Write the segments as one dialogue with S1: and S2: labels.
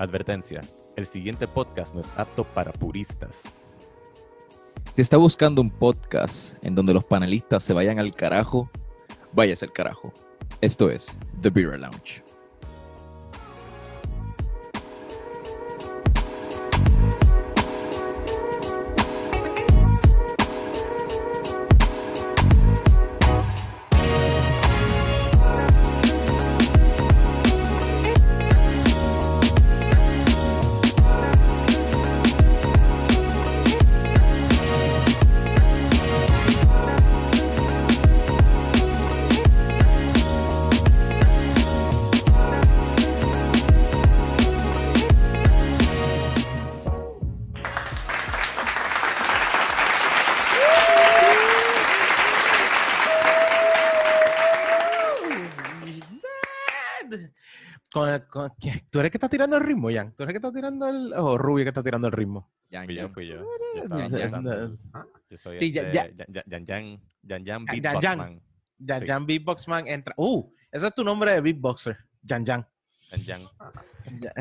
S1: Advertencia, el siguiente podcast no es apto para puristas.
S2: Si está buscando un podcast en donde los panelistas se vayan al carajo, váyase al carajo. Esto es The Beer Lounge.
S3: Eres que está tirando el ritmo, Jan? ¿Tú eres que está tirando el... o Rubio que está tirando el ritmo?
S2: Yan,
S1: Fui yo,
S2: yan.
S1: fui yo. Yo estaba soy
S3: Sí,
S1: este, Yan Yan Yan Yan Yan Beatbox
S3: Yan.
S1: Man.
S3: Jan
S1: Sí.
S3: Jan Beatboxman entra... ¡Uh! Ese es tu nombre de beatboxer. Jan Jan. Jan- Jan.
S2: The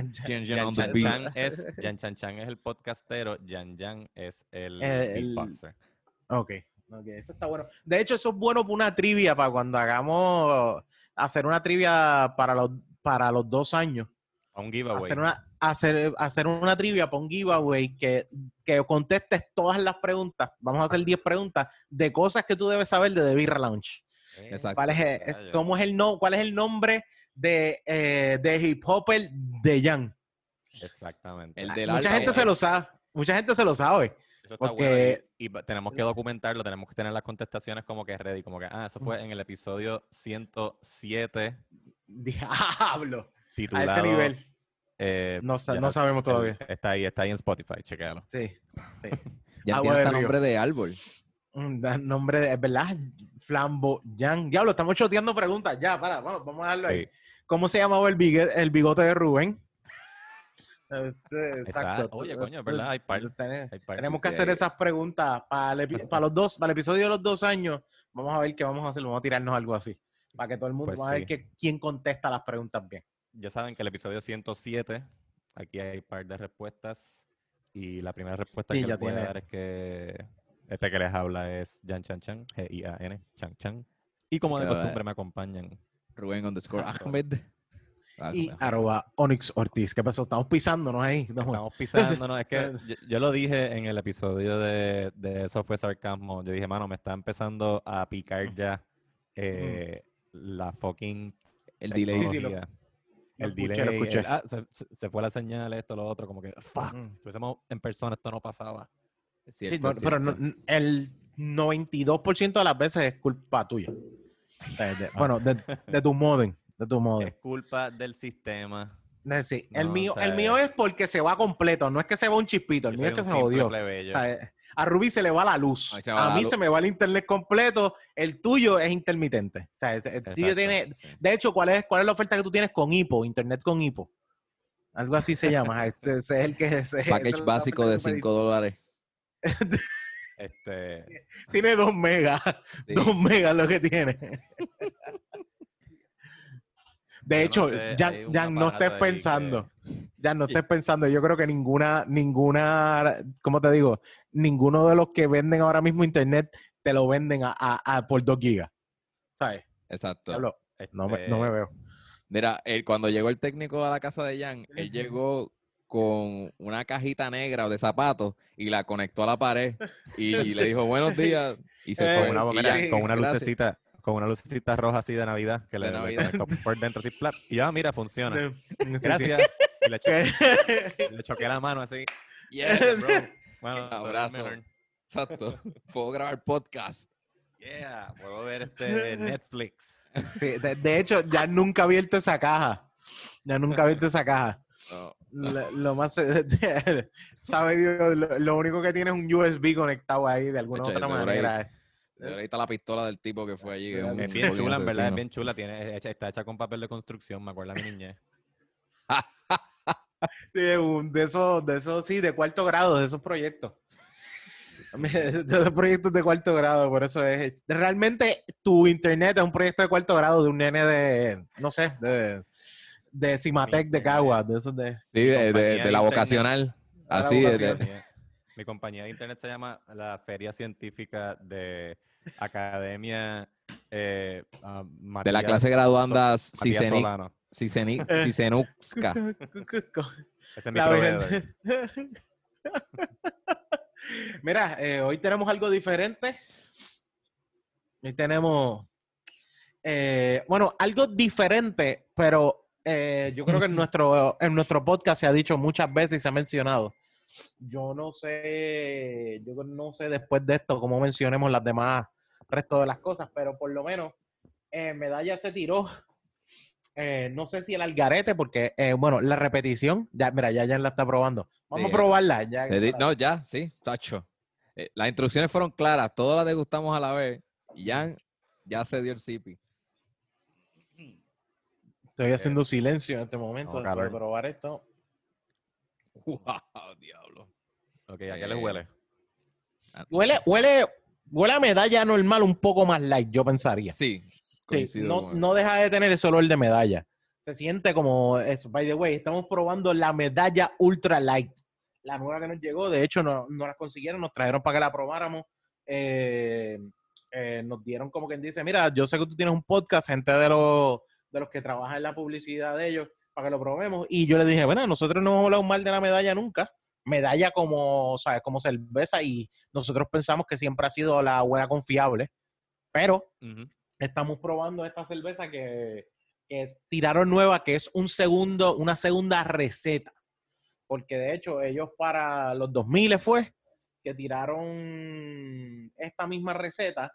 S1: Chan
S2: beat.
S1: Chan es Yan Chan Chan es el podcastero, Yan Yan es el
S3: Eh, el-
S1: beatboxer.
S3: Ok, ok, eso está bueno. De hecho, eso es bueno para una trivia, para cuando hagamos, hacer una trivia para los, para los dos años.
S1: A un giveaway.
S3: Hacer una, hacer, hacer una trivia para un giveaway que, que contestes todas las preguntas. Vamos a hacer 10 preguntas de cosas que tú debes saber de The Birra Lounge.
S1: Eh,
S2: Exacto.
S3: ¿Cuál es, el-
S1: Vaya.
S3: cómo es el no, ¿Cuál es el nombre de, eh, de hip hopper de Jan?
S1: Exactamente.
S2: El del
S3: Mucha gente
S2: eh.
S3: se lo sabe. Mucha gente se lo sabe.
S1: Eso está
S3: porque-
S1: bueno. Y, tenemos que documentarlo, tenemos que tener las contestaciones como que ready, como que, ah, eso fue en el episodio 107,
S3: Diablo. A
S1: titulado...
S3: ese nivel.
S1: Eh,
S3: No, sa-
S1: ya
S3: no sabemos todavía.
S1: Está ahí, está ahí en Spotify, chequéalo.
S3: Sí. sí.
S2: Ya
S3: Agua
S2: tiene
S3: de
S2: hasta
S3: río.
S2: nombre de árbol.
S3: Un da- nombre, de- es verdad, Flambo Jan. Diablo, estamos choteando preguntas. Ya, para, vamos, vamos a darlo ahí.
S1: Sí.
S3: ¿Cómo se llamaba el, bigue- el bigote de Rubén? Este,
S1: Exacto. Oye, coño, es verdad, hay par-
S3: Tene-
S1: Hay par-
S3: Tenemos que
S2: sí,
S3: hacer
S2: hay-
S3: esas preguntas para, el para los dos, para el episodio de los dos años. Vamos a ver qué vamos a hacer. Vamos a tirarnos algo así. Para que todo el mundo
S1: Pues
S3: vamos a ver que, quién contesta las preguntas bien.
S1: Ya saben que el episodio 107, aquí hay un par de respuestas. Y la primera respuesta
S3: Sí,
S1: que les voy a dar es que este que les habla es Jan Chan Chan, G-I-A-N, Chan Chan. Y como de costumbre me acompañan.
S2: Rubén underscore
S1: Ah,
S2: Ahmed. Ah,
S3: Y arroba Onyx Ortiz. ¿Qué pasó? Estamos pisándonos ahí. No,
S1: Estamos pisándonos. es que yo, yo lo dije en el episodio de, de Eso fue Sarcasmo. Yo dije, mano, me está empezando a picar ya eh, la fucking
S2: El delay.
S3: Sí, sí, lo
S1: el
S3: escuché,
S1: delay.
S3: lo escuché.
S1: el- ah, se, fue la señal, esto, lo otro, como que, fuck,
S3: Mm.
S1: si estuviésemos en persona, esto no pasaba.
S2: Es cierto, es
S3: pero no- el 92% de las veces es culpa tuya. Eh, de- bueno, de, de tu modem. De tu modem.
S1: Es culpa del sistema.
S3: Sí, el,
S1: No,
S3: mío,
S1: o sea,
S3: el mío es porque se va completo, no es que se va un chispito, el mío es que se jodió.
S1: plebeyo.
S3: O sea, a Ruby se le va la luz.
S2: Va
S3: a
S2: la
S3: mí
S2: luz.
S3: se me va el internet completo. El tuyo es intermitente. O sea, tuyo tiene.
S1: sí.
S3: De hecho, ¿cuál es, ¿cuál es la oferta que tú tienes con Hipo? Internet con Hipo. Algo así se llama. Este, ese es el que. ese-
S2: Package básico de
S3: que tú
S2: 5 dólares.
S1: Este.
S3: Tiene 2 megas.
S2: Sí.
S3: 2 megas lo que tiene. De
S1: no
S3: hecho, ya,
S1: un
S3: ya no estés pensando. Ya no estés pensando. Yo creo que ninguna, ninguna, ¿cómo te digo? Ninguno de los que venden ahora mismo internet te lo venden a, a- a por 2 gigas. ¿Sabes?
S2: Exacto.
S3: Diablo, no, me, no me
S1: este,
S3: veo.
S2: Mira, él, cuando llegó el técnico a la casa de Jan, él llegó con una cajita negra o de zapatos y la conectó a la pared y le dijo buenos días y se
S3: Eh,
S2: fue.
S1: con una, mira, con una
S2: gracias.
S1: lucecita, con una lucecita roja así de Navidad que le,
S2: De
S1: le
S2: Navidad.
S1: conectó por dentro así, y ya, mira, funciona.
S3: Sí, sí.
S1: Gracias. Y le,
S3: Que-
S1: le choqué la mano así.
S2: Yes, bro.
S1: Bueno,
S2: Un abrazo. Exacto. Puedo grabar podcast.
S1: Yeah, puedo ver este Netflix.
S3: sí, de, de hecho, ya nunca ha abierto esa caja. Ya nunca ha abierto esa caja.
S2: No.
S3: Lo, lo más. Sabe Dios, lo, lo único que tiene es un USB conectado ahí de alguna
S2: Echa,
S3: otra
S2: ahí.
S3: manera.
S2: Ahí está la pistola del tipo que fue allí. que
S3: Es
S2: un
S1: Es bien chula, en verdad, es bien chula. Tiene, está hecha con papel de construcción, me acuerdo de mi niñez.
S3: De, un- de esos, de esos, sí, de cuarto grado, de esos proyectos. De esos proyectos de cuarto grado, por eso es. Realmente tu internet es un proyecto de cuarto grado de un nene de, no sé, de, de Cimatec de Caguas, de esos de...
S2: Sí, de, de- la vocacional.
S3: la
S2: Así,
S3: vocacional.
S1: Mi compañía de internet se llama la Feria Científica de Academia eh, ah,
S2: de la clase graduanda. Cicenuxca.
S1: Ese es mi proveedor.
S3: Mira, eh, hoy tenemos algo diferente. Hoy tenemos, eh, bueno, algo diferente, pero eh, yo creo que en nuestro, en nuestro podcast se ha dicho muchas veces y se ha mencionado. Yo no sé, yo no sé después de esto cómo mencionemos las demás resto de las cosas, pero por lo menos eh, Medalla se tiró. eh, no sé si el algarete, porque, eh, bueno, la repetición, ya, mira, ya, ya la está probando. Vamos
S2: Sí,
S3: a probarla. Ya,
S2: Le di- No, ya, sí, tacho. Eh, las instrucciones fueron claras, todas las degustamos a la vez. Y ya, ya se dio el zipi.
S3: Estoy haciendo silencio en este momento
S1: No, calor.
S3: probar esto.
S2: ¡Wow, diablo!
S1: Ok, ¿a qué
S2: Eh,
S1: les huele?
S3: Huele, huele, huele a medalla normal, un poco más light, yo pensaría.
S2: Sí,
S3: Sí, no, no deja de tener ese olor de medalla. Se siente como eso. By the way, estamos probando la medalla Ultra Light. La nueva que nos llegó. De hecho, no, no la consiguieron, nos trajeron para que la probáramos. Eh, eh, nos dieron como quien dice, mira, yo sé que tú tienes un podcast, gente de los, de los que trabajan en la publicidad de ellos, para que lo probemos. Y yo le dije, bueno, nosotros no hemos hablado mal de la medalla nunca. Medalla como, ¿sabes? Como cerveza y nosotros pensamos que siempre ha sido la buena confiable. Pero estamos probando esta cerveza que, que es- tiraron nueva, que es un segundo, una segunda receta. Porque de hecho, ellos para los 2000 fue que tiraron esta misma receta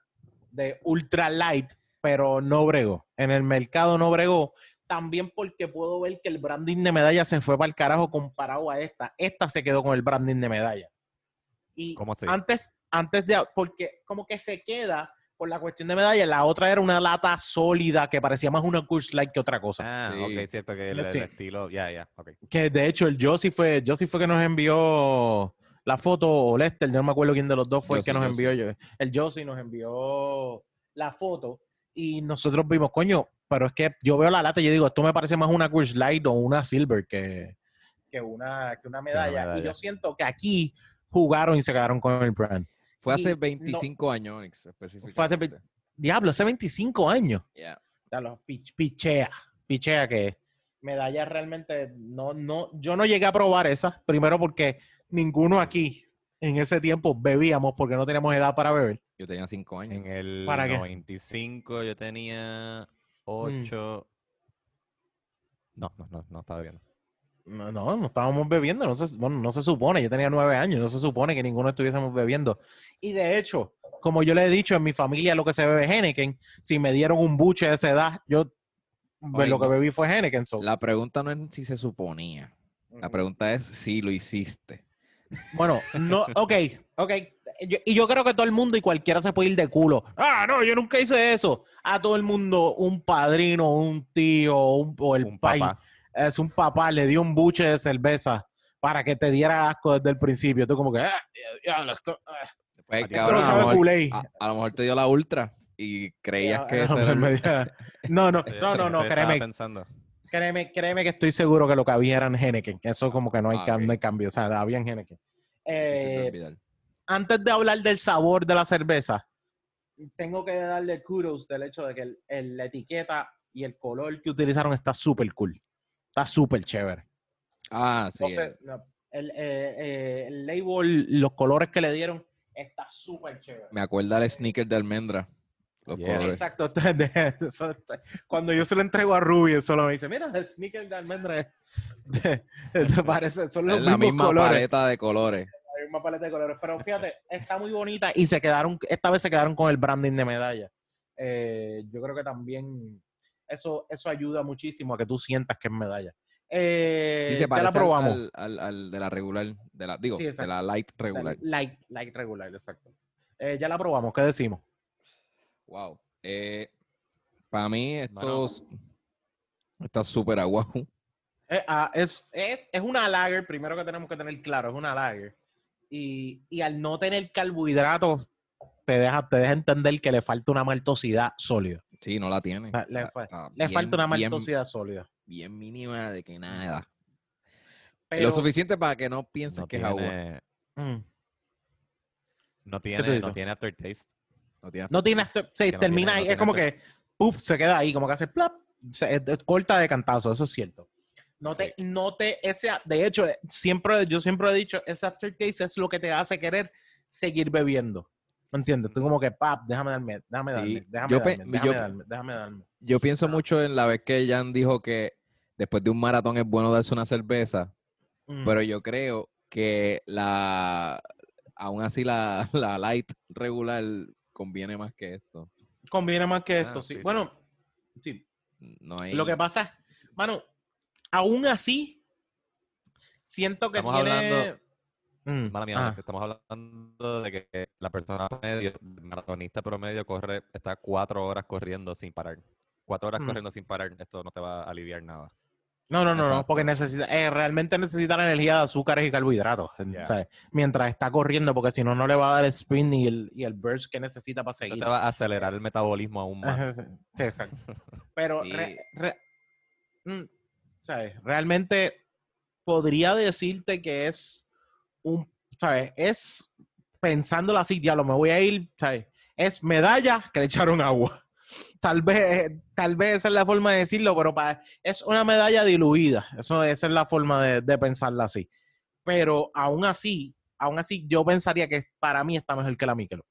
S3: de ultra light, pero no bregó. En el mercado no bregó. También porque puedo ver que el branding de medalla se fue para el carajo comparado a esta. Esta se quedó con el branding de medalla. Y
S1: ¿Cómo así?
S3: antes, antes de, porque como que se queda por la cuestión de medalla, la otra era una lata sólida que parecía más una Coors Light que otra cosa.
S1: Ah,
S2: Sí.
S1: ok, cierto que el, el estilo, ya, ya, ok.
S3: Que de hecho el Josie fue, Josie fue que nos envió la foto, o Lester, yo no me acuerdo quién de los dos fue el que
S2: Josie,
S3: nos
S2: Josie.
S3: envió. El Josie nos envió la foto y nosotros vimos, coño, pero es que yo veo la lata y yo digo, esto me parece más una Coors Light o una Silver que, que, una, que una medalla. Y
S1: medalla.
S3: yo siento que aquí jugaron y se quedaron con el brand.
S2: Fue
S3: y
S2: hace
S3: no-
S2: 25 años, específicamente.
S3: Fue hace Diablo, hace 25 años.
S2: Yeah.
S3: Pichea, pichea que medalla realmente no, no, yo no llegué a probar esa, primero porque ninguno aquí en ese tiempo bebíamos porque no teníamos edad para beber.
S2: Yo tenía 5 años.
S1: En el
S3: ¿Para qué?
S1: 95 yo tenía 8. No, no, no, no estaba bien.
S3: No, no, no estábamos bebiendo, no se, bueno, no se supone, yo tenía nueve años, no se supone que ninguno estuviésemos bebiendo. Y de hecho, como yo le he dicho, en mi familia lo que se bebe es Henneken, si me dieron un buche de esa edad, yo pues,
S2: Oye,
S3: lo que bebí fue Henneken. so-
S2: La pregunta no es si se suponía. La pregunta es si lo hiciste.
S3: Bueno, no, ok, ok. Yo- y yo creo que todo el mundo y cualquiera se puede ir de culo. Ah, no, yo nunca hice eso. A todo el mundo, un padrino, un tío, un- o el
S1: Un
S3: pai,
S1: papá.
S3: es un papá, le dio un buche de cerveza para que te diera asco desde el principio. Tú como que, ah, diablo, esto, ah,
S2: Pues,
S1: A
S2: cabrón, lo mejor,
S3: Kool-Aid.
S2: a- a lo mejor te dio la ultra y creías que era el-
S3: dio- no, no, no, no,
S1: eso
S3: no, créeme,
S1: pensando.
S3: Créeme, créeme que estoy seguro que lo que había eran Henneken. Eso como que no hay,
S2: Ah,
S3: cam-
S2: ok.
S3: no hay cambio. O sea, habían Henneken. Eh, antes de hablar del sabor de la cerveza, tengo que darle kudos del hecho de que el- el- la etiqueta y el color que utilizaron está súper cool. Está súper chévere.
S2: Ah, sí.
S3: Entonces, no, el, eh, eh, el label, los colores que le dieron, está súper chévere.
S2: Me acuerda el sneaker de almendra.
S1: Yeah.
S3: Exacto. cuando yo se lo entrego a Ruby, solo me dice, mira, el sneaker de almendra parece, son los
S2: Es la
S3: mismos
S2: misma
S3: colores.
S2: paleta de colores.
S3: Hay una paleta de colores. Pero fíjate, está muy bonita y se quedaron, esta vez se quedaron con el branding de medalla. Eh, yo creo que también eso, eso ayuda muchísimo a que tú sientas que es medalla. Eh,
S2: Sí, se
S3: ya
S2: parece
S3: la
S2: al-
S3: probamos.
S2: Al, al- al de la regular. De la, digo,
S3: Sí,
S2: de la light regular.
S3: Light, light regular, exacto. Eh, ya la probamos, ¿qué decimos?
S2: Wow. Eh, para mí, esto está súper aguado.
S3: Eh, ah, es, es, es una lager, primero que tenemos que tener claro, es una lager. Y, y al no tener carbohidratos, te deja, te deja entender que le falta una maltosidad sólida.
S2: Sí, no la tiene.
S3: Ah, le
S2: está
S3: Le
S2: bien-
S3: falta una
S2: bien-
S3: maltosidad sólida.
S2: bien mínima de que nada.
S3: Pero,
S2: Lo suficiente para que no piensen
S1: No
S2: que es agua.
S3: Mm.
S1: no tiene, no tiene aftertaste.
S2: No tiene
S3: No tiene, after- se
S1: no
S3: termina
S1: tiene-
S3: ahí,
S1: no
S3: es como que, puff, se queda ahí, como que hace plap, se, es- es corta de cantazo, eso es cierto. No te, no te, ese, de hecho, eh, siempre, yo siempre he dicho, ese aftertaste es lo que te hace querer seguir bebiendo. ¿Me entiendes? Tú como que, pap, déjame darme, déjame
S2: Sí,
S3: darme, déjame
S2: yo pe-
S3: darme, déjame
S2: yo-
S3: darme, déjame darme.
S2: Yo pienso mucho en la vez que Jan dijo que después de un maratón es bueno darse una cerveza,
S3: Mm.
S2: pero yo creo que la aún así la, la light regular conviene más que esto.
S3: Conviene más que
S1: Ah,
S3: esto, sí.
S1: sí, sí.
S3: Bueno, sí.
S2: No hay
S3: Lo que pasa es, mano, aún así, siento que
S1: Estamos
S3: tiene...
S1: hablando-
S3: Mm,
S1: Mala mía,
S3: ah.
S1: Estamos hablando de que la persona promedio, el maratonista promedio, corre, está cuatro horas corriendo sin parar. Cuatro horas
S3: Mm.
S1: corriendo sin parar, esto no te va a aliviar nada.
S3: No, no, no, no, porque necesita, eh, realmente necesita la energía de azúcares y carbohidratos. ¿sabes? Mientras está corriendo, porque si no, no le va a dar el sprint y el, y el burst que necesita para
S1: Esto
S3: seguir.
S1: te va a acelerar el metabolismo aún más.
S3: Sí, exacto. Pero,
S2: Sí.
S3: re- re- mm, ¿sabes? Realmente podría decirte que es un, ¿sabes? Es pensándolo así, diablo, me voy a ir, ¿sabes? Es medalla que le echaron agua. Tal vez, tal vez esa es la forma de decirlo, pero es una medalla diluida. Eso, esa es la forma de, de pensarla así. Pero aún así, aún así, yo pensaría que para mí está mejor que la Michelob.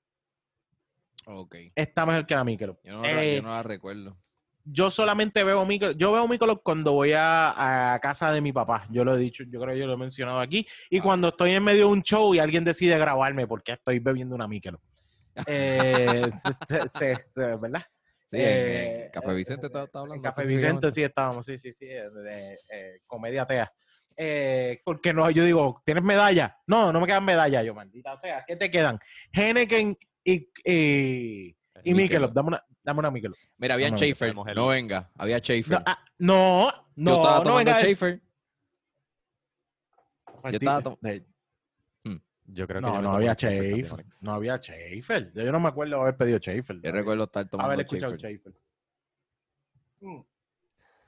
S2: Ok.
S3: Está mejor que la Michelob.
S2: Yo no, la-
S3: Eh,
S2: yo no la recuerdo.
S3: yo solamente veo Michelob, yo veo Michelob cuando voy a, a casa de mi papá. Yo lo he dicho, yo creo que yo lo he mencionado aquí. Y
S2: Ah.
S3: cuando estoy en medio de un show y alguien decide grabarme porque estoy bebiendo una Michelob. Eh, se- se- se- se- ¿Verdad?
S2: Sí,
S3: eh,
S2: en Café Vicente está, está hablando.
S3: En Café. Vicente sí estábamos, sí, sí, sí, de, de, eh, comedia tea. Eh, porque no, yo digo, ¿tienes medalla? No, no me quedan medallas, yo, maldita sea. ¿Qué te quedan? Henneken y, y, y Michelob. Dame una, dame una Michelob.
S2: Mira, había Schaefer. No venga, había Schaefer.
S3: No, ah, no, no,
S2: yo estaba
S3: no
S2: tomando
S3: venga
S2: Schaefer. Yo estaba to-
S3: de-
S1: Yo creo que
S3: No,
S1: yo
S3: no había
S1: Schaefer.
S3: No había Schaefer. Yo no me acuerdo haber pedido Schaefer.
S2: Yo recuerdo estar tomando
S3: haber escuchado
S2: Schaefer.
S3: Mm.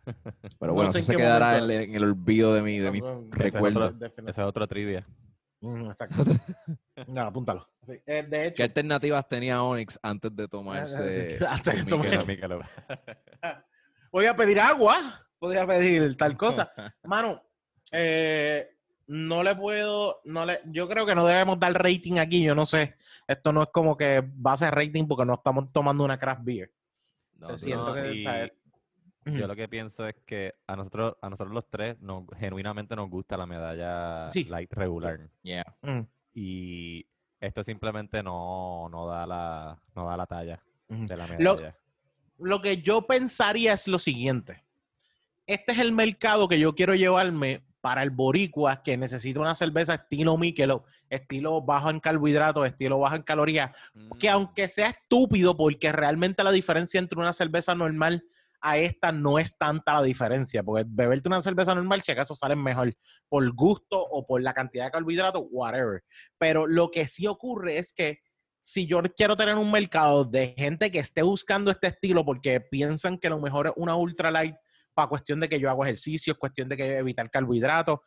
S2: Pero
S3: No
S2: bueno,
S3: sé
S2: eso se quedará en, el- en el olvido de mi, de mi
S1: es
S2: recuerdo.
S1: otro-. Ese es otro trivia.
S3: Mm, Exacto. No, apúntalo. Sí, eh, de hecho,
S2: ¿Qué alternativas tenía Onyx antes de tomarse
S3: Antes de tomar-?
S2: Michelob.
S3: podía pedir agua, podía pedir tal cosa. Mano, eh, no le puedo, no le, yo creo que no debemos dar rating aquí, yo no sé. Esto no es como que va a ser rating porque no estamos tomando una craft beer.
S2: No, no.
S3: que-
S1: y
S3: ¿sabes?
S1: yo lo que pienso es que a nosotros, a nosotros los tres, nos, genuinamente nos gusta la medalla
S3: Sí.
S1: light regular.
S2: Yeah.
S3: Mm,
S1: Y esto simplemente no, no da la, no da la talla
S3: mm.
S1: de la
S3: Lo-
S1: medalla.
S3: Lo que yo pensaría es lo siguiente. Este es el mercado que yo quiero llevarme para el boricua que necesita una cerveza estilo Michelob, estilo bajo en carbohidratos, estilo bajo en calorías, que
S1: Mm,
S3: aunque sea estúpido, porque realmente la diferencia entre una cerveza normal a esta no es tanta la diferencia, porque beberte una cerveza normal, si acaso salen mejor por gusto o por la cantidad de carbohidratos, whatever. Pero lo que sí ocurre es que si yo quiero tener un mercado de gente que esté buscando este estilo porque piensan que lo mejor es una ultra light para cuestión de que yo hago ejercicio, es cuestión de que evitar carbohidratos,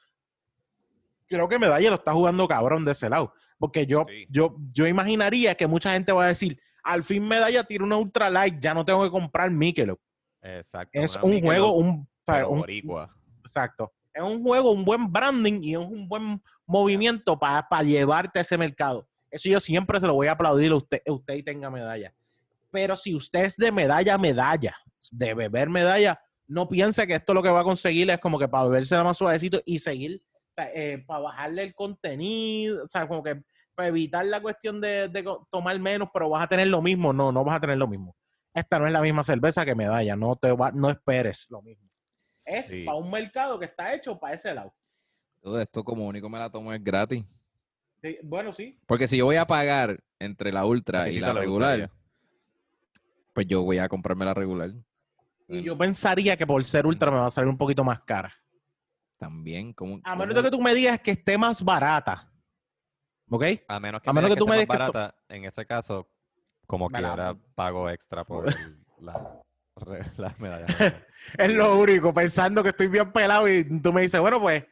S3: creo que Medalla lo está jugando cabrón de ese lado. Porque yo,
S1: Sí.
S3: yo, yo imaginaría que mucha gente va a decir, al fin Medalla tira una ultra light, ya no tengo que comprar Michelob.
S1: Exacto.
S3: Es un
S1: Michelob,
S3: juego, un,
S1: pero
S3: un- exacto. Es un juego, un buen branding y es un buen movimiento para llevarte a ese mercado. Eso yo siempre se lo voy a aplaudir a usted, usted y tenga medalla. Pero si usted es de medalla medalla, de beber medalla, no piense que esto lo que va a conseguir es como que para beberse más suavecito y seguir, o sea, eh, para bajarle el contenido, o sea, como que para evitar la cuestión de, tomar menos, pero vas a tener lo mismo. No, no vas a tener lo mismo. Esta no es la misma cerveza que medalla, no te va, no esperes lo mismo. Es
S1: Sí.
S3: para un mercado que está hecho para ese lado.
S2: Todo esto como único me la tomo es gratis.
S3: Sí, bueno, sí.
S2: Porque si yo voy a pagar entre la ultra y la regular, pues yo voy a comprarme la regular.
S3: Y yo pensaría que por ser ultra me va a salir un poquito más cara.
S2: También, como
S3: A menos de que tú me digas que esté más barata. ¿Ok?
S1: A menos que,
S3: A
S1: me
S3: menos que tú me
S1: esté
S3: digas que
S1: barata, en ese caso, como
S3: Me la-
S1: quiera, pago extra por la... la medalla.
S3: Es lo único, pensando que estoy bien pelado y tú me dices, bueno, pues,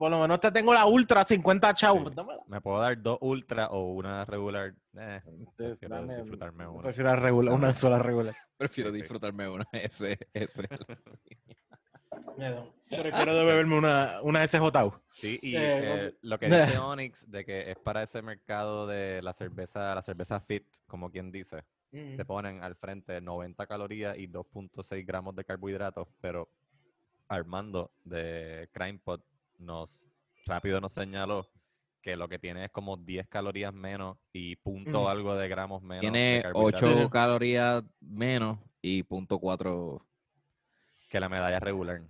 S3: por lo menos te tengo la ultra 50 chavos.
S1: Sí.
S3: pues dámela.
S1: Me puedo dar dos ultra o una regular. Eh,
S3: Entonces,
S1: prefiero
S3: dame-
S1: disfrutarme una.
S3: Prefiero regular, una sola regular.
S2: Prefiero
S1: Sí,
S2: disfrutarme una ese, ese.
S3: Prefiero de beberme una, una SJU.
S1: Sí, y
S3: Eh,
S1: eh, lo que dice Onyx de que es para ese mercado de la cerveza, la cerveza fit, como quien dice, te ponen al frente 90 calorías y 2.6 gramos de carbohidratos, pero Armando de CrimePod nos rápido nos señaló que lo que tiene es como 10 calorías menos y punto algo de gramos menos.
S2: Tiene
S1: carbohidratos
S2: 8 calorías menos y punto .4
S1: que la medalla regular.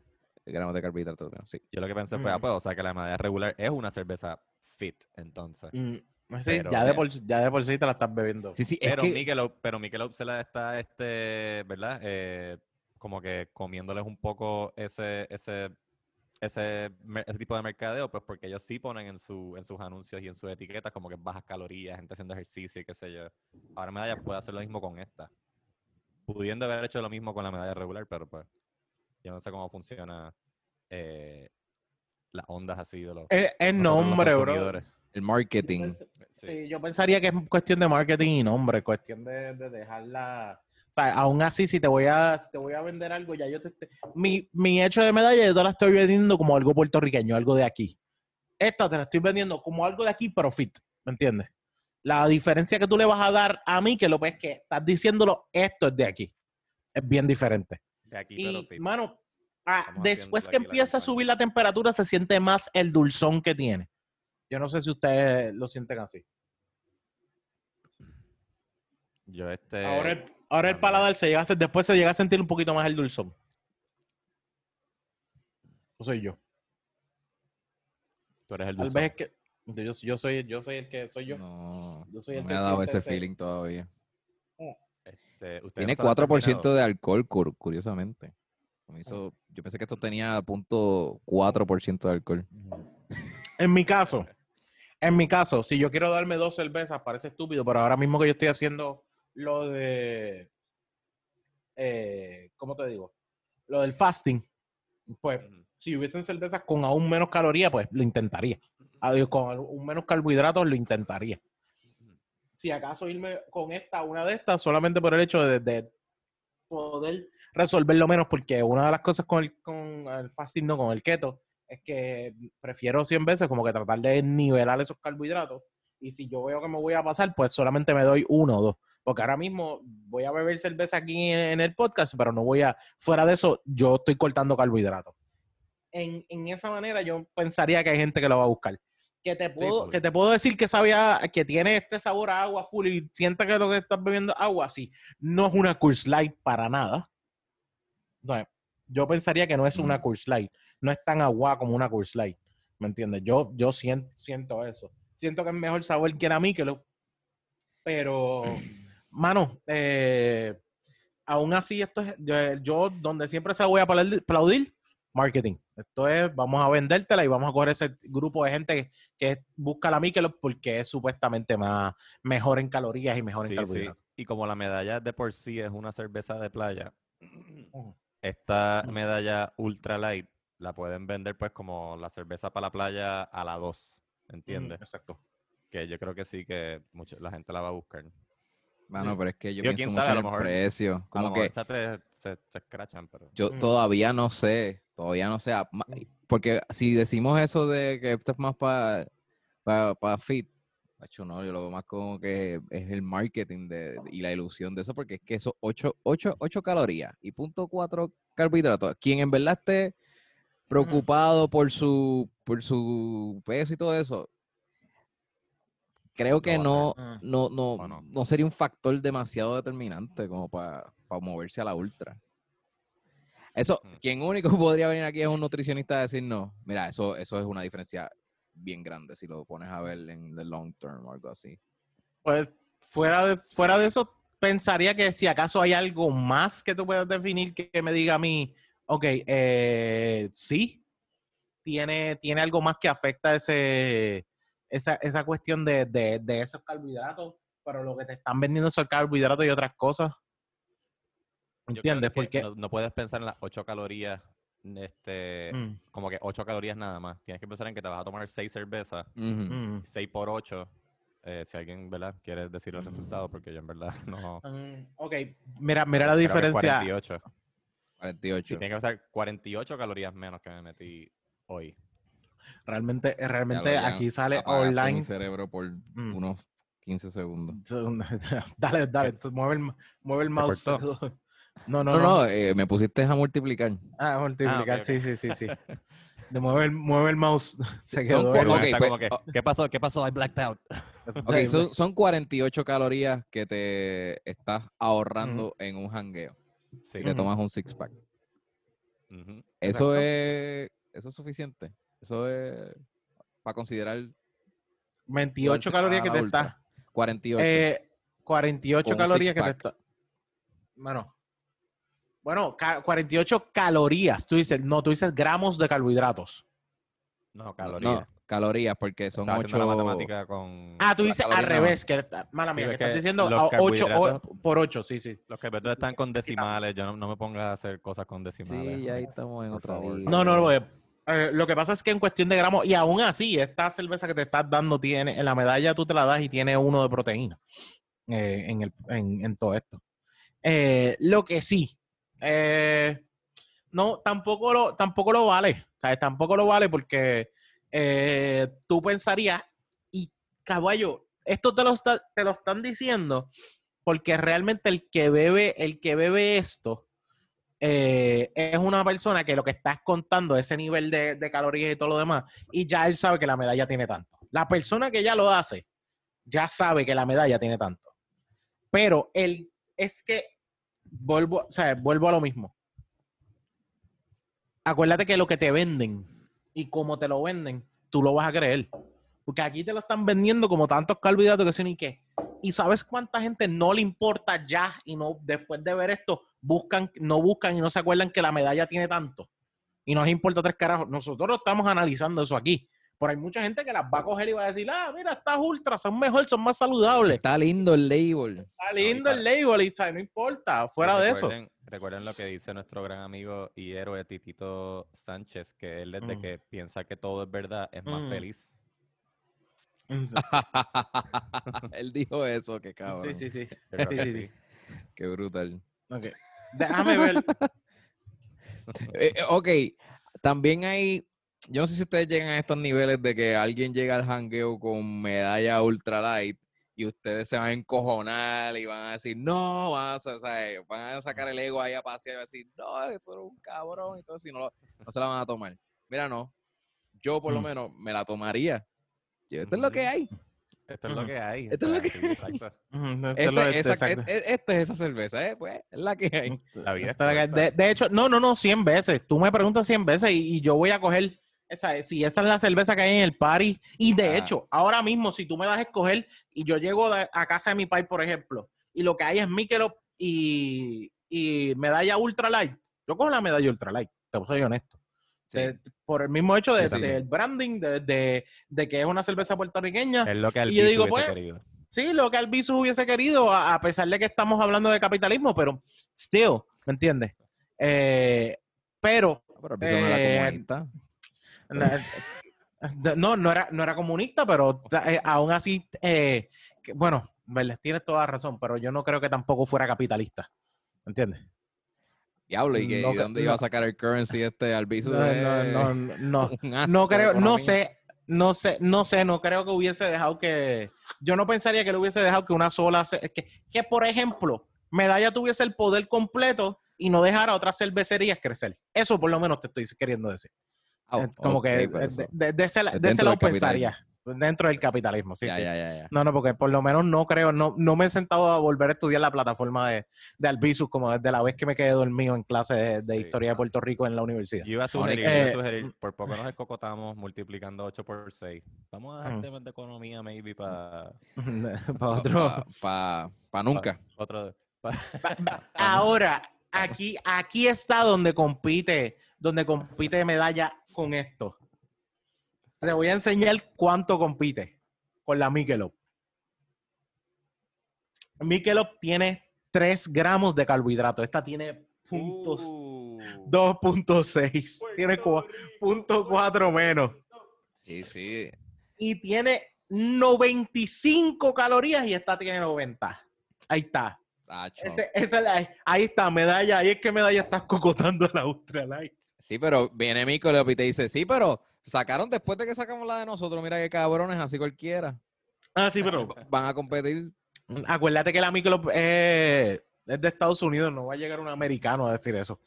S2: gramos de carbohidratos menos. Sí.
S1: Yo lo que pensé fue, ah,
S3: Ujú.
S1: pues, o sea, que la medalla regular es una cerveza fit, entonces.
S3: Mm, sí,
S1: Pero-
S3: ya, de por, ya de por sí te la estás bebiendo.
S2: Sí, sí, es
S1: Pero
S2: que
S1: Michelob, pero Michelob se la está, este, ¿verdad? Eh, como que comiéndoles un poco ese, ese, ese, ese tipo de mercadeo, pues porque ellos sí ponen en, su, en sus anuncios y en sus etiquetas como que bajas calorías, gente haciendo ejercicio y qué sé yo. Ahora Medalla puede hacer lo mismo con esta. Pudiendo haber hecho lo mismo con la medalla regular, pero pues yo no sé cómo funciona eh, las ondas así de los... Nosotros los
S3: nombre, bro.
S2: el marketing.
S1: Sí,
S3: yo pensaría que es cuestión de marketing y nombre, cuestión de, de dejarla. O sea, aún así, si te voy a, si te voy a vender algo, ya yo te. te- mi, mi hecho de medalla, yo te la estoy vendiendo como algo puertorriqueño, algo de aquí. Esta te la estoy vendiendo como algo de aquí, pero fit, ¿me entiendes? La diferencia que tú le vas a dar a mí, que lo ves que estás diciéndolo, esto es de aquí. Es bien diferente.
S1: De aquí, pero
S3: Y,
S1: fit.
S3: mano, ah, después que empieza a subir la temperatura, se siente más el dulzón que tiene. Yo no sé si ustedes lo sienten así.
S1: Yo este...
S3: Ahora el, ahora el paladar se llega a, después se llega a sentir un poquito más el dulzón. No soy yo.
S1: Tú eres el
S3: Tal
S1: dulzón.
S3: vez es que yo, yo soy yo soy el que soy yo.
S2: No,
S3: Yo soy
S2: no
S3: el
S2: me
S3: que
S2: ha dado ese feeling todavía.
S1: Este, ustedes
S2: Tiene
S1: no se lo han
S2: 4%
S1: terminado.
S2: de alcohol, cur- curiosamente. Me hizo- yo pensé que esto tenía punto .4% de alcohol.
S3: En mi caso, en mi caso, si yo quiero darme dos cervezas, parece estúpido, pero ahora mismo que yo estoy haciendo lo de eh, ¿cómo te digo? Lo del fasting, pues si hubiesen cervezas con aún menos calorías, pues lo intentaría. Ah, Con aún menos carbohidratos, lo intentaría. Si acaso irme con esta, una de estas, solamente por el hecho de, de poder resolverlo menos, porque una de las cosas con el, con el fasting, no con el keto, es que prefiero 100 veces como que tratar de nivelar esos carbohidratos. Y si yo veo que me voy a pasar, pues solamente me doy uno o dos. Porque ahora mismo voy a beber cerveza aquí en, el podcast, pero no voy a, fuera de eso, yo estoy cortando carbohidratos. En, en esa manera yo pensaría que hay gente que lo va a buscar. Que te puedo, que te puedo decir que sabía, que tiene este sabor a agua full y sienta que lo que estás bebiendo es agua, sí. No es una Coors Light para nada. No, yo pensaría que no es una
S2: Mm.
S3: Coors Light. No es tan agua como una Coors Light. ¿Me entiendes? Yo, yo siento, siento eso. Siento que es mejor sabor que era mí que lo. Pero, mano, eh, aún así, esto es. Yo, yo donde siempre se voy a aplaudir, marketing. Esto es, vamos a vendértela y vamos a coger ese grupo de gente que busca la Michelob porque es supuestamente más mejor en calorías y mejor
S1: Sí,
S3: en
S1: sí.
S3: carbohidratos.
S1: Y como la medalla de por sí es una cerveza de playa, esta medalla ultra light la pueden vender pues como la cerveza para la playa a la 2, ¿entiendes?
S3: Exacto.
S1: Que yo creo que sí que mucha, la gente la va a buscar.
S2: Mano,
S3: Sí.
S2: pero es que yo
S1: Digo,
S2: pienso
S1: quién
S2: mucho
S1: sabe, a
S2: en
S1: lo
S2: el
S1: mejor-
S2: precio.
S1: A lo
S2: Como
S1: mejor
S2: que
S1: esta te- se, se escrachan, pero...
S2: yo
S3: Mm.
S2: todavía no sé, todavía no sé.
S3: Mm.
S2: Porque si decimos eso de que esto es más para pa, fit, macho, no, yo lo veo más como que es el marketing de, y la ilusión de eso, porque es que eso 8, 8, 8 calorías y punto 4 carbohidratos. Quien en verdad esté preocupado por su, por su peso y todo eso, creo que
S1: va a
S2: no, no, no,
S1: ¿O no?
S2: no sería un factor demasiado determinante como para moverse a la ultra. Eso,
S1: Mm.
S2: quien único podría venir aquí es un nutricionista a decir no. Mira, eso, eso es una diferencia bien grande si lo pones a ver en the long term o algo así.
S3: Pues fuera de, fuera de eso, pensaría que si acaso hay algo más que tú puedas definir que, que me diga a mí, ok, eh, sí, tiene, tiene algo más que afecta ese, esa, esa cuestión de, de, de esos carbohidratos, pero lo que te están vendiendo son carbohidratos y otras cosas. ¿Entiendes?
S1: que
S3: Porque...
S1: no, no puedes pensar en las 8 calorías, este,
S3: Mm,
S1: como que 8 calorías nada más. Tienes que pensar en que te vas a tomar 6 cervezas,
S3: mm.
S1: 6 por 8. eh, si alguien, ¿verdad? Quiere decir el
S2: Ujú.
S1: resultado, porque yo en verdad no...
S3: Mm, ok, mira, mira la diferencia.
S1: 48.
S2: 48.
S1: Sí, tiene que pasar 48 calorías menos que me metí hoy.
S3: Realmente,
S2: Ya
S3: realmente
S2: ya
S3: aquí sale
S2: mi
S3: online.
S2: cerebro por
S3: Mm.
S2: unos 15 segundos.
S3: dale, dale, mueve el, mueve el
S1: se
S3: mouse.
S1: cortó.
S3: No, no,
S2: No,
S3: no.
S2: no, eh, me pusiste a multiplicar.
S3: Ah, multiplicar, sí, sí, sí, sí. De mueve el, mueve el mouse. Se quedó.
S2: Son pues,
S1: que,
S2: oh.
S1: ¿qué pasó? ¿Qué pasó? I blacked out.
S2: Ok, son, son 48 calorías que te estás ahorrando en un jangueo.
S1: Sí.
S2: Si te tomas un six pack. Eso
S3: Exacto.
S2: es, eso es suficiente. Eso es para considerar
S3: 28
S2: darse
S3: calorías que te está.
S2: 48.
S3: Eh, 48
S2: Con un
S3: calorías que te está. Bueno. Bueno, ca- 48 calorías. Tú dices, no, tú dices gramos de carbohidratos.
S1: No, calorías.
S2: no, calorías, porque son
S1: Estaba haciendo la
S2: 8.
S1: matemática con...
S3: Ah, tú dices al revés. Que, mala
S1: Sí,
S3: mía, que estás diciendo
S1: los
S3: 8
S1: carbohidratos-
S3: por 8, sí, sí.
S1: Los carbohidratos están con decimales. Yo no, no me pongas a hacer cosas con decimales.
S2: Sí, ahí estamos en
S1: por
S2: otra
S1: favor.
S3: No, no, no. Eh, lo que pasa es que en cuestión de gramos, y aún así, esta cerveza que te estás dando tiene, en la medalla tú te la das y tiene uno de proteína eh, en, el, en, todo esto. Eh, lo que sí, no, tampoco lo, tampoco lo vale. ¿sabes? Tampoco lo vale porque tú pensarías, y caballo, esto te lo, está- te lo están diciendo porque realmente el que bebe, el que bebe esto, eh, es una persona que lo que estás contando, ese nivel de, calorías y todo lo demás, y ya él sabe que la medalla tiene tanto. La persona que ya lo hace, ya sabe que la medalla tiene tanto. Pero él, es que, vuelvo, o sea, vuelvo a lo mismo. Acuérdate que lo que te venden y cómo te lo venden, tú lo vas a creer. Porque aquí te lo están vendiendo como tantos carbohidratos que sí ni qué. Y sabes cuánta gente no le importa ya y no después de ver esto buscan, no buscan y no se acuerdan que la medalla tiene tanto. Y no les importa tres carajos. Nosotros estamos analizando eso aquí. Pero hay mucha gente que las va a coger y va a decir, ah, mira, estas ultras son mejor, son más saludables.
S2: Está lindo el label.
S3: Está lindo el label y está- no importa, fuera de eso.
S1: Recuerden- lo que dice nuestro gran amigo y héroe Titito Sánchez, que él desde
S3: Mm.
S1: que piensa que todo es verdad es más
S3: Mm.
S1: feliz.
S2: Él dijo eso, qué cabrón.
S3: Sí, sí, sí. Sí,
S1: que
S3: sí,
S1: sí.
S2: Qué brutal.
S3: Ok. Déjame ver.
S2: Eh, eh, ok, también hay, yo no sé si ustedes llegan a estos niveles de que alguien llega al hangueo con medalla ultra light y ustedes se van a encojonar y van a decir, no, van a, o sea, van a sacar el ego ahí a pasear y van a decir, no, esto es un cabrón y todo eso, y no, no se la van a tomar. Mira, no, yo por lo
S3: Mm.
S2: menos me la tomaría. Yo, esto es lo que hay.
S1: Esto es lo que hay.
S2: Esto es lo que-
S1: exacto.
S2: e- e- esta es esa cerveza, ¿eh? Pues es la que hay.
S1: La vida es
S3: Esto es lo que-
S1: corta.
S3: de, de hecho, no, no, no, 100 veces. Tú me preguntas 100 veces y, y yo voy a coger, esa, si esa es la cerveza que hay en el party. Y de
S2: Ah.
S3: hecho, ahora mismo, si tú me das a escoger y yo llego de- a casa de mi pai, por ejemplo, y lo que hay es Michelob y, y medalla ultra light, yo cojo la medalla ultra light, te soy honesto.
S2: Sí.
S3: De- por el mismo hecho de-
S2: Sí,
S3: del branding, de, de- que es una cerveza puertorriqueña.
S1: Es lo que
S3: Y yo digo,
S1: hubiese
S3: pues,
S1: querido.
S3: Sí, lo que Albizu hubiese querido, a, a pesar de que estamos hablando de capitalismo, pero still, ¿me entiendes? Eh, pero
S2: Pero el piso no era
S3: Eh,
S2: comunista.
S3: na- no, no era, no era comunista, pero eh, aún así, eh, que- bueno, tienes toda la razón, pero yo no creo que tampoco fuera capitalista, ¿me entiendes?
S2: Diablo, ¿y, que,
S3: no
S2: y dónde iba a
S3: no.
S2: sacar el currency este Albizu?
S3: No, no,
S2: de-
S3: no, no, no. No creo, no sé, no sé, no sé, no creo que hubiese dejado que, yo no pensaría que le hubiese dejado que una sola, que, que por ejemplo, Medalla tuviese el poder completo y no dejara a otras cervecerías crecer. Eso por lo menos te estoy queriendo decir.
S2: Ah,
S3: Eh, Como que de, de- de ese, de ese lado pensaría, dentro del capitalismo, sí,
S2: ya,
S3: sí.
S2: ya, ya, ya.
S3: No, no, porque por lo menos no creo, no, no me he sentado a volver a estudiar la plataforma de, de Albizus como desde la vez que me quedé dormido en clase de, de
S1: Sí.
S3: historia de Puerto Rico en la universidad.
S1: Yo iba a sugerir,
S2: que-
S1: yo iba a
S3: Eh,
S1: sugerir, por poco nos escocotamos multiplicando 8 por 6. Vamos a dejar
S3: Mm.
S1: temas de economía, maybe, para
S3: Para otro.
S2: Pa, pa nunca.
S1: otro.
S3: Ahora, aquí, aquí está donde compite, donde compite medalla con esto. Te voy a enseñar cuánto compite con la Michelob. Michelob tiene 3 gramos de carbohidratos. Esta tiene puntos
S1: Uh.
S3: 2.6. Tiene cua- punto 4 menos.
S2: Sí, sí.
S3: Y tiene 95 calorías y esta tiene 90. Ahí está. Ese- esa es la- ahí está, medalla. Ahí es que medalla está cocotando a la Ultralight.
S2: Sí, pero viene Mico y te dice, sí, pero sacaron después de que sacamos la de nosotros. Mira qué cabrones, así cualquiera.
S3: Ah, sí, pero
S2: Van a competir.
S3: acuérdate que la micro eh, es de Estados Unidos. No va a llegar un americano a decir eso.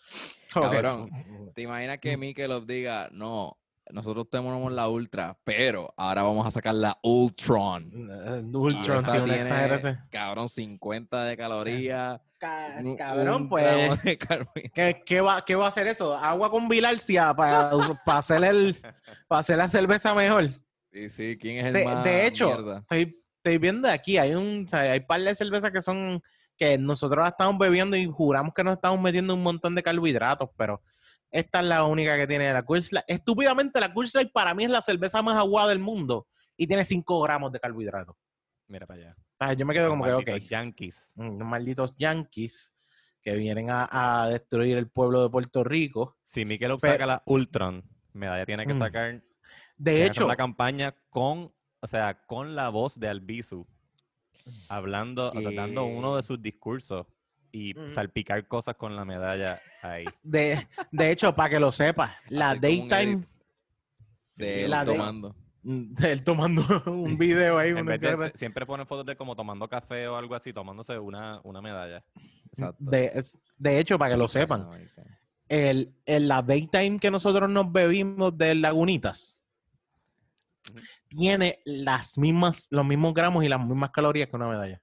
S2: Cabrón. ¿Te imaginas que Mikelov diga, no, nosotros tenemos la Ultra, pero ahora vamos a sacar la Ultron? Y
S3: Ultron, una
S2: tiene. Cabrón, 50 de calorías.
S3: Ca- Cabrón, pues. ¿Qué, qué va, ¿Qué va a hacer eso? Agua con bilarcia para, hacer, el, para hacer la cerveza mejor.
S2: Sí, sí, ¿quién es el
S3: De,
S2: más
S3: de hecho,
S2: mierda?
S3: estoy, estoy viendo aquí, hay un, o sea, hay par de cervezas que son que nosotros la estamos bebiendo y juramos que nos estamos metiendo un montón de carbohidratos, pero esta es la única que tiene la Light. Estúpidamente, la Light para mí es la cerveza más aguada del mundo y tiene 5 gramos de carbohidratos.
S1: Mira para allá.
S3: Ah, yo me quedo como que, ok,
S1: Yankees.
S3: mm, los malditos yankees que vienen a, a destruir el pueblo de Puerto Rico.
S1: Si Mikel saca la Ultron, Medalla tiene que
S3: Mm.
S1: sacar
S3: De hecho,
S1: una campaña con, o sea, con la voz de Albizu, hablando, o sea, dando uno de sus discursos y
S3: Mm.
S1: salpicar cosas con la medalla ahí.
S3: de, de hecho, para que lo sepas, la Daytime,
S2: de
S3: la
S2: él
S3: de-
S2: tomando.
S3: mm, él tomando un video ahí.
S1: En vez de- siempre ponen fotos de como tomando café o algo así, tomándose una, una medalla.
S2: Exacto.
S3: de, de hecho, para que lo sepan, el, el- la Daytime que nosotros nos bebimos de Lagunitas tiene las mismas, los mismos gramos y las mismas calorías que una medalla.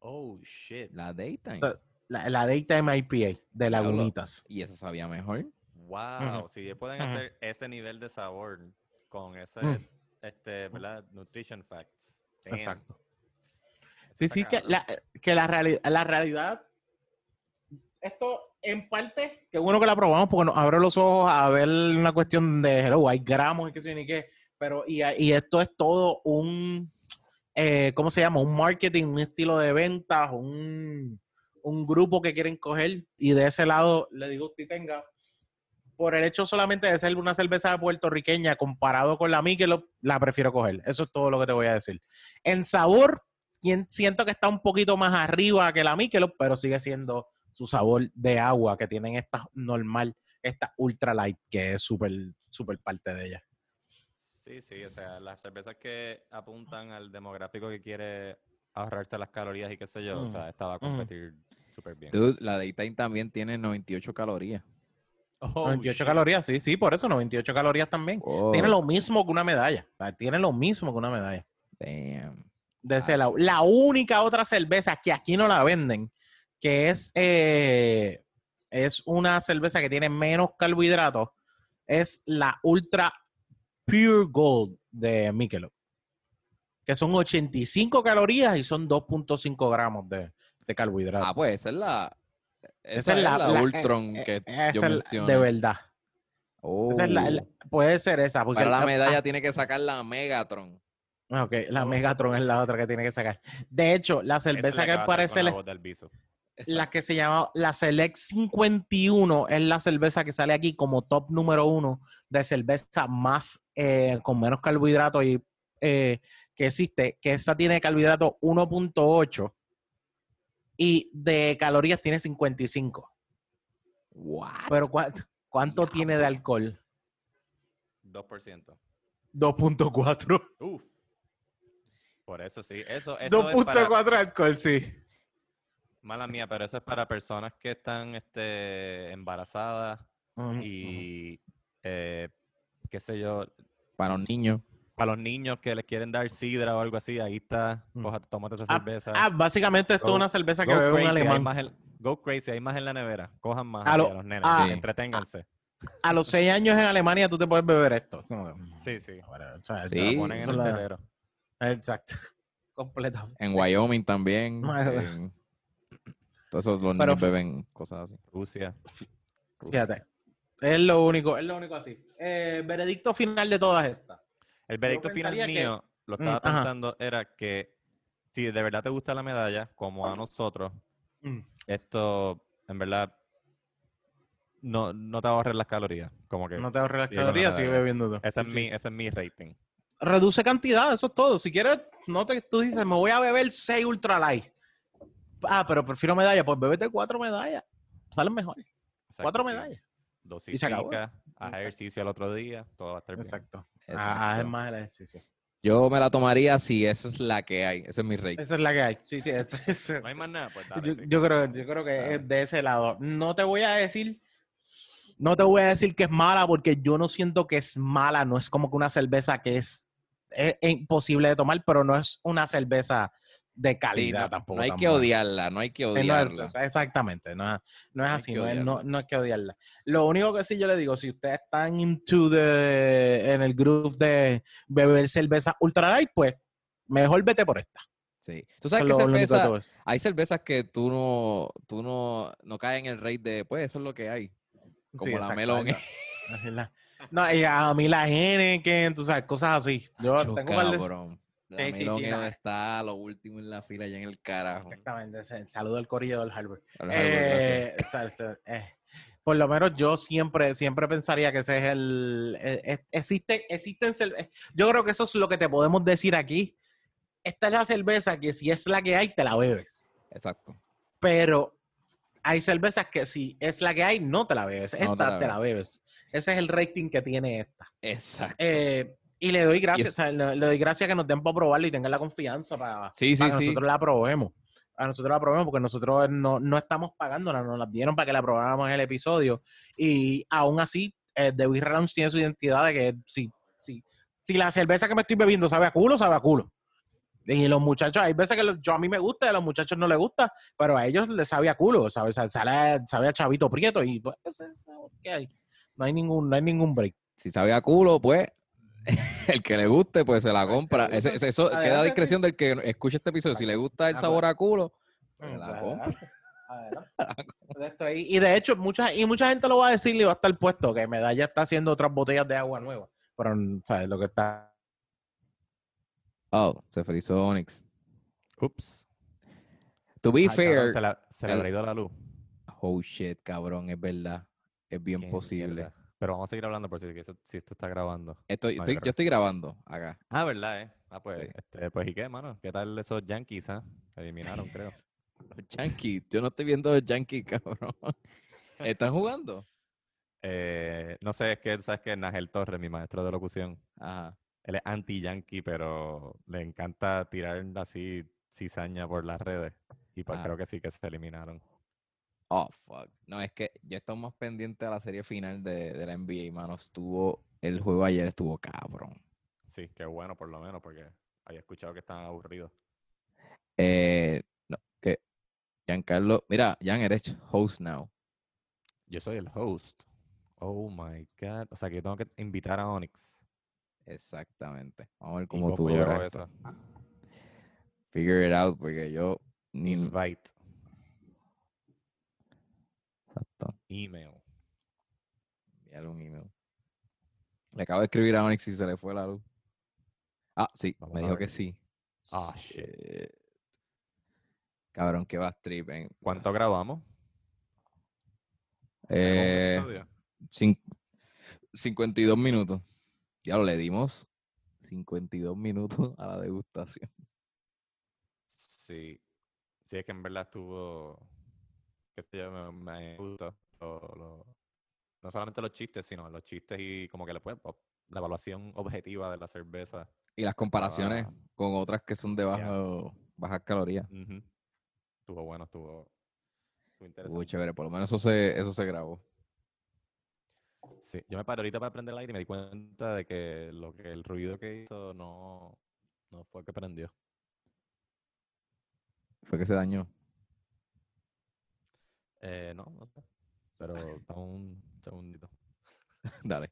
S1: Oh, shit.
S2: La daytime.
S3: La, la Daytime IPA de. Lagunitas.
S2: Y eso sabía mejor.
S1: Wow, si ellos pueden hacer ese nivel de sabor con ese,
S3: Mm.
S1: este, ¿verdad? Nutrition facts. Damn.
S3: Exacto.
S1: Eso
S3: Sí, sí, que la, que la, reali- la realidad, esto en parte, qué bueno que la probamos porque nos abre los ojos a ver una cuestión de, hello, hay gramos y qué sé yo ni qué, pero y, y esto es todo un, eh, ¿cómo se llama? Un marketing, un estilo de ventas, un, un grupo que quieren coger y de ese lado, le digo usted tenga, por el hecho solamente de ser una cerveza puertorriqueña comparado con la Michelob, la prefiero coger. Eso es todo lo que te voy a decir. En sabor, siento que está un poquito más arriba que la Michelob, pero sigue siendo su sabor de agua que tienen esta normal, esta ultra light, que es súper, súper parte de ella.
S1: Sí, sí, o sea, las cervezas que apuntan al demográfico que quiere ahorrarse las calorías y qué sé yo, o
S3: Mm,
S1: sea, esta va a
S3: mm.
S1: competir súper bien.
S2: Dude, la daytime también tiene 98 calorías.
S1: Oh,
S3: 98
S1: shit.
S3: calorías, sí, sí, por eso 98 calorías también.
S2: Oh,
S3: Tiene lo mismo que una medalla. o sea, tiene lo mismo que una medalla.
S2: damn.
S3: De ese lado. La única otra cerveza que aquí no la venden, que es, eh, es una cerveza que tiene menos carbohidratos, es la Ultra Pure Gold de Michelob. Que son 85 calorías y son 2.5 gramos de, de carbohidratos.
S2: Ah, pues esa es la.
S3: Esa
S2: Esa, es la,
S3: la-
S2: Ultron
S3: eh,
S2: que
S3: eh,
S2: yo mencioné.
S3: de verdad.
S2: Oh.
S3: Esa es la- la- puede ser esa. Porque
S2: Para la
S3: ah,
S2: medalla tiene que sacar la Megatron.
S3: ah, ok, la Megatron es la otra que tiene que sacar. De hecho, la cerveza que
S1: va a hacer
S3: parece
S1: con la
S3: la- que se llama la Select 51 es la cerveza que sale aquí como top número uno de cerveza más eh, con menos carbohidratos y eh, que existe, que esta tiene carbohidratos 1.8 y de calorías tiene 55.
S2: What?
S3: Pero ¿cuánto, cuánto tiene de alcohol?
S1: 2%.
S3: 2.4.
S1: Uf. Por eso sí, eso, eso es para,
S3: 2.4 de alcohol, sí.
S1: Mala mía, pero eso es para personas que están este, embarazadas y eh, qué sé yo,
S2: Para los niños.
S1: para los niños que les quieren dar sidra o algo así, ahí está,
S3: Mm.
S1: coja, tómate esa
S3: Ah,
S1: cerveza.
S3: Ah, básicamente esto es una cerveza que bebe un
S1: crazy, hay
S3: alemán.
S1: más en- go crazy, hay más en la nevera. Cojan más
S3: A lo-
S1: a los nenes.
S3: ah,
S1: entreténganse.
S3: A los 6 años en Alemania tú te puedes beber esto. Que-
S1: Sí, sí.
S3: O sea,
S2: Sí,
S1: Te la ponen en el
S3: la-. Exacto. Completamente.
S2: En Wyoming también.
S3: Madre.
S2: en- Todos esos los
S3: Pero
S2: niños beben cosas así.
S1: Rusia.
S3: Fíjate. Es lo único, es lo único así. Eh, veredicto final de todas estas.
S1: El veredicto final
S3: que-
S1: mío, lo
S3: Mm,
S1: estaba
S3: ajá.
S1: pensando, era que si de verdad te gusta la medalla, como a nosotros,
S3: Mm.
S1: esto, en verdad, no, no te ahorres las calorías. Como que
S3: No te ahorres las
S1: Sí,
S3: calorías, sigue bebiendo tú.
S1: ese, es
S3: Sí,
S1: mi,
S3: sí.
S1: ese es mi rating.
S3: Reduce cantidad, eso es todo. Si quieres, no te, tú dices, me voy a beber 6 ultra light. Ah, pero prefiero medallas. Pues bebete cuatro medallas. Salen mejor.
S1: Exacto,
S3: Cuatro
S1: sí.
S3: medallas. Y se acabó.
S1: Dosifica, haz ejercicio al otro día, todo va a estar bien.
S3: Exacto.
S2: Exacto.
S3: Ah, haz más el ejercicio.
S2: Yo me la tomaría si esa es la que hay. Ese es mi rating.
S3: Esa es la que hay. Sí, sí. ese-
S1: No hay más nada, pues dale.
S3: yo,
S1: sí.
S3: yo creo, yo creo que es de ese lado. No te voy a decir, no te voy a decir que es mala porque yo no siento que es mala. No es como que una cerveza que es, es imposible de tomar, pero no es una cerveza de
S2: Sí,
S3: calidad
S2: no,
S3: tampoco.
S2: no hay que odiarla, no hay que
S3: Eh, no
S2: odiarla.
S3: exactamente, no es, no es así, es, no, hay que odiarla. Lo único que sí yo le digo, si ustedes están into the, en el groove de beber cerveza ultra light, pues mejor vete por esta.
S2: Sí. ¿Tú sabes
S3: que
S2: cerveza? Hay cervezas que tú no, tú no, no caes en el rate de, pues eso es lo que hay. Como
S3: Sí,
S2: la melón.
S3: No, y a mí la Henneken, tú sabes, cosas así. Yo tengo par de-
S2: cabrón. La
S3: Sí, sí, sí, no,
S2: está lo último en la fila, allá en el carajo.
S3: Exactamente, saludo al corillo del Harvard. Eh, eh, por lo menos yo siempre, siempre pensaría que ese es el. eh, eh, existe, existen. eh, Yo creo que eso es lo que te podemos decir aquí. Esta es la cerveza que si es la que hay, te la bebes.
S2: Exacto.
S3: Pero hay cervezas que si es la que hay, no te la bebes.
S2: No
S3: Esta
S2: te la
S3: te la bebes. Ese es el rating que tiene esta.
S2: Exacto.
S3: Eh, y le doy gracias,
S2: es-
S3: o sea, le, le doy gracias que nos den para probarla y tengan la confianza para,
S2: Sí, sí,
S3: para que
S2: sí.
S3: nosotros la probemos. A nosotros la probemos porque nosotros no, no estamos pagándola, nos la dieron para que la probáramos en el episodio. Y aún así, eh, The Beer Lounge tiene su identidad de que si, si, si la cerveza que me estoy bebiendo sabe a culo, sabe a culo. Y los muchachos, hay veces que yo a mí me gusta y a los muchachos no les gusta, pero a ellos les sabe a culo, sabe, sabe, sabe, sabe a chavito prieto y pues, eso es lo que hay. No hay ningún, no hay ningún break.
S2: Si sabe a culo, pues el que le guste, pues se la compra. Ese-
S3: guste,
S2: ese- eso queda a discreción del que escuche este episodio. Si le gusta el
S3: Ah,
S2: sabor a culo,
S3: Mm,
S2: se la
S3: pues,
S2: compra.
S3: esto ahí. Y de hecho, mucha, y mucha gente lo va a decir y va a estar puesto que Medalla está haciendo otras botellas de agua nueva. Pero, ¿sabes? Lo que está.
S2: Oh, se frizó Onyx.
S1: Ups.
S2: To be
S1: Ay, cabrón,
S2: fair,
S1: se, la- se le ido la luz.
S2: oh shit, cabrón, es verdad. Es bien
S1: Qué
S2: posible.
S1: mierda. Pero vamos a seguir hablando por si, si esto está grabando.
S2: Estoy,
S1: No,
S2: estoy-
S1: yo
S2: estoy grabando acá.
S1: Ah, ¿verdad, eh? Ah, pues,
S2: Sí.
S1: este, pues, ¿y qué, mano? ¿Qué tal esos Yankees, ah? Que eliminaron, creo.
S2: Los Yankees. Yo no estoy viendo los Yankees, cabrón. ¿Están jugando?
S1: Eh, no sé, es que sabes que Nagel Torres, mi maestro de locución,
S2: Ajá.
S1: él es anti-yankee, pero le encanta tirar así cizaña por las redes. Y pues
S2: Ah.
S1: creo que sí que se eliminaron.
S2: Oh, fuck. No, es que yo estoy más pendiente a la serie final de, de la NBA, mano. Estuvo, el juego ayer estuvo cabrón.
S1: Sí, qué bueno por lo menos, porque había escuchado que estaban aburridos.
S2: Eh, no, que Giancarlo, mira, Jan, eres host now.
S1: Yo soy el host. Oh my God. O sea que yo tengo que invitar a Onyx.
S2: Exactamente. Vamos a ver
S1: ¿Y
S2: cómo tú logras
S1: eso?
S2: Figure it out, porque yo ni...
S1: Invite.
S2: Exacto.
S1: Email.
S2: Enviarle un email. Le acabo de escribir a Onyx y se le fue la luz. Ah, sí,
S1: Vamos
S2: me dijo que sí.
S1: Ah, shit.
S2: Shit. Cabrón, que va trip. eh.
S1: ¿Cuánto grabamos?
S2: Eh,
S1: ¿Grabamos un episodio?
S2: cin- 52 minutos. Ya lo le dimos 52 minutos a la degustación.
S1: Sí. Sí, es que en verdad estuvo. Qué sé yo, me, me gustó. lo- lo- no solamente los chistes, sino los chistes y como que le puede, la evaluación objetiva de la cerveza.
S2: Y las comparaciones
S1: Ah.
S2: con otras que son de bajo, bajas calorías.
S1: Estuvo bueno, estuvo, estuvo interesante.
S2: chévere, por lo menos eso se, eso se grabó.
S1: Sí, yo me paré ahorita para prender el aire y me di cuenta de que lo que el ruido que hizo no, no fue que prendió.
S2: Fue que se dañó.
S1: Eh, no, no sé. Pero dame un segundito.
S2: Dale.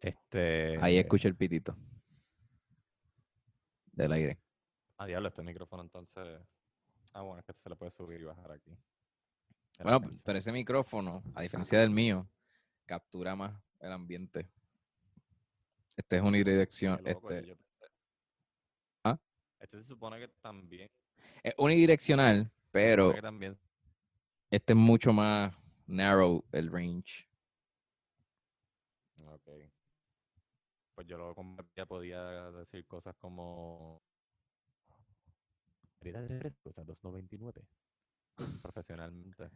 S1: Este.
S2: Ahí escuché el pitito. Del aire.
S1: Ah, diablo, este micrófono entonces. Ah, bueno, es que se le puede subir y bajar aquí.
S2: Bueno, pero ese micrófono, a diferencia del mío, captura más el ambiente. Este es unidireccional. Este,
S1: pensé-
S2: ¿Ah?
S1: Este se supone que también.
S2: es unidireccional, pero
S1: también.
S2: este es mucho más narrow el range.
S1: Ok. Pues yo lo convertía, podía decir cosas como. Herida de refrescos a 2.99. Profesionalmente.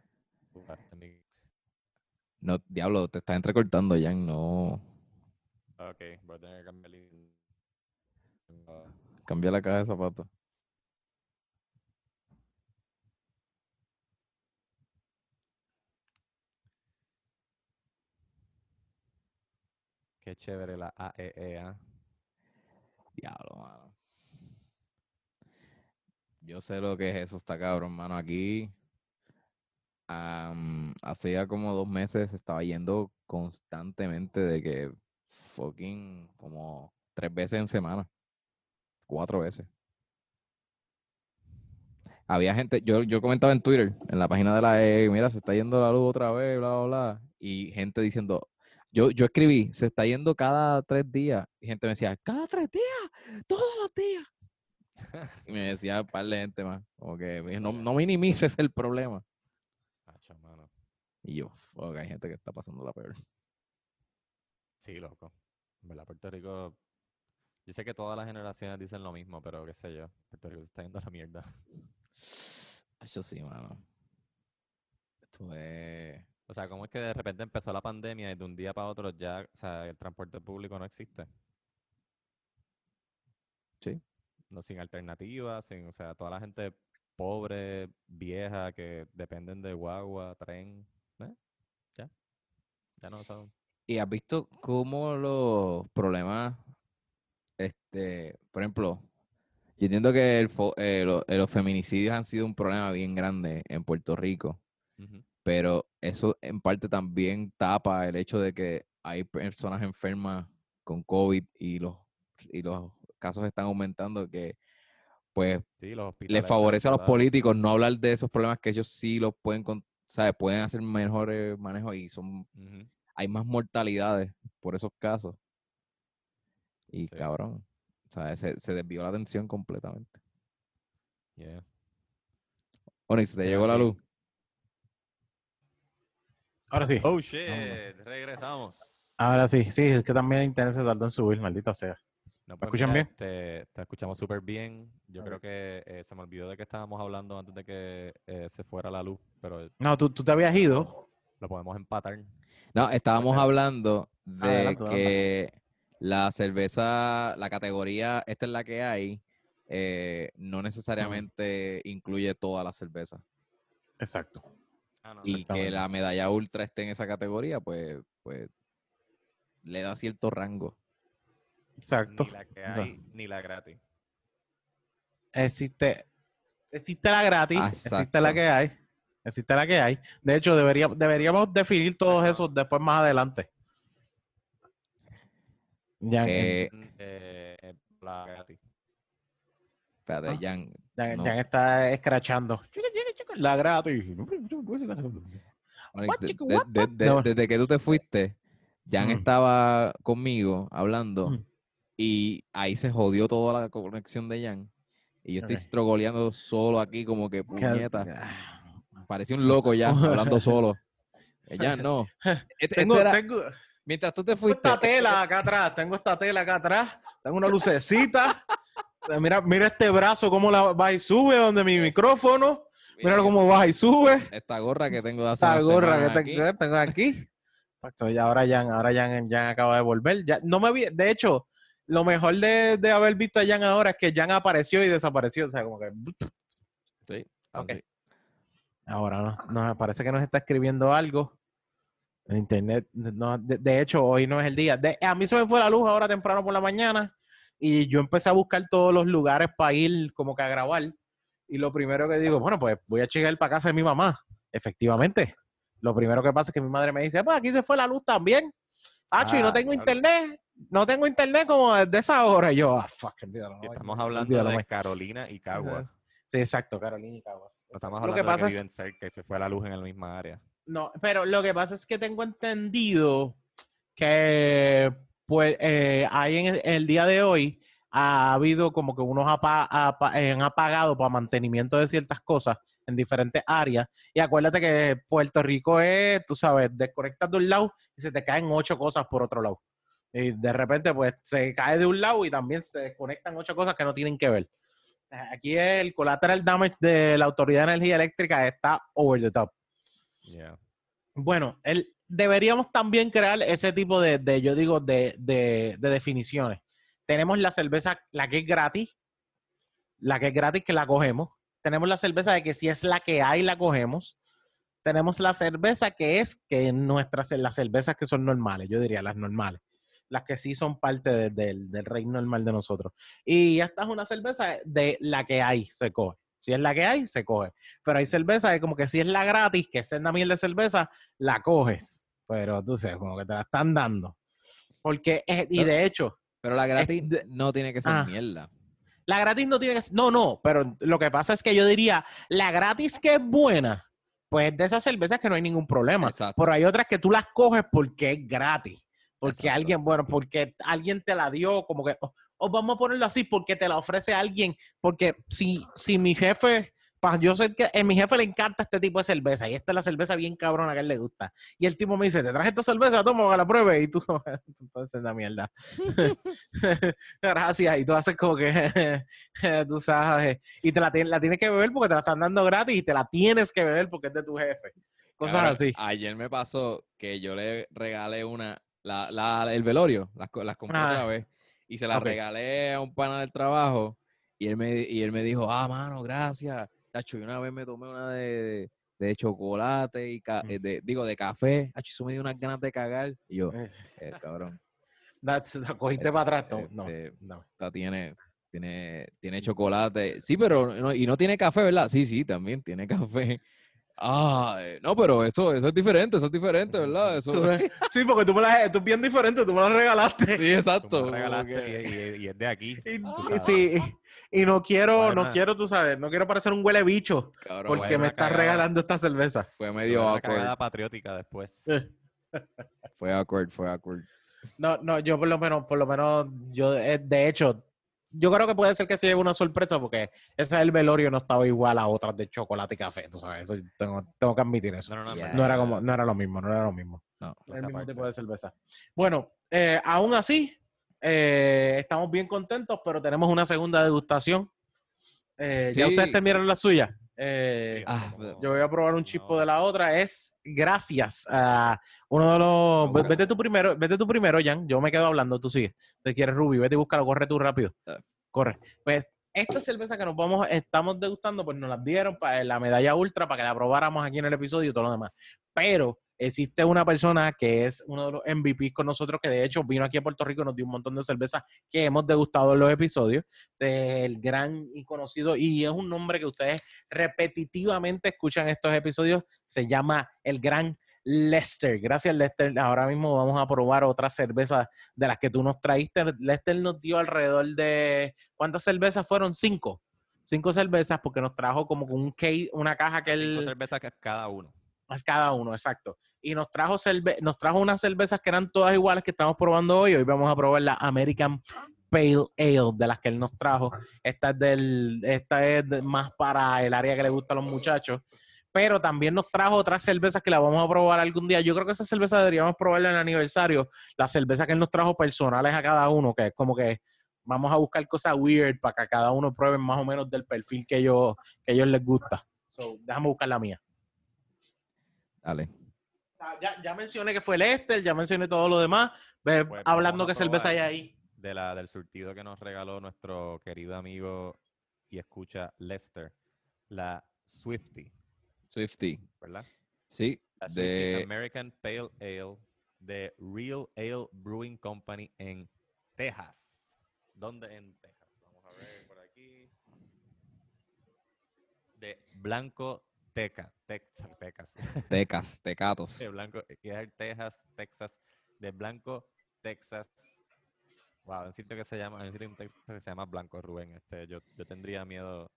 S2: No, diablo, te estás entrecortando, Jan. No.
S1: Ok, voy a tener que cambiar el. Ah,
S2: Cambia la caja de zapatos.
S1: Qué chévere la AEEA.
S2: Diablo, mano. Yo sé lo que es eso, está cabrón, mano. Aquí, ya como dos meses estaba yendo constantemente de que fucking como tres veces en semana. Cuatro veces. Había gente, yo, yo comentaba en Twitter, en la página de la E, mira, se está yendo la luz otra vez, bla, bla, bla. Y gente diciendo, yo, yo escribí, se está yendo cada tres días. Y gente me decía, cada tres días, todos los días. Y me decía par de gente más, como no, no minimices el problema. Y yo, fuck, hay gente que está pasando la peor.
S1: Sí, loco. En verdad, Puerto Rico. Yo sé que todas las generaciones dicen lo mismo, pero qué sé yo. Puerto Rico se está yendo a la mierda.
S2: Yo sí, mano. Esto es...
S1: O sea, ¿cómo es que de repente empezó la pandemia y de un día para otro ya, o sea, el transporte público no existe?
S2: Sí.
S1: No, sin alternativas, sin, o sea, toda la gente pobre, vieja, que dependen de guagua, tren, ¿eh? Ya. Ya no saben.
S2: ¿Y has visto cómo los problemas, este, por ejemplo, yo entiendo que el eh, lo- eh, los feminicidios han sido un problema bien grande en Puerto Rico, pero eso en parte también tapa el hecho de que hay personas enfermas con COVID y los, y los casos están aumentando, que pues
S1: Sí,
S2: les favorece a los políticos no hablar de esos problemas que ellos sí los pueden, con- ¿sabes? pueden hacer mejores manejos y son hay más mortalidades por esos casos. Y
S1: Sí.
S2: cabrón, sea, se, se desvió la atención completamente.
S1: Yeah.
S2: Onyx, ¿te llegó la luz?
S3: Ahora sí.
S1: Oh shit, regresamos.
S3: Ahora sí. Sí, es que también el internet se tardó en subir, maldita sea.
S1: No,
S3: ¿Me
S1: pues
S3: escuchan
S1: mira,
S3: bien?
S1: Te, te escuchamos súper bien. Yo creo que eh, se me olvidó de que estábamos hablando antes de que eh, se fuera la luz, pero
S3: No, tú, tú te habías ido.
S1: lo podemos empatar.
S2: No, estábamos hablando de
S3: Adelante, adelante.
S2: que la cerveza, la categoría, esta es la que hay, eh, no necesariamente incluye toda la cerveza.
S3: Exacto.
S1: Ah, no,
S2: Y que la medalla ultra esté en esa categoría, pues, pues le da cierto rango.
S3: Exacto.
S1: Ni la que
S3: No.
S1: hay, ni la gratis.
S3: Existe, existe la gratis, existe la que hay. Existe la que hay. De hecho, debería, deberíamos definir todos esos después más adelante. Ya,
S2: Eh,
S1: Eh, eh, la gratis.
S2: espérate,
S3: Ah.
S2: Jan,
S3: ya-
S2: no.
S3: ya está escrachando. La gratis.
S2: De- de- de-
S3: No.
S2: desde que tú te fuiste, Jan
S3: Mm.
S2: estaba conmigo hablando
S3: Mm.
S2: Y ahí se jodió toda la conexión de Jan. Y yo estoy
S3: Ok.
S2: strogoleando solo aquí como que puñeta.
S3: ah,
S2: Parecía un loco ya, hablando solo. Eh, Jan, no. Este-
S3: Tengo,
S2: este era-
S3: tengo,
S2: mientras tú te
S3: tengo
S2: fuiste,
S3: esta tela acá atrás. Tengo esta tela acá atrás. Tengo una lucecita. Mira, mira este brazo cómo la baja y sube donde mi micrófono. Mira cómo baja y sube.
S2: esta gorra que tengo de hace
S3: Esta gorra que tengo,
S2: aquí.
S3: tengo aquí. Exacto, y ahora Jan, ahora Jan, Jan acaba de volver. Ya, no me vi, de hecho, lo mejor de, de haber visto a Jan ahora es que Jan apareció y desapareció. O sea, como que
S2: Sí,
S3: Ok.
S2: así.
S3: ahora no, nos parece que nos está escribiendo algo. En internet, no, de, de hecho, hoy no es el día. De- a mí se me fue la luz ahora temprano por la mañana y yo empecé a buscar todos los lugares para ir como que a grabar. Y lo primero que digo, bueno, pues voy a llegar para casa de mi mamá. Efectivamente. Lo primero que pasa es que mi madre me dice, pues aquí se fue la luz también. Hacho, y no
S1: Ah,
S3: tengo
S1: claro.
S3: internet. No tengo internet como desde esa hora. Y yo, ah, fuck, olvídalo. No,
S1: estamos hablando de. Carolina y Cagua.
S3: Sí, exacto, Carolina y Caguas.
S1: No estamos
S3: Lo
S1: hablando
S3: que
S1: de
S3: pasa
S1: que
S3: es-
S1: viven cerca y se fue la luz en la misma área.
S3: No, pero lo que pasa es que tengo entendido que pues eh, hay en el, el día de hoy ha habido como que unos apa- apa- eh, han apagado para mantenimiento de ciertas cosas en diferentes áreas. Y acuérdate que Puerto Rico es, tú sabes, desconectas de un lado y se te caen ocho cosas por otro lado. Y de repente, pues, se cae de un lado y también se desconectan ocho cosas que no tienen que ver. Aquí el collateral damage de la Autoridad de Energía Eléctrica está over the top.
S1: Yeah.
S3: Bueno, el, deberíamos también crear ese tipo de, de, yo digo, de, de- de definiciones. Tenemos la cerveza, la que es gratis, la que es gratis que la cogemos. Tenemos la cerveza de que si es la que hay, la cogemos. Tenemos la cerveza que es que nuestras, las cervezas que son normales, yo diría las normales. Las que sí son parte de- del, del rey normal de nosotros. Y esta es una cerveza de la que hay, se coge. Si es la que hay, se coge. Pero hay cerveza que como que si es la gratis, que es una miel de cerveza, la coges. Pero tú sabes, como que te la están dando. Porque, es- y de hecho,
S2: Pero la gratis
S3: de-
S2: no tiene que ser
S3: Ah.
S2: mierda.
S3: la gratis no tiene que ser. No, no, pero lo que pasa es que yo diría, la gratis que es buena, pues de esas cervezas que no hay ningún problema.
S2: Exacto.
S3: Pero hay otras que tú las coges porque es gratis. Porque
S2: Exacto.
S3: alguien, bueno, porque alguien te la dio, como que, o, o vamos a ponerlo así, porque te la ofrece alguien. Porque si, si mi jefe, pa, yo sé que a mi jefe le encanta este tipo de cerveza y esta es la cerveza bien cabrona que a él le gusta. Y el tipo me dice, te traje esta cerveza, toma, que la pruebe. Y tú, entonces es la mierda. Gracias. Y tú haces como que, tú sabes, y te la, la tienes que beber porque te la están dando gratis y te la tienes que beber porque es de tu jefe. Cosas así.
S2: Ayer me pasó que yo le regalé una, la, la- el velorio, las, las compré
S3: Ah.
S2: otra vez, y se las regalé a un pana del trabajo, y él me, y él me dijo, ah, mano, gracias. Tacho, y una vez me tomé una de, de chocolate y, ca-
S3: Mm.
S2: eh, de, digo, de café. Tacho, eso me dio unas ganas de cagar. Y yo,
S3: Eh,
S2: eh, cabrón,
S3: that's- la cogiste para atrás. No, no,
S2: Este,
S3: no.
S2: esta tiene, tiene, tiene chocolate. Sí, pero, no, y no tiene café, ¿verdad? Sí, sí, también tiene café. Ah, eh, no, pero esto, eso es diferente, eso es diferente, ¿verdad? Eso,
S3: sí, porque tú me la, tú bien diferente, tú me la regalaste.
S2: sí,
S1: Tú me
S2: exacto.
S1: regalaste y, y- y es de aquí.
S3: Y, sí, y no quiero, no quiero, tú sabes, no quiero parecer un huele bicho
S2: cabrón,
S3: porque me estás regalando esta cerveza.
S2: fue medio
S1: una
S2: awkward.
S1: patriótica después.
S2: Fue awkward, fue awkward.
S3: No, no, yo por lo menos, por lo menos, yo eh, de hecho, yo creo que puede ser que sea una sorpresa porque ese del velorio no estaba igual a otras de chocolate y café, tú sabes, eso tengo, tengo que admitir eso.
S1: No, no, no.
S2: Yeah.
S3: era como, no era lo mismo, no era lo mismo.
S2: No.
S3: el mismo
S1: parte.
S3: tipo de cerveza. Bueno, eh, aún así, eh, estamos bien contentos, pero tenemos una segunda degustación. Eh, Ya ustedes terminaron la suya. Eh,
S1: Sí,
S2: Ah,
S1: como-
S3: yo voy a probar un chispo
S1: no.
S3: de la otra. Es gracias a uno de los.
S2: Bueno.
S3: Vete tú primero, vete tú primero, Jan. Yo me quedo hablando, tú sigue. Te quieres Ruby, vete y búscalo, corre tú rápido.
S2: Dale.
S3: Corre. Pues esta cerveza que nos vamos, estamos degustando, pues nos la dieron para la medalla ultra para que la probáramos aquí en el episodio y todo lo demás. Pero existe una persona que es uno de los MVPs con nosotros, que de hecho vino aquí a Puerto Rico y nos dio un montón de cervezas que hemos degustado en los episodios. El gran y conocido, y es un nombre que ustedes repetitivamente escuchan estos episodios, se llama el gran Lester. Gracias, Lester. Ahora mismo vamos a probar otra cerveza de las que tú nos traíste. Lester nos dio alrededor de. ¿Cuántas cervezas fueron? Cinco. Cinco cervezas, porque nos trajo como un case, una caja que
S1: Cinco
S3: él.
S1: cervezas que cada uno.
S3: Cada uno, exacto. Y nos trajo, cerve- nos trajo unas cervezas que eran todas iguales que estamos probando hoy. Hoy vamos a probar la American Pale Ale de las que él nos trajo. Esta es, del, esta es más para el área que le gusta a los muchachos. Pero también nos trajo otras cervezas que la vamos a probar algún día. Yo creo que esa cerveza deberíamos probarla en el aniversario. La cerveza que él nos trajo personales a cada uno, que es como que vamos a buscar cosas weird para que cada uno pruebe más o menos del perfil que ellos, que ellos les gusta. So, déjame buscar la mía.
S2: Dale.
S3: Ah, Ya, ya mencioné que fue Lester, ya mencioné todo lo demás. Ve
S1: Pues
S3: hablando
S1: a
S3: cerveza hay ahí.
S1: De la, del surtido que nos regaló nuestro querido amigo y escucha Lester. La Swifty,
S2: Swifty.
S1: ¿verdad?
S2: Sí,
S1: La Swifty
S2: de
S1: American Pale Ale de Real Ale Brewing Company en Texas. ¿Dónde en Texas? Vamos a ver por aquí. De Blanco Teca, Texas, Texas.
S2: Tecas, Tecatos.
S1: de Blanco, es el Texas, Texas, de Blanco, Texas. Wow, un sitio que se llama, un sitio en Texas que se llama Blanco Rubén. Este, yo, yo tendría miedo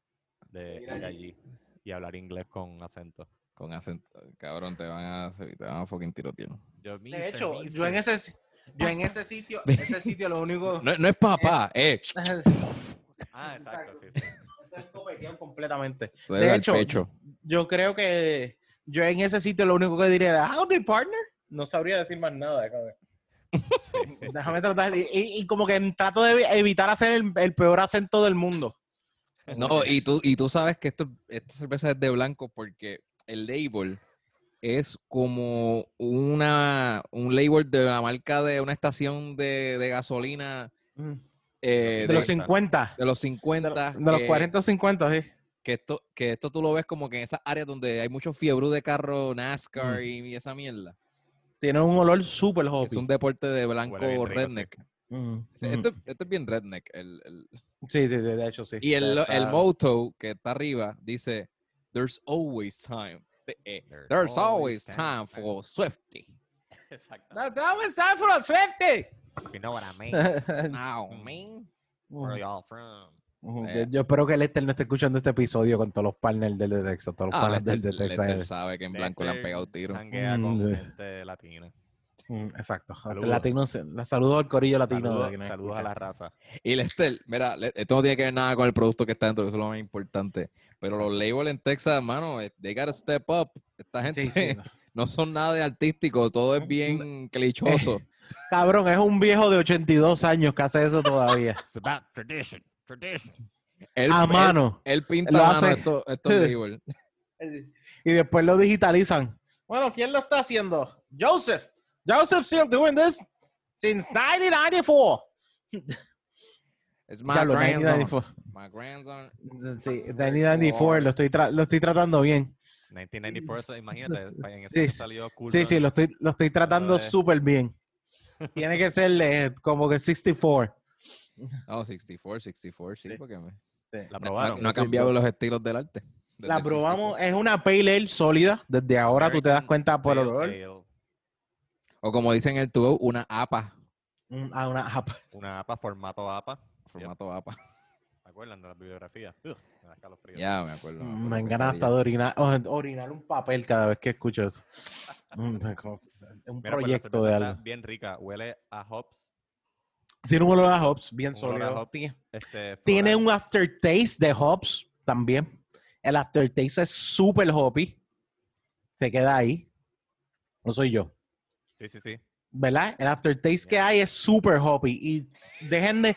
S1: de
S3: Ir
S1: allí y hablar inglés con acento.
S2: Con acento. Cabrón, te van a, te van a fucking tirotear.
S1: Yo,
S3: De
S1: "Mister,
S3: hecho, yo
S1: mister".
S3: en ese, yo en ese sitio, ese sitio lo único...
S2: No, no es papá, eh.
S1: Ah, exacto, sí, sí.
S3: Completamente. De hecho,
S2: pecho.
S3: Yo creo que yo en ese sitio lo único que diría era, howdy partner. No sabría decir más nada. Déjame tratar. Y, y- y como que trato de evitar hacer el, el peor acento del mundo.
S2: No, y tú, y tú sabes que esto, esta cerveza es de blanco porque el label es como una, un label de la marca de una estación de, de gasolina eh,
S3: De los 50.
S2: de los
S3: De,
S2: 50.
S3: lo- de los
S2: que-
S3: 40 o 50, sí.
S2: Que esto, que esto tú lo ves como que en esas áreas donde hay mucho fiebre de carro, NASCAR
S3: Mm.
S2: y, esa mierda.
S3: Tiene un olor súper
S2: Es
S3: hoppy.
S2: un deporte de blanco
S1: rico, sí.
S2: redneck.
S3: Mm,
S2: Sí,
S3: mm.
S2: Esto, esto es bien redneck. El, el-
S3: Sí, sí, sí, de hecho sí.
S2: Y el, el motto que está arriba dice, There's always time. Eh, There's always time for Swifty.
S1: Exacto.
S3: That's always time for a Swifty.
S1: You know what I mean?
S2: Now, man.
S1: Where y'all from?
S3: Ujú,
S2: Eh.
S3: Yo, yo espero que Lester no esté escuchando este episodio con todos los partners del de Texas, todos los
S2: Ah,
S3: partners del
S2: Lester,
S3: de Texas.
S2: Lester sabe que en blanco le han pegado tiro.
S3: Mm,
S1: con
S3: de-
S1: gente latina.
S3: Mm, Exacto.
S1: Saludos.
S3: Latinos, la saludos al corillo latino.
S1: Saludos, a la raza.
S2: Y Lester, mira, esto no tiene que ver nada con el producto que está dentro, eso es lo más importante. Pero los labels en Texas, hermano, eh, they gotta step up. Esta gente
S3: Sí, sí, no.
S2: no son nada de artístico, todo es bien clichoso.
S3: Cabrón, es un viejo de 82 años que hace eso todavía.
S1: It's about tradition. Tradition.
S2: Él,
S3: a mano.
S2: Él, pinta
S3: Lo
S2: a mano
S3: hace-
S2: estos labels.
S3: y después lo digitalizan. Bueno, ¿quién lo está haciendo? Joseph. Joseph still doing this since 1994.
S2: Es my
S3: Diablo,
S2: grandson.
S3: 1994.
S2: My grandson.
S3: Sí, 1994, lo estoy, lo estoy tratando bien.
S1: 1994, eso, imagínate, en ese
S3: Sí,
S1: salió cool.
S3: Sí, sí, lo estoy, lo estoy tratando súper bien. Tiene que ser eh, como que 64.
S2: Oh, 64, 64, sí,
S3: Sí.
S2: porque me-
S1: La
S2: no,
S1: probaron.
S2: no ha cambiado los estilos del arte.
S3: La probamos,
S2: 64.
S3: es una pale ale sólida. Desde ahora tú te das cuenta por el olor.
S1: Ale,
S2: O como dicen en el tubo, una APA.
S3: Ah, una APA.
S1: Una APA, formato APA.
S2: Formato APA.
S1: ¿Se acuerdan de la bibliografía? Ugh, me da.
S2: Ya, me acuerdo.
S3: Mm,
S2: acuerdo
S3: Me
S2: salía.
S3: hasta de orinar, orinar un papel cada vez que escucho eso. Mm, un
S1: Mira, pues,
S3: proyecto de algo.
S1: Bien rica. Huele a hops.
S3: Tiene un olor a hops bien
S1: Un
S3: sólido.
S1: hops.
S3: Tiene-
S1: Este,
S3: Tiene un aftertaste de hops también. El aftertaste es súper hoppy. Se queda ahí. No soy yo.
S1: Sí, sí, sí.
S3: ¿Verdad? El aftertaste que hay es súper hoppy. Y dejen de.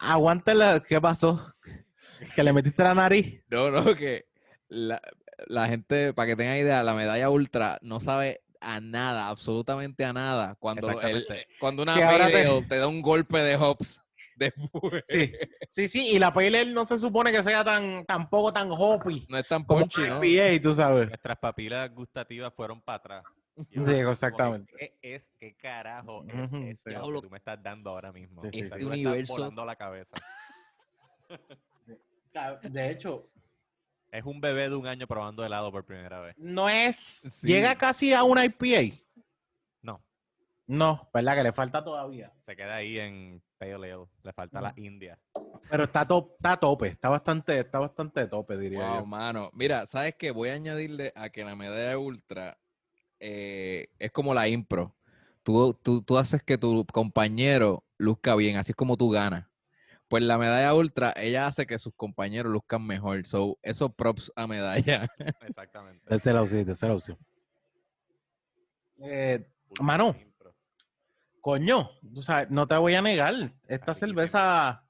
S3: Aguántela. ¿Qué pasó? Que le metiste la nariz.
S2: No, no, que la, la gente, para que tengan idea, la medalla ultra no sabe a nada, absolutamente a nada. Cuando, el- cuando una pale
S3: te-
S2: da un golpe de hops después.
S3: Sí. Sí, sí. Y la ale no se supone que sea tan tampoco tan hoppy.
S2: No es tan
S3: Como
S2: punchy, ¿no?
S3: IPA, tú sabes.
S1: Nuestras papilas gustativas fueron para atrás. Y
S3: Sí, exactamente.
S1: ¿Qué es? ¿Qué carajo es esto
S3: sí.
S1: que tú me estás dando ahora mismo?
S3: Sí, sí,
S2: Este universo-
S1: volando la cabeza.
S3: De hecho,
S1: Es un bebé de un año probando helado por primera vez.
S3: no es.
S2: Sí.
S3: Llega casi a una IPA.
S1: No,
S3: No, ¿verdad? Que le falta todavía.
S1: se queda ahí en Pale Ale. Le falta la India.
S3: Pero está, to- está a tope. Está bastante, está bastante tope, diría
S2: Wow,
S3: yo.
S2: mano. Mira, ¿sabes qué? Voy a añadirle a que la medalla ultra eh, es como la impro. Tú, tú, tú haces que tu compañero luzca bien, así es como tú ganas. Pues la medalla ultra, ella hace que sus compañeros luzcan mejor. So, eso props a medalla.
S1: Exactamente.
S3: Desde la opción, desde la opción. Eh, Mano.
S1: Impro.
S3: coño, no te voy a negar. Esta cerveza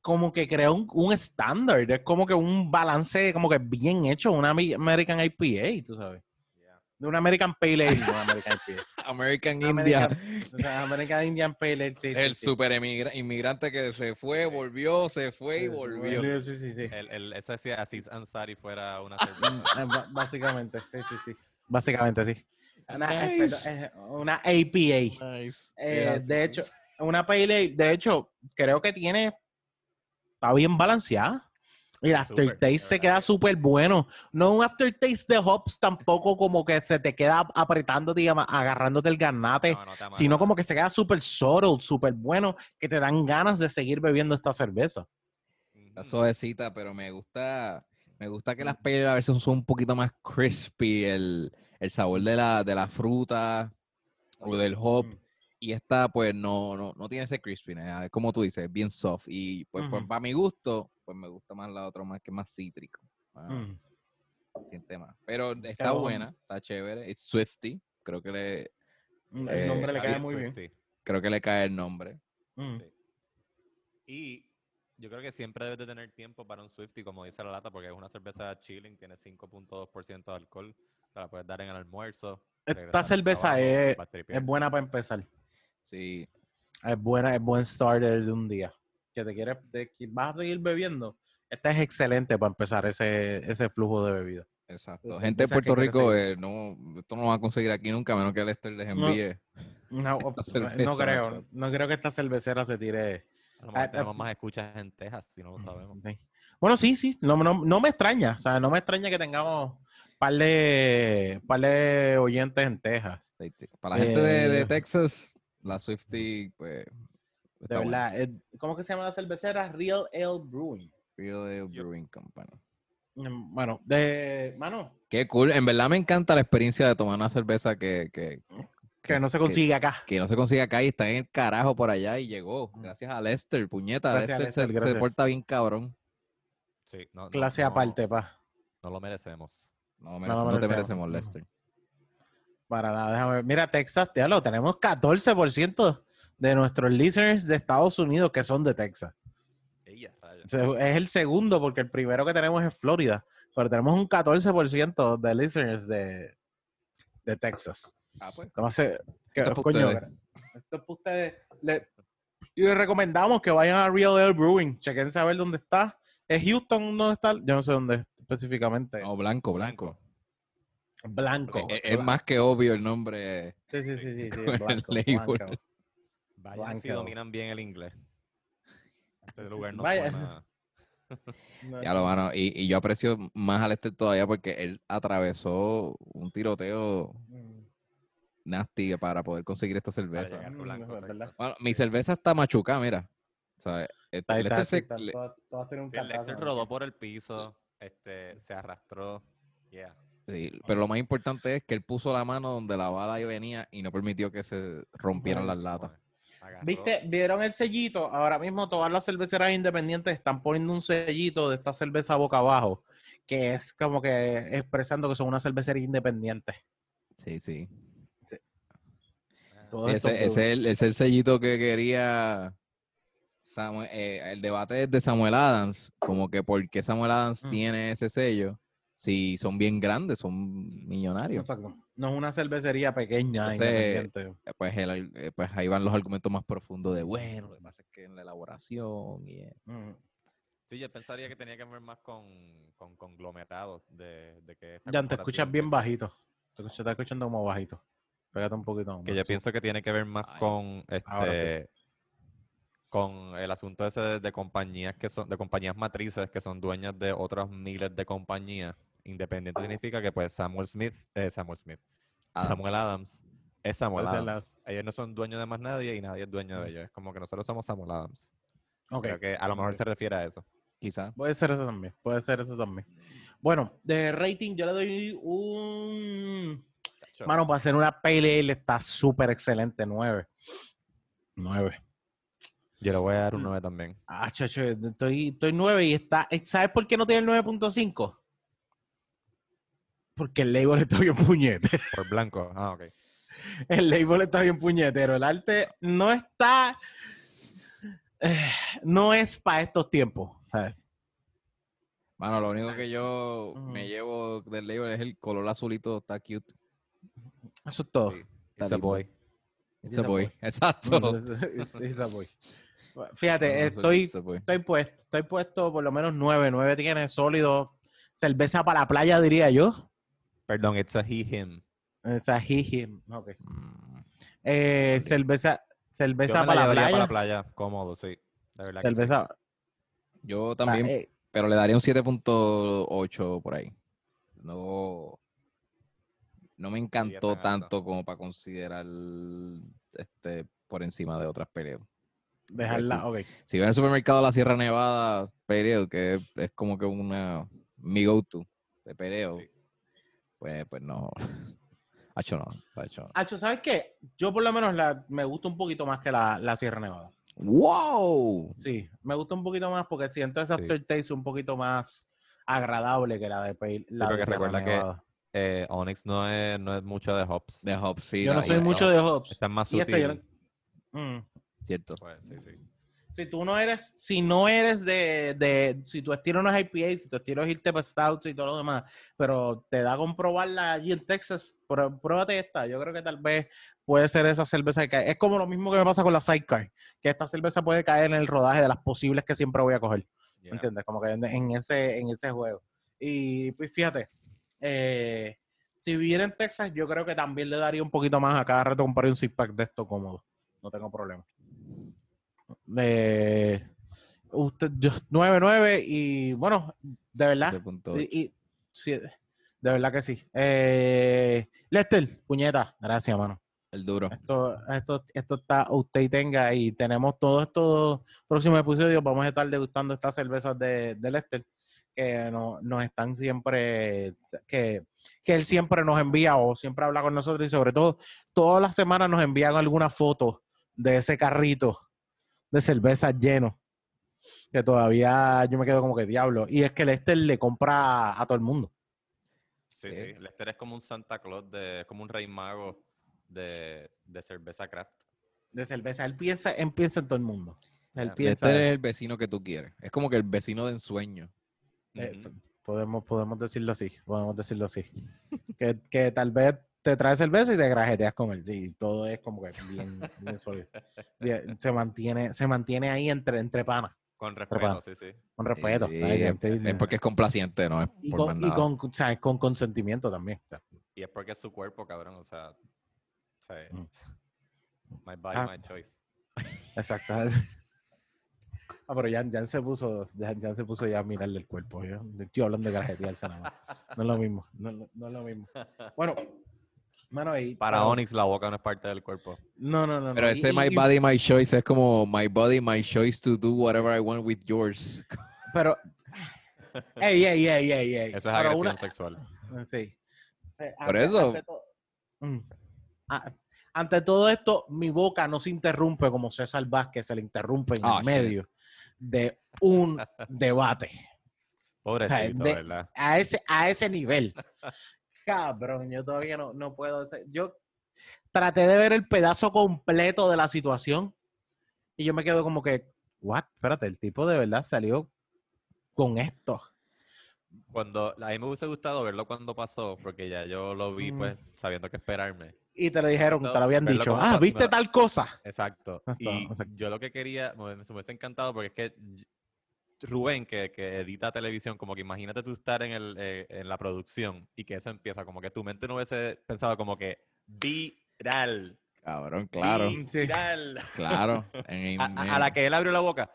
S3: como que crea un, un estándar. Es como que un balance como que bien hecho. Una American IPA, tú sabes. De una American Pale Ale, no American IPA.
S2: American India.
S3: American, o sea, American Indian Pale Ale, sí.
S2: el
S3: sí, sí.
S2: super emigra- inmigrante que se fue, volvió, se fue y
S3: Sí,
S2: volvió.
S3: Sí, sí, sí.
S1: El, el, ese si Aziz Ansari fuera una cerveza.
S3: Eh, ba- Básicamente, sí, sí, sí. Básicamente, sí. Una, eh,
S2: Nice.
S3: perdón, eh, una APA. Eh,
S2: Gracias.
S3: de hecho, una pale ale, de hecho, creo que tiene, está bien balanceada. El aftertaste se queda
S1: que-
S3: súper bueno. No un aftertaste de hops tampoco como que se te queda apretándote y ama- agarrándote el garnate,
S1: No, no
S3: sino como que se queda súper subtle, súper bueno, que te dan ganas de seguir bebiendo esta cerveza.
S2: Está suavecita, pero me gusta, me Me gusta que las peles a veces son un poquito más crispy, el, el sabor de la, de la fruta o del hop.
S3: Mm.
S2: Y esta, pues, no, no, no tiene ese crispiness. Como tú dices, es bien soft. Y, pues, pues,
S3: Ujú.
S2: para mi gusto, pues, me gusta más la otra, más que más cítrico. más-
S3: Mm.
S2: siente más. Pero está
S3: Pero-
S2: buena, está chévere. It's Swifty. Creo que le,
S3: Mm,
S2: Eh,
S3: El nombre le cae
S1: bien
S3: muy bien.
S1: Swifty.
S2: creo que le cae el nombre.
S3: Mm.
S1: Sí. Y yo creo que siempre debes de tener tiempo para un Swifty, como dice la lata, porque es una cerveza chilling, tiene 5.2% de alcohol. Te la puedes dar en el almuerzo.
S3: Esta cerveza
S1: trabajo,
S3: es, es buena para empezar.
S2: Sí.
S3: Es buena, es buen starter de un día. Que te quieres, te vas a seguir bebiendo. Esta es excelente para empezar ese, ese flujo de bebida.
S2: Exacto. Gente de Puerto Rico, eh, no, esto no lo va a conseguir aquí nunca, a menos que Lester les envíe.
S3: No, creo, no creo que esta cervecera se tire. Ah,
S1: tenemos
S3: ah,
S1: más escuchas en Texas, si no lo sabemos.
S3: Sí. Bueno, sí, sí, no, no, no me extraña. O sea, no me extraña que tengamos par de, par de oyentes en Texas.
S2: Para la gente de, de
S3: Eh,
S2: Texas, la Swifty, pues.
S3: De verdad. eh, ¿Cómo que se llama la cervecera? Real Ale Brewing.
S2: Real Ale Brewing Company.
S3: Mm, Bueno, de mano,
S2: Qué cool. En verdad me encanta la experiencia de tomar una cerveza que, que,
S3: que no se consigue acá.
S2: que no se consigue acá y está en el carajo por allá y llegó. Gracias a Lester, puñeta.
S3: Gracias a
S2: Lester, se, porta bien cabrón.
S1: Sí, no, no-
S3: Clase
S1: no-
S3: aparte, pa.
S1: No lo merecemos.
S2: No,
S3: lo
S2: merece- no te
S3: merecemos.
S2: merecemos. Lester.
S3: Para nada, déjame ver. Mira, Texas, ya lo tenemos 14% de nuestros listeners de Estados Unidos que son de Texas.
S1: Ella,
S3: Es el segundo porque el primero que tenemos es Florida, pero tenemos un 14% de listeners de, de Texas.
S2: Ah, pues.
S3: Entonces,
S2: Esto es
S3: coño,
S2: ustedes.
S3: esto es para ustedes. Le- y les recomendamos que vayan a Real Ale Brewing. Chequen a ver dónde está. ¿Es Houston dónde está? Yo no sé dónde específicamente.
S2: No, blanco, blanco.
S3: Blanco.
S2: Es, es más que obvio el nombre.
S3: Sí, sí, sí, sí, sí, blanco.
S1: Vayan si dominan bien el inglés. Este lugar no
S3: Vaya.
S2: Ya lo mano. Y, y yo aprecio más a Lester todavía porque él atravesó un tiroteo
S3: Mm,
S2: nasty para poder conseguir esta cerveza.
S3: Mm,
S1: Blanco.
S2: Bueno, mi cerveza está machucada, mira. O sea, este,
S3: Está, está,
S2: Lester
S3: sí,
S2: se-
S3: está,
S2: le-
S3: todas- todas tienen un
S1: Sí, el
S3: cantazo,
S1: Lexter
S3: ¿no?
S1: rodó por el piso, este, se arrastró. Yeah.
S2: Sí, pero lo más importante es que él puso la mano donde la bala ahí venía y no permitió que se rompieran las latas.
S3: ¿Viste? ¿Vieron el sellito? Ahora mismo todas las cerveceras independientes están poniendo un sellito de esta cerveza boca abajo, que es como que expresando que son una cervecería independiente.
S2: Sí, sí.
S3: Todo
S2: Sí,
S3: esto
S2: ese, ese es el, ese es el sellito que quería Samuel- eh, el debate es de Samuel Adams, como que por qué Samuel Adams
S3: Mm.
S2: tiene ese sello si son bien grandes, son millonarios.
S3: Exacto. No es una cervecería pequeña,
S2: Entonces. Eh, Pues, el- eh, pues ahí van los argumentos más profundos de, bueno, lo que pasa es que en la elaboración y...
S3: Mm.
S1: Sí, yo pensaría que tenía que ver más con, con conglomerados de, de que
S3: Ya te escuchas bien bajito. Te escuchas, estás escuchando como bajito. Pégate un poquito más.
S1: Que yo pienso que tiene que ver más
S2: Ay,
S1: con
S3: sí.
S1: este con el asunto ese de, de compañías que son de compañías matrices que son dueñas de otras miles de compañías. Independiente significa que pues Samuel Smith, eh, Samuel Smith,
S2: Adams.
S1: Samuel Adams es Samuel
S3: Puede ser
S1: Adams. Ellos no son dueños de más nadie y nadie es dueño de ellos. Es como que nosotros somos Samuel Adams.
S3: Ok.
S1: Creo que a lo mejor se refiere a eso.
S2: Quizá.
S3: Puede ser eso también. Puede ser eso también. Bueno, de rating yo le doy un...
S1: Chacho,
S3: Mano, para hacer una ale está súper excelente. 9. 9.
S1: Yo le voy a dar un
S3: Mm.
S1: 9 también.
S3: Ah, chacho, estoy, estoy 9 y está... ¿Sabes por qué no tiene el 9.5? Porque el label está bien puñete.
S1: Por blanco. Ah, ok.
S3: El label está bien puñetero. El arte no está... eh, no es para estos tiempos. ¿sabes?
S2: Mano, lo único que yo me llevo del label es el color azulito, está cute.
S3: Eso es todo.
S1: Sí. It's a boy.
S3: It's a
S2: boy.
S3: boy.
S2: Exacto.
S3: It's- a boy. Fíjate,
S2: No, no,
S3: estoy, estoy puesto, estoy puesto por lo menos 9. 9 tiene sólido. Cerveza para la playa, diría yo.
S1: Perdón, it's a he, him.
S3: O sea, jiji. Ok.
S2: Mm,
S3: Eh,
S2: Ok.
S3: cerveza,
S1: Yo
S3: cerveza
S1: me la
S3: para la playa.
S1: para la playa, cómodo, sí. De verdad que sí.
S3: cerveza.
S2: Yo también,
S3: eh,
S2: pero le daría un 7.8 por ahí. No, no me encantó tanto como para considerar este por encima de otras peleas.
S3: dejarla,
S2: sí.
S3: ok.
S2: Si ven en el supermercado la Sierra Nevada Ale, que es, es como que una mi go-to de peleo,
S1: Sí.
S2: Pues, pues no. Hacho no, hacho.
S3: Hacho, ¿sabes qué? Yo por lo menos la, me gusta un poquito más que la, la Sierra Nevada.
S2: ¡Wow!
S3: Sí, me gusta un poquito más porque siento ese
S1: Sí.
S3: aftertaste un poquito más agradable que la de Pale. La de
S1: porque
S3: Sierra
S1: recuerda que
S3: Nevada.
S1: Eh, Onyx no es, no es mucho de hops.
S2: De Hobbs, sí.
S3: Yo no soy mucho de hops.
S1: Está más
S3: Y
S1: sutil.
S3: esta yo no- Mm.
S2: Cierto.
S1: Pues, sí, sí.
S3: Si tú no eres, si no eres de, de si tu estilo no es IPA, si tu estilo es irte para stouts y todo lo demás, pero te da con probarla allí en Texas, pró- pruébate esta. Yo creo que tal vez puede ser esa cerveza que cae. Es como lo mismo que me pasa con la Sidecar, que esta cerveza puede caer en el rodaje de las posibles que siempre voy a coger.
S1: Yeah.
S3: ¿Entiendes? Como que en, en ese, en ese juego. Y pues fíjate, eh, si viviera en Texas, yo creo que también le daría un poquito más a cada rato comprar un six pack de esto cómodo. No tengo problema. Eh, usted, yo, 9-9 y bueno, de verdad. Y, y- sí, de verdad que sí. Eh, Lester, puñeta, gracias, mano.
S2: El duro.
S3: Esto, esto, esto está usted y tenga y tenemos todos estos próximos episodios. Vamos a estar degustando estas cervezas de, de Lester que no- nos están siempre, que, que él siempre nos envía o siempre habla con nosotros y sobre todo todas las semanas nos envían alguna foto de ese carrito de cervezas lleno. Que todavía yo me quedo como que diablo. Y es que Lester le compra a todo el mundo.
S1: Sí,
S2: Sí.
S1: sí. Lester es como un Santa Claus, de, es como un rey mago de, de cerveza craft.
S3: De cerveza. Él piensa, él piensa en todo el mundo. Él piensa.
S2: Este es el vecino que tú quieres. Es como que el vecino de ensueño.
S3: Podemos, podemos decirlo así, podemos decirlo así. que, que tal vez te trae cerveza y te grajeteas con él. Y todo es como que bien, bien sólido. Se mantiene, se mantiene ahí entre, entre panas,
S1: Con respeto, sí, sí.
S3: con respeto.
S2: Es, porque es complaciente, no es
S3: y
S2: por
S3: con, y con, o sea, con consentimiento también. O sea,
S1: Y es porque es su cuerpo, cabrón. O sea, o sea,
S3: Mm.
S1: my body,
S3: Ah.
S1: my choice.
S3: Exacto. Ah, pero Jan, Jan se puso, Jan, Jan se puso ya a mirarle el cuerpo. Yo estoy hablando de grajetearse nada más. No es lo mismo. No, no- no es lo mismo. Bueno, mano, y
S1: Para
S3: pero-
S1: Onyx la boca no es parte del cuerpo.
S3: No, no, no.
S2: Pero
S3: no.
S2: ese
S3: Y-
S2: My
S3: y-
S2: Body, My Choice es como My Body, My Choice to do whatever I want with yours.
S3: Pero. Ey, ey, ey, ey, ey.
S1: Eso es
S3: Pero
S1: agresión
S3: una-
S1: sexual.
S3: Sí. Eh,
S2: Por
S3: ante-
S2: eso.
S3: Ante, to- Mm. Ante todo esto, mi boca no se interrumpe como César Vázquez se le interrumpe en
S2: Ah,
S3: el
S2: shit.
S3: medio de un debate.
S1: Pobrecito,
S3: de-
S1: ¿verdad?
S3: A ese, a ese nivel. Cabrón, yo todavía no, no puedo. hacer- Yo traté de ver el pedazo completo de la situación y yo me quedo como que, what? Espérate, el tipo de verdad salió con esto.
S1: Cuando, a mí me hubiese gustado verlo cuando pasó, porque ya yo lo vi,
S3: Mm.
S1: pues, sabiendo qué esperarme.
S3: Y te lo dijeron, te lo habían dicho. Ah, ¿viste tal cosa?
S1: Exacto. Y
S3: exacto.
S1: yo lo que quería, me, me hubiese encantado, porque es que Rubén, que, que edita televisión, como que imagínate tú estar en, el, eh, en la producción y que eso empieza, como que tu mente no hubiese pensado como que viral.
S2: Cabrón, claro,
S1: Viral.
S2: claro. En-
S1: A, a- a la
S2: en-
S1: que él abrió la boca.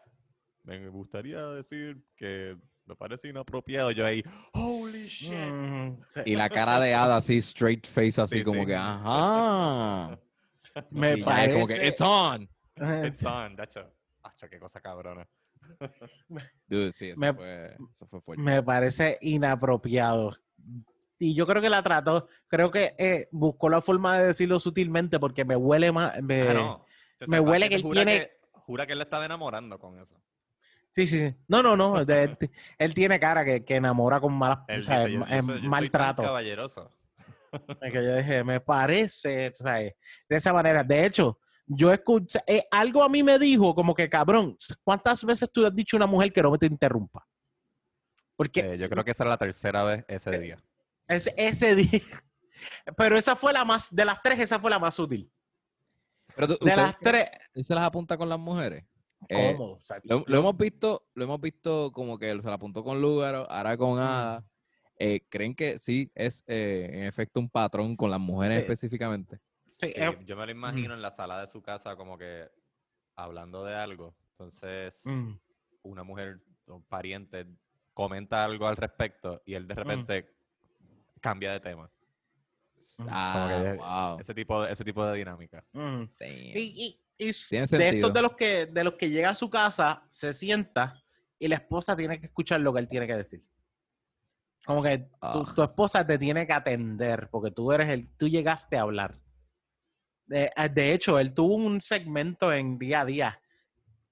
S1: Me gustaría decir que me parece inapropiado. Yo ahí, holy shit.
S3: Mm.
S2: Y la cara de Ada así, straight face, así
S1: Sí,
S2: como
S1: sí.
S2: que, ajá.
S3: Me
S2: es como que,
S3: parece-
S2: it's on.
S1: It's on, dacho. Acho, qué cosa cabrona.
S2: Dude, sí, eso,
S3: Me-
S2: fue, eso fue fuerte.
S3: me parece inapropiado. Y yo creo que la trató, creo que eh, buscó la forma de decirlo sutilmente porque me huele más. Me,
S1: Ah, no.
S3: Me huele que él
S1: jura
S3: tiene-
S1: que- jura que él le estaba enamorando con eso.
S3: Sí, sí, sí. No, no, no. de- él, él tiene cara que, que enamora con malas,
S1: Él
S3: o sea,
S1: yo- yo yo
S3: maltrato.
S1: caballeroso.
S3: Que yo dije, me parece, tú sabes, de esa manera. De hecho, yo escuché, eh, algo a mí me dijo como que, cabrón, ¿cuántas veces tú has dicho a una mujer que no te interrumpa? Porque
S1: Eh, yo creo que esa era la tercera vez ese día.
S3: ese, ese día, pero esa fue la más, de las tres, esa fue la más útil.
S2: Pero tú-
S3: De
S2: ¿ustedes
S3: las tres,
S2: ¿él se las apunta con las mujeres? Eh,
S3: ¿cómo? O sea,
S2: Lo, lo hemos visto, lo hemos visto como que se la apuntó con Lugaro, ahora con Ada. Eh, ¿Creen que sí es eh, en efecto un patrón con las mujeres específicamente?
S3: Sí,
S1: Sí,
S3: eh,
S1: yo me lo imagino en la sala de su casa como que hablando de algo. Entonces,
S3: Mm.
S1: una mujer o pariente comenta algo al respecto y él de repente cambia de tema.
S3: Mm,
S2: Ah,
S1: que-
S2: wow.
S1: Ese tipo de, ese tipo de dinámica.
S3: Mm. Y, de
S2: sentido.
S3: estos de los que de los que llega a su casa, se sienta y la esposa tiene que escuchar lo que él tiene que decir. Como que tu,
S2: Ah.
S3: tu esposa te tiene que atender porque tú eres el, tú llegaste a hablar. De, eh, de hecho, él tuvo un segmento en día a día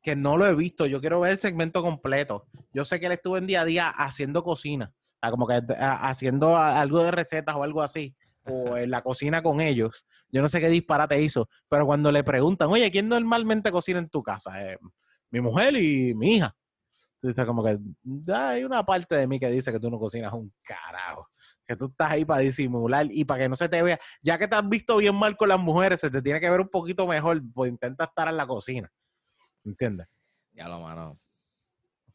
S3: que no lo he visto. Yo quiero ver el segmento completo. Yo sé que él estuvo en día a día haciendo cocina, como que eh, haciendo algo de recetas o algo así, o en la cocina con ellos. Yo no sé qué disparate hizo, pero cuando le preguntan, oye, ¿quién normalmente cocina en tu casa? "Eh, mi mujer y mi hija. Entonces, como que "Ah, hay una parte de mí que dice que tú no cocinas un carajo. Que tú estás ahí para disimular y para que no se te vea. Ya que te has visto bien mal con las mujeres, se te tiene que ver un poquito mejor. Pues intenta estar en la cocina. ¿Entiendes?
S2: Ya lo mano.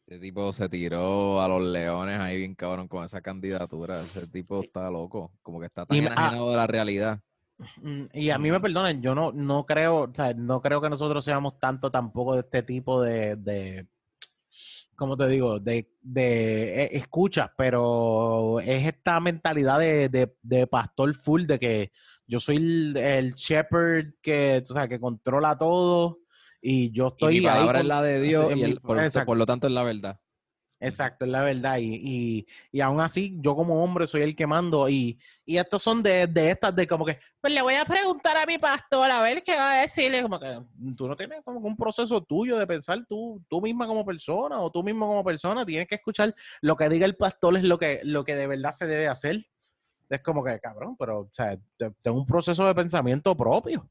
S2: Ese tipo se tiró a los leones ahí bien cabrón con esa candidatura. Ese tipo está loco. Como que está tan
S3: Y ah,
S2: de la realidad.
S3: Mm, Y a mí me perdonen, yo no, no creo, o sea, no creo que nosotros seamos tanto tampoco de este tipo de, de ¿cómo te digo? De, de eh, escuchas, pero es esta mentalidad de, de, de pastor full, de que yo soy el, el shepherd que, o sea, que controla todo y yo
S2: Y
S3: estoy
S2: mi
S3: ahí
S2: palabra
S3: con-
S2: es la de Dios y
S3: mi-
S2: el- por, por lo tanto es la verdad.
S3: Exacto, es la verdad. Y, y, y aún así, yo como hombre soy el que mando. Y, y estos son de, de estas de como que, pues le voy a preguntar a mi pastor a ver qué va a decirle. Como que tú no tienes como un proceso tuyo de pensar tú, tú misma como persona o tú mismo como persona. Tienes que escuchar lo que diga el pastor es lo que, lo que de verdad se debe hacer. Es como que, cabrón, pero, o sea, te- tengo un proceso de pensamiento propio.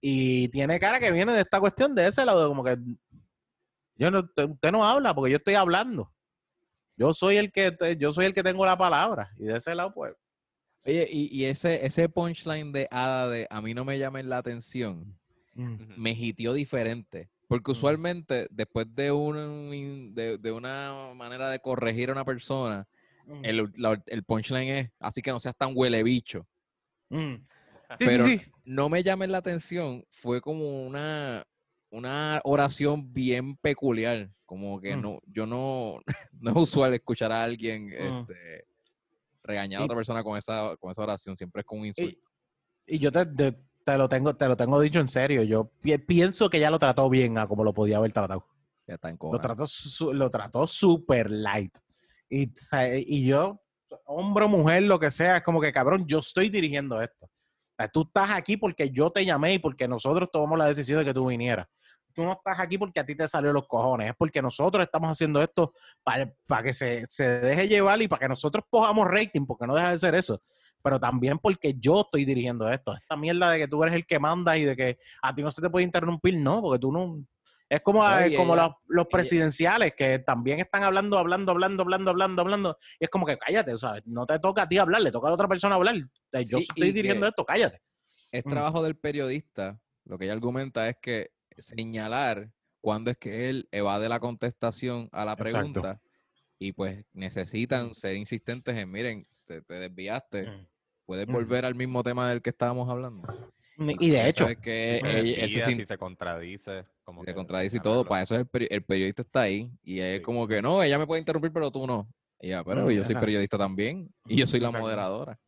S3: Y tiene cara que viene de esta cuestión de ese lado, de como que yo no, te- usted no habla porque yo estoy hablando. Yo soy el que yo soy el que tengo la palabra y de ese lado pues
S2: Oye, y, y ese, ese punchline de Ada de a mí no me llamen la atención,
S3: mm,
S2: me hitió diferente. Porque
S3: Mm.
S2: usualmente, después de, un, de, de una manera de corregir a una persona,
S3: mm,
S2: el, la- el punchline es así que no seas tan huele bicho.
S3: mm. Sí,
S2: Pero
S3: sí, sí.
S2: no me llamen la atención, fue como una, una oración bien peculiar. Como que
S3: Mm.
S2: no, yo no, no es usual escuchar a alguien
S3: Mm.
S2: este, regañar a otra persona con esa, con esa oración, siempre es con un insulto.
S3: Y, y yo te, te- te lo tengo te lo tengo dicho en serio. Yo pi- pienso que ya lo trató bien a como lo podía haber tratado.
S2: ya está en
S3: Lo trató su- lo trató super light. Y, y yo hombre o mujer lo que sea, es como que cabrón, yo estoy dirigiendo esto. Tú estás aquí porque yo te llamé y porque nosotros tomamos la decisión de que tú vinieras. Tú no estás aquí porque a ti te salió los cojones, es porque nosotros estamos haciendo esto para, para que se, se deje llevar y para que nosotros cojamos rating, porque no deja de ser eso. Pero también porque yo estoy dirigiendo esto. Esta mierda de que tú eres el que manda y de que a ti no se te puede interrumpir, no, porque tú no. Es como,
S2: No,
S3: eh, como
S2: ella-
S3: los, los presidenciales que también están hablando, hablando, hablando, hablando, hablando, hablando. Y es como que cállate, ¿sabes? No te toca a ti hablar, le toca a otra persona hablar. Eh, Yo
S2: Sí,
S3: estoy dirigiendo esto, cállate.
S2: Es
S3: Mm.
S2: trabajo del periodista, lo que ella argumenta es que señalar cuándo es que él evade la contestación a la
S3: Exacto.
S2: pregunta y pues necesitan ser insistentes en, miren, te, te desviaste, puedes
S3: Mm.
S2: volver al mismo tema del que estábamos hablando.
S3: Y de hecho,
S2: es que
S1: Si se
S2: él se
S1: si contradice. Como
S2: se
S1: que
S2: contradice y todo, para eso es el, peri- el periodista está ahí y es
S1: Sí.
S2: como que no, ella me puede interrumpir pero tú no. Y ella, pero
S3: Mm,
S2: yo soy periodista también y yo soy la
S3: Exacto.
S2: moderadora.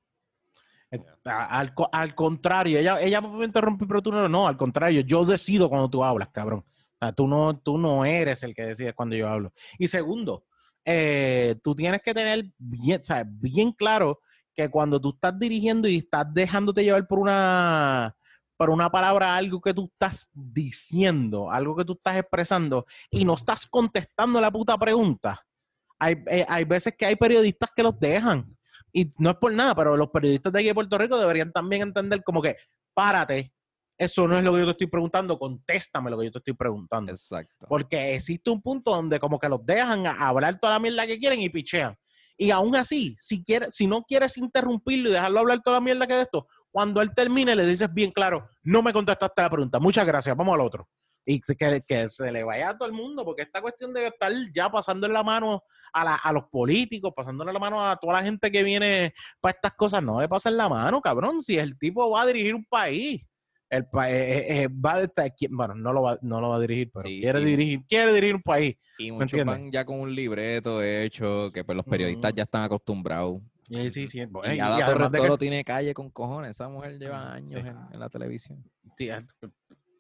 S3: Al, al contrario, ella, ella me puede interrumpir, pero tú no, no, al contrario, yo decido cuando tú hablas, cabrón. O sea, tú no, tú no eres el que decides cuando yo hablo. Y segundo, eh, tú tienes que tener bien, sea, bien claro que cuando tú estás dirigiendo y estás dejándote llevar por una, por una palabra, algo que tú estás diciendo, algo que tú estás expresando, y no estás contestando la puta pregunta, hay, eh, hay veces que hay periodistas que los dejan. Y no es por nada, pero los periodistas de aquí de Puerto Rico deberían también entender como que, párate, eso no es lo que yo te estoy preguntando, contéstame lo que yo te estoy preguntando.
S2: Exacto.
S3: Porque existe un punto donde como que los dejan a- hablar toda la mierda que quieren y pichean. Y aún así, si, quieres, si no quieres interrumpirlo y dejarlo hablar toda la mierda que de esto, cuando él termine le dices bien claro, no me contestaste la pregunta, muchas gracias, vamos al otro. Y que, se le vaya a todo el mundo, porque esta cuestión de estar ya pasando en la mano a, la- a los políticos, pasándole la mano a toda la gente que viene para estas cosas, no le pasen la mano, cabrón, si el tipo va a dirigir un país. El pa- eh, eh, va a estar- bueno, no lo va, no lo va a dirigir, pero
S2: Sí,
S3: quiere dirigir, quiere dirigir un país.
S2: Y
S3: ¿Me
S2: muchos van ya con un libreto hecho que pues los periodistas ya están acostumbrados.
S3: Sí, sí, sí. bueno,
S2: Y
S3: y
S2: Ada Torres
S3: que-
S2: tiene calle con cojones. Esa mujer lleva
S3: Mm,
S2: años
S3: sí.
S2: en, en la televisión.
S3: Sí,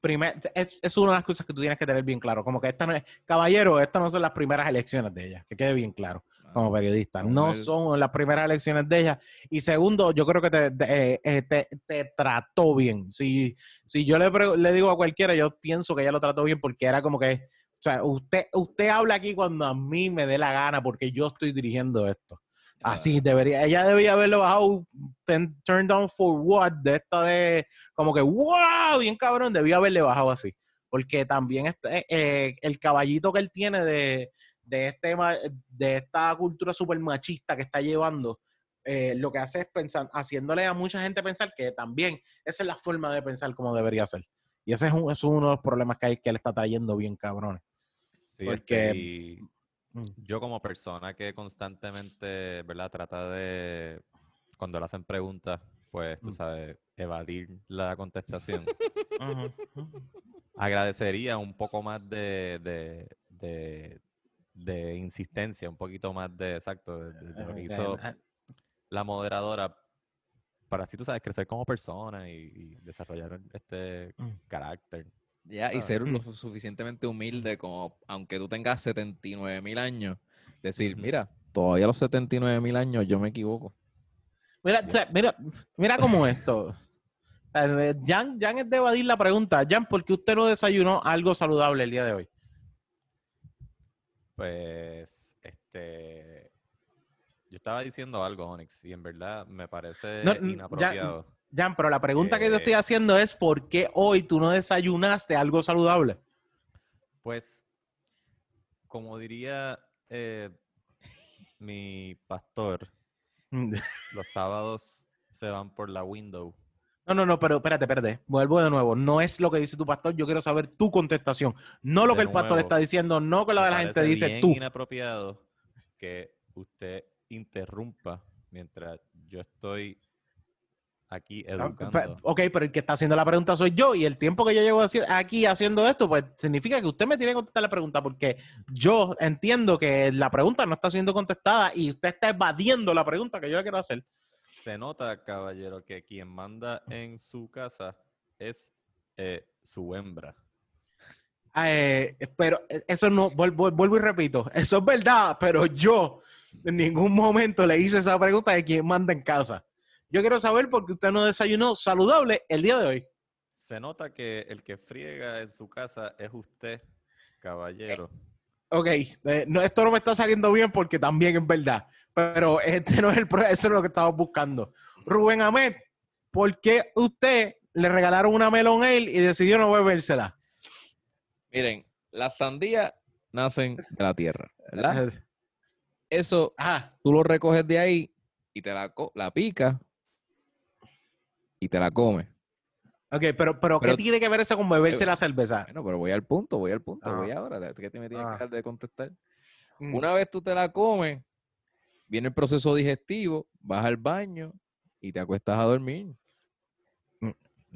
S3: primer- es, es una de las cosas que tú tienes que tener bien claro. Como que esta no es, caballero, estas no son las primeras elecciones de ella, que quede bien claro. como periodista. No son las primeras elecciones de ella. Y segundo, yo creo que te, te, eh, eh, te- te trató bien. Si, si yo le, le digo a cualquiera, yo pienso que ella lo trató bien porque era como que, o sea, usted, usted habla aquí cuando a mí me dé la gana porque yo estoy dirigiendo esto. Así debería, ella debía haberlo bajado ten- turn down for what de esta de como que wow, bien cabrón, debía haberle bajado así. Porque también este, eh, el caballito que él tiene de, de este de esta cultura super machista que está llevando, eh, lo que hace es pensar, haciéndole a mucha gente pensar que también esa es la forma de pensar como debería ser. Y ese es, un- es uno de los problemas que hay que él está trayendo bien cabrones.
S1: Sí,
S3: Porque-
S1: este, y. yo como persona que constantemente, ¿verdad? Trata de, cuando le hacen preguntas, pues, tú
S3: Mm.
S1: sabes, evadir la contestación. Agradecería un poco más de, de, de, de insistencia, un poquito más de, exacto, de, de- de lo que hizo
S3: Eh,
S1: la moderadora para así, tú sabes, crecer como persona y, y desarrollar este
S3: Mm.
S1: carácter.
S2: Ya, y ser lo suficientemente humilde como, aunque tú tengas 79 mil años, decir, mira, todavía a los 79 mil años yo me equivoco.
S3: Mira, o sea, mira, mira cómo esto. Eh, Jan, Jan es de evadir la pregunta. Jan, ¿por qué usted no desayunó algo saludable el día de hoy?
S1: Pues, este, yo estaba diciendo algo, Onyx, y en verdad me parece
S3: No,
S1: inapropiado.
S3: Jan, pero la pregunta que yo
S1: Eh.
S3: estoy haciendo es ¿por qué hoy tú no desayunaste algo saludable?
S1: Pues, como diría eh, mi pastor, los sábados se van por la window.
S3: No, no, no, pero espérate, espérate. Vuelvo de nuevo. No es lo que dice tu pastor. Yo quiero saber tu contestación. No lo
S1: De
S3: que el pastor está diciendo, no que lo que la gente dice
S1: bien
S3: tú.
S1: inapropiado que usted interrumpa mientras yo estoy aquí
S3: Ah,
S1: educando.
S3: pe- Ok, pero el que está haciendo la pregunta soy yo y el tiempo que yo llevo aquí haciendo esto, pues significa que usted me tiene que contestar la pregunta porque yo entiendo que la pregunta no está siendo contestada y usted está evadiendo la pregunta que yo le quiero hacer.
S1: Se nota, caballero, que quien manda en su casa es eh, su hembra.
S3: Eh, pero eso no, vuel- vuel- vuelvo y repito, eso es verdad, pero yo en ningún momento le hice esa pregunta de quién manda en casa. Yo quiero saber por qué usted no desayunó saludable el día de hoy.
S1: Se nota que el que friega en su casa es usted, caballero.
S3: Ok, eh, no, esto no me está saliendo bien porque también es verdad, pero este no es el eso es lo que estamos buscando. Rubén Ahmed, ¿por qué usted le regalaron una melon ale y decidió no bebérsela?
S2: Miren, las sandías nacen de la tierra, ¿verdad? Eso
S3: Ajá.
S2: tú lo recoges de ahí y te la, la picas y te la comes.
S3: Ok, pero, pero, ¿qué tiene que ver eso con beberse
S2: pero-
S3: la cerveza?
S2: Bueno, pero voy al punto, voy al punto,
S3: Ah.
S2: voy ahora. ¿Qué te me tienes
S3: Ah.
S2: que dar de contestar?
S3: Mm.
S2: Una vez tú te la comes, viene el proceso digestivo, vas al baño y te acuestas a dormir.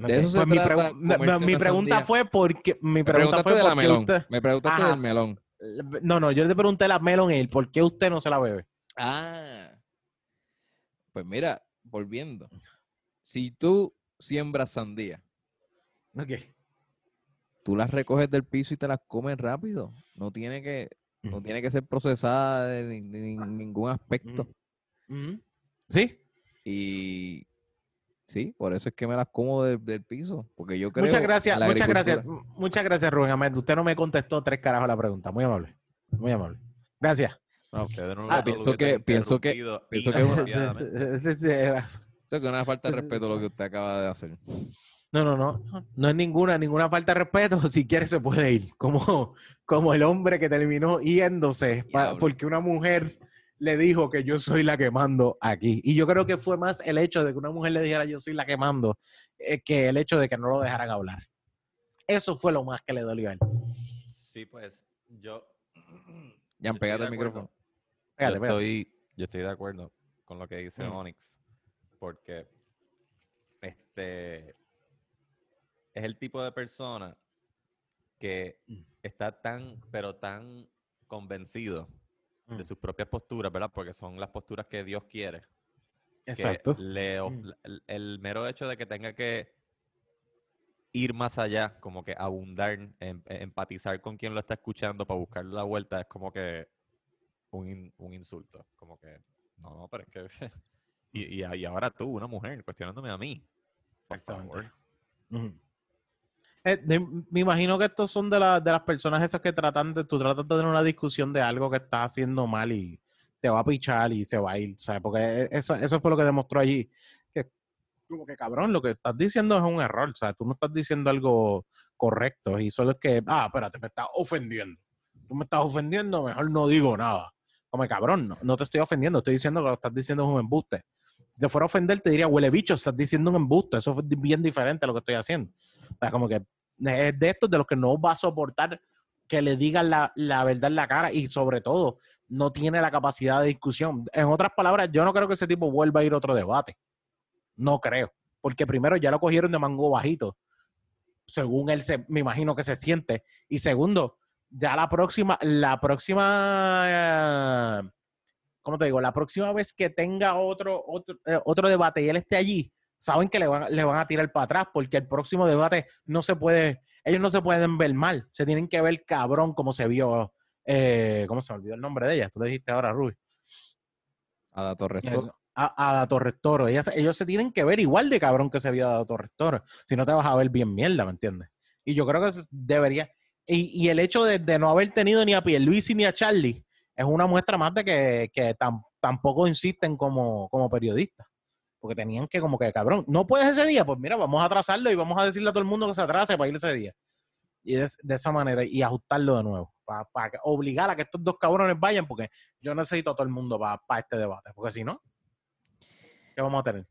S3: Ok,
S2: de eso se
S3: pues mi,
S2: trata
S3: pregu-
S2: comerse
S3: no, mi pregunta fue porque mi
S2: Me
S3: pregunta
S2: preguntaste
S3: fue
S2: de la melón.
S3: usted
S2: Me preguntaste
S3: Ajá.
S2: del melón.
S3: no, no, yo le pregunté la melon ale, ¿por qué usted no se la bebe?
S2: Ah. Pues mira, volviendo. Si tú siembras sandía,
S3: Ok.
S2: tú las recoges del piso y te las comes rápido. No tiene que, no tiene que ser procesada de, ni- de ni- ningún aspecto.
S3: ¿Sí?
S2: Y sí, por eso es que me las como de- del piso. Porque yo creo
S3: Muchas gracias, muchas gracias, muchas gracias, Rubén Ahmed. Usted no me contestó tres carajos la pregunta. Muy amable. Muy amable. Gracias.
S2: No,
S1: Ustedes no
S3: Ah,
S1: lo
S2: pienso que- pienso que- pienso que-. Eso es que una falta de respeto lo que usted acaba de hacer.
S3: No, no, no. No es ninguna, ninguna falta de respeto. Si quiere se puede ir. Como, como el hombre que terminó yéndose pa- porque una mujer le dijo que yo soy la que mando aquí. Y yo creo que fue más el hecho de que una mujer le dijera yo soy la que mando eh, que el hecho de que no lo dejaran hablar. Eso fue lo más que le dolió a él.
S1: Sí, pues yo.
S2: Ya,
S1: yo
S2: pégate el micrófono.
S3: Pégate,
S1: yo,
S3: pégate.
S1: estoy, yo estoy de acuerdo con lo que dice
S3: Mm.
S1: Onyx, porque este es el tipo de persona que
S3: Mm.
S1: está tan, pero tan convencido
S3: Mm.
S1: de sus propias posturas, ¿verdad? Porque son las posturas que Dios quiere.
S3: Exacto.
S1: le
S3: Mm.
S1: el, el mero hecho de que tenga que ir más allá, como que abundar, em- empatizar con quien lo está escuchando para buscar la vuelta, es como que un, un insulto. Como que, no, no, pero es que... y, y, y ahora tú, una mujer, cuestionándome a mí. Por favor.
S3: Eh, de- me imagino que estos son de, la- de las personas esas que tratan de, tú tratas de tener una discusión de algo que estás haciendo mal y te va a pichar y se va a ir, ¿sabes? Porque e, eso, eso fue lo que demostró allí. Que como que cabrón, lo que estás diciendo es un error, o sea, tú no estás diciendo algo correcto y solo es que, ah, espérate, me estás ofendiendo. Tú me estás ofendiendo, mejor no digo nada. Como cabrón, no, no te estoy ofendiendo, estoy diciendo que lo que estás diciendo es un embuste. Si te fuera a ofender, te diría, huele bicho, estás diciendo un embuste. Eso es bien diferente a lo que estoy haciendo. O sea, como que es de estos de los que no va a soportar que le digan la, la verdad en la cara y sobre todo no tiene la capacidad de discusión. En otras palabras, yo no creo que ese tipo vuelva a ir a otro debate. No creo. Porque primero ya lo cogieron de mango bajito. Según él se, me imagino que se siente. Y segundo, ya la próxima, la próxima, eh, ¿cómo te digo? La próxima vez que tenga otro, otro, eh, otro debate y él esté allí, saben que le van, le van a tirar para atrás porque el próximo debate no se puede, ellos no se pueden ver mal, se tienen que ver cabrón como se vio, eh, ¿cómo se me olvidó el nombre de ella? Tú le dijiste ahora, Ruby.
S2: Ada Torres
S3: Eh,
S2: Toro.
S3: A, Ada Torres Toro. Ellas- ellos se tienen que ver igual de cabrón que se vio Ada Torres Toro. Si no te vas a ver bien mierda, ¿me entiendes? Y yo creo que debería. Y, y el hecho de, de no haber tenido ni a Pierluisi ni a Charlie es una muestra más de que, que tam- tampoco insisten como, como periodistas. Porque tenían que, como que, cabrón, no puedes ese día, pues mira, vamos a atrasarlo y vamos a decirle a todo el mundo que se atrase para ir ese día. Y de, de esa manera, y ajustarlo de nuevo. Para obligar a que estos dos cabrones vayan, porque yo necesito a todo el mundo para este debate. Porque si no, ¿qué vamos a tener?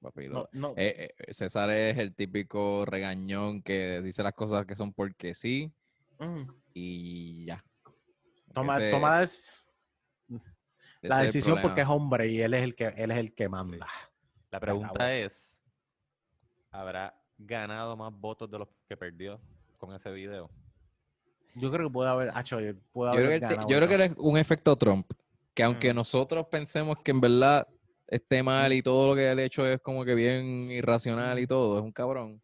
S2: papi,
S3: No, no.
S2: Eh, eh, César es el típico regañón que dice las cosas que son porque sí y ya.
S3: Toma,
S2: Ese-
S3: toma la, decisión porque es hombre y él es el que él es el que manda.
S1: La pregunta es, ¿habrá ganado más votos de los que perdió con ese video?
S3: Yo creo que puede haber, acho, puede
S2: Yo
S3: haber
S2: creo, que, te- yo creo que
S3: otro.
S2: él es un efecto Trump. Que aunque
S3: Mm.
S2: nosotros pensemos que en verdad esté mal y todo lo que él ha hecho es como que bien irracional y todo, es un cabrón.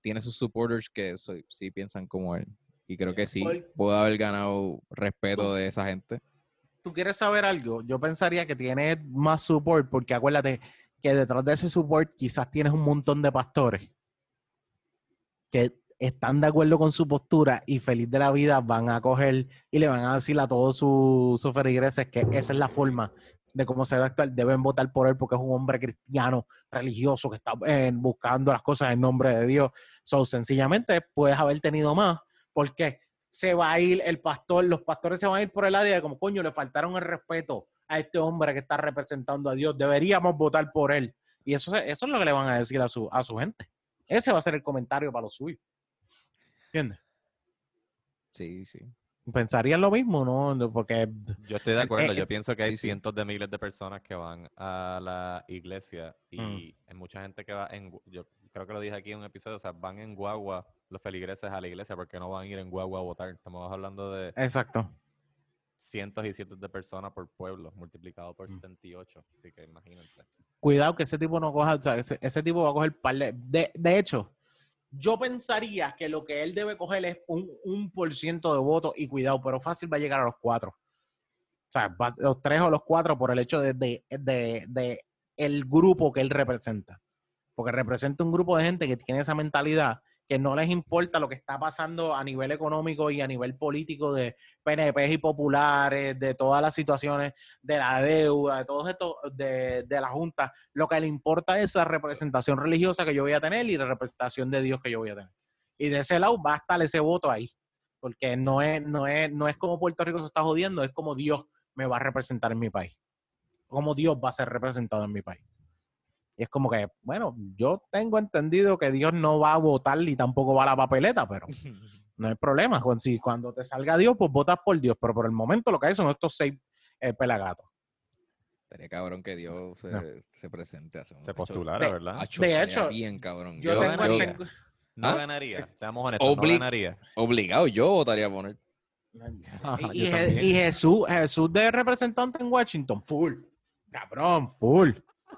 S2: Tiene sus supporters que sí piensan como él. Y creo que sí, puede haber ganado respeto
S3: Pues-
S2: de esa gente.
S3: ¿Tú quieres saber algo? Yo pensaría que tiene más support porque acuérdate que detrás de ese support quizás tienes un montón de pastores que están de acuerdo con su postura y feliz de la vida van a coger y le van a decir a todos sus, sus feligreses que esa es la forma de cómo se debe actuar. Deben votar por él porque es un hombre cristiano, religioso, que está eh, buscando las cosas en nombre de Dios. So, sencillamente puedes haber tenido más porque se va a ir el pastor, los pastores se van a ir por el área de como, coño, le faltaron el respeto a este hombre que está representando a Dios. Deberíamos votar por él. Y eso, eso es lo que le van a decir a su, a su gente. Ese va a ser el comentario para los suyos. ¿Entiendes?
S2: Sí, sí.
S3: Pensarían lo mismo, ¿no? No, Porque
S1: Yo estoy de acuerdo.
S3: eh,
S1: Yo pienso que hay
S2: sí, sí.
S1: cientos de miles de personas que van a la iglesia y
S3: Mm.
S1: hay mucha gente que va en... Yo creo que lo dije aquí en un episodio, o sea, van en guagua los feligreses a la iglesia porque no van a ir en guagua a votar. Estamos hablando de
S3: Exacto.
S1: cientos y cientos de personas por pueblo, multiplicado por
S3: Mm.
S1: 78. Así que imagínense.
S3: Cuidado que ese tipo no coja, o sea, ese, ese tipo va a coger par de, de. de hecho, yo pensaría que lo que él debe coger es un, un por ciento de votos y cuidado, pero fácil va a llegar a los cuatro. O sea, va- los tres o los cuatro por el hecho de, de, de- de el grupo que él representa. Porque representa un grupo de gente que tiene esa mentalidad que no les importa lo que está pasando a nivel económico y a nivel político de PNP y populares, de todas las situaciones de la deuda, de todo esto, de, de la Junta. Lo que le importa es la representación religiosa que yo voy a tener y la representación de Dios que yo voy a tener. Y de ese lado va a estar ese voto ahí. Porque no es, no es, no es como Puerto Rico se está jodiendo, es como Dios me va a representar en mi país. Como Dios va a ser representado en mi país. Y es como que, bueno, yo tengo entendido que Dios no va a votar ni tampoco va a la papeleta, pero no hay problema. Juan. Si cuando te salga Dios, pues votas por Dios. Pero por el momento lo que hay son estos seis eh, pelagatos.
S2: Estaría cabrón que Dios se,
S3: No.
S2: se presente. a hacer un
S1: Se postulara,
S3: de-
S1: ¿verdad?
S3: De hecho,
S2: bien cabrón.
S3: Yo,
S2: Yo
S3: tengo,
S1: ganaría.
S3: tengo-
S1: No
S2: ¿Ah?
S1: ganaría, seamos honestos, no ganaría.
S2: Obligado, yo votaría a poner.
S3: y, Je- y Jesús, Jesús de representante en Washington, full. Cabrón, full.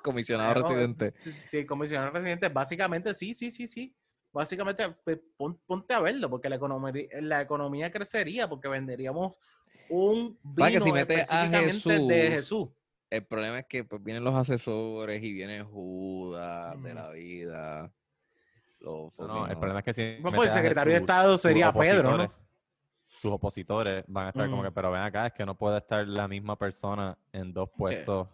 S2: Comisionado
S3: Claro,
S2: residente.
S3: Sí, comisionado residente, básicamente sí, sí, sí, sí. básicamente pues, pon- ponte a verlo, porque la economía, la economía crecería, porque venderíamos un
S2: Pa' que
S3: vino
S2: si metes a
S3: específicamente de
S2: Jesús,
S3: Jesús.
S2: El problema es que pues, vienen los asesores y viene Judas de
S3: Ujú.
S2: la vida. Los
S1: No, no, el problema es que si
S3: Bueno, pues, el secretario de
S1: Jesús,
S3: Estado sería Pedro, ¿no?
S1: Sus opositores van a estar como
S3: Ujú.
S1: que, pero ven acá, es que no puede estar la misma persona en dos puestos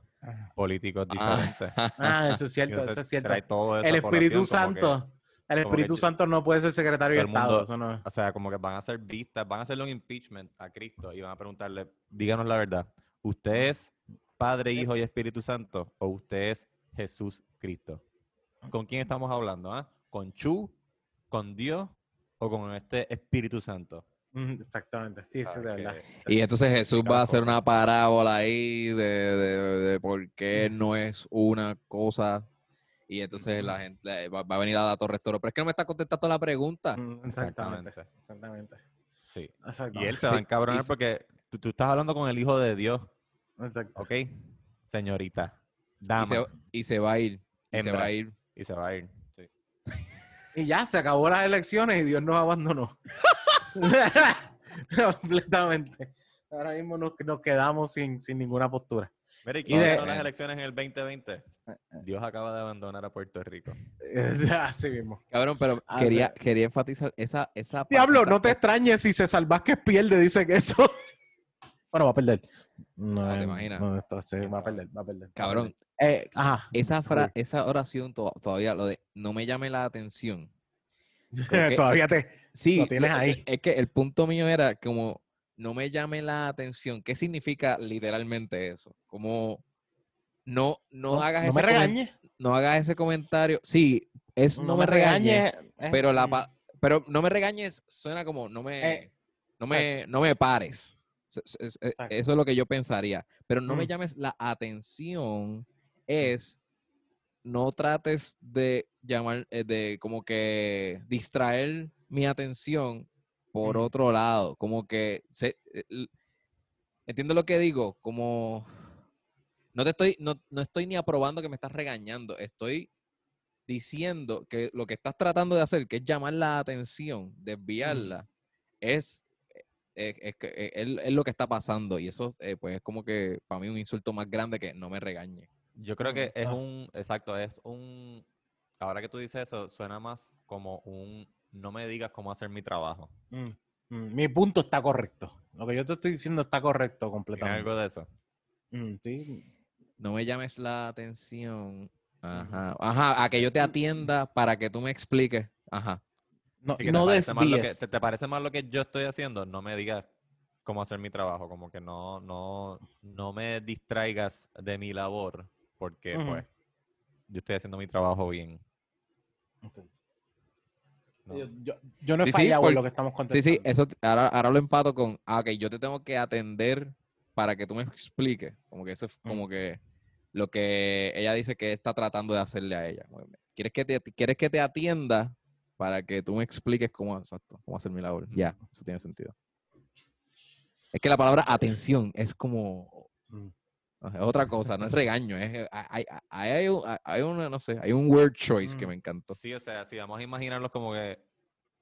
S1: políticos diferentes.
S3: Ah, eso es cierto,
S1: entonces
S3: eso es cierto.
S1: trae todo
S3: El Espíritu Santo, el Espíritu Santo no puede ser secretario de Estado.
S1: mundo-
S3: eso no-
S1: o sea, como que van a hacer vistas, van a hacerle un impeachment a Cristo y van a preguntarle, díganos la verdad, ¿usted es Padre, Hijo y Espíritu Santo o usted es Jesús Cristo? ¿Con quién estamos hablando? ah? ¿Con Chu? ¿Con Dios? ¿O con este Espíritu Santo?
S3: Exactamente, sí, sí, de verdad.
S2: Y entonces Jesús va a hacer una parábola ahí de, de, de por qué no es una cosa. Y entonces la gente va, va a venir a dar Torres Toro. Pero es que no me está contestando la pregunta.
S3: Mm, Exactamente,
S1: Exactamente.
S3: exactamente.
S1: Sí. Y él se va a encabronar porque tú, tú estás hablando con el Hijo de Dios,
S3: Exacto.
S1: ¿ok? Señorita,
S2: Y
S1: dama,
S2: se, y se va a ir. Y se va a ir.
S1: y se va a ir. Sí.
S3: Y ya, se acabó las elecciones y Dios nos abandonó. Completamente. Ahora mismo nos, nos quedamos sin, sin ninguna postura.
S1: Mira, ¿y quién ganó las elecciones en el 2020? Dios acaba de abandonar a Puerto Rico.
S3: Así mismo.
S2: Cabrón, pero
S3: Ah,
S2: quería, quería enfatizar esa, esa
S3: Diablo, no te extrañes si se Vázquez pierde, dice que eso. Bueno, va a perder. No,
S2: No, te
S3: eh,
S2: imaginas.
S3: No,
S1: ¿Quién
S3: va a perder, va a perder.
S2: Cabrón.
S3: Eh, ajá.
S2: esa, fra-
S3: Uy.
S2: esa oración to- todavía, lo de no me llame la atención. que-
S3: Todavía te.
S2: Sí,
S3: Lo tienes
S2: es que-
S3: ahí.
S2: Es que el punto mío era como no me llame la atención. ¿Qué significa literalmente eso? Como no, no, hagas
S3: no
S2: ese
S3: me regañes.
S2: no hagas ese comentario. Sí, es no, me regañes,
S3: eh,
S2: pero la
S3: mm,
S2: pa- pero no me regañes suena como no me
S3: Eh,
S2: no me no me pares.
S3: Exacto.
S2: Eso es lo que yo pensaría. Pero no me
S3: Mm.
S2: llames la atención es no trates de llamar, eh, de como que distraer mi atención por otro lado. Como que, se, eh, entiendo lo que digo, como no te estoy, no, no estoy ni aprobando que me estás regañando, estoy diciendo que lo que estás tratando de hacer, que es llamar la atención, desviarla, es, eh, es, que- eh, es- es lo que está pasando. Y eso, eh, pues, es como que para mí un insulto más grande que no me regañe.
S1: Yo creo que es un, exacto, es un, ahora que tú dices eso, suena más como un, no me digas cómo hacer mi trabajo.
S3: mm, mm, Mi punto está correcto. Lo que yo te estoy diciendo está correcto
S1: ¿Tiene
S3: completamente.
S1: algo de eso?
S3: Mm, sí.
S2: No me llames la atención. Ajá. Ajá, a que yo te atienda para que tú me expliques. Ajá.
S3: No,
S1: que
S3: no
S1: te, parece más lo que,
S3: desvíes.
S1: te, te parece más lo que yo estoy haciendo? No me digas cómo hacer mi trabajo, como que no, no, no me distraigas de mi labor, porque pues yo estoy haciendo mi trabajo bien.
S3: Ok.
S1: ¿No?
S3: Yo, yo- yo no he
S2: Sí, sí,
S3: fallado
S2: por-
S3: en lo que estamos
S2: Sí,
S3: contestando.
S2: sí, eso t- ahora, ahora lo empato con, ah, ok, yo te tengo que atender para que tú me expliques. Como que eso es como que lo que ella dice que está tratando de hacerle a ella. ¿Quieres que te, quieres que te atienda para que tú me expliques cómo, exacto, cómo hacer mi labor? Ya, eso tiene sentido. Es que la palabra atención es como
S3: Mm.
S2: Es otra cosa, no es regaño, es hay, hay, hay, un- hay una, no sé, hay un word choice que
S3: Mm.
S2: me encantó.
S1: Sí, o sea, si vamos a imaginarlos como que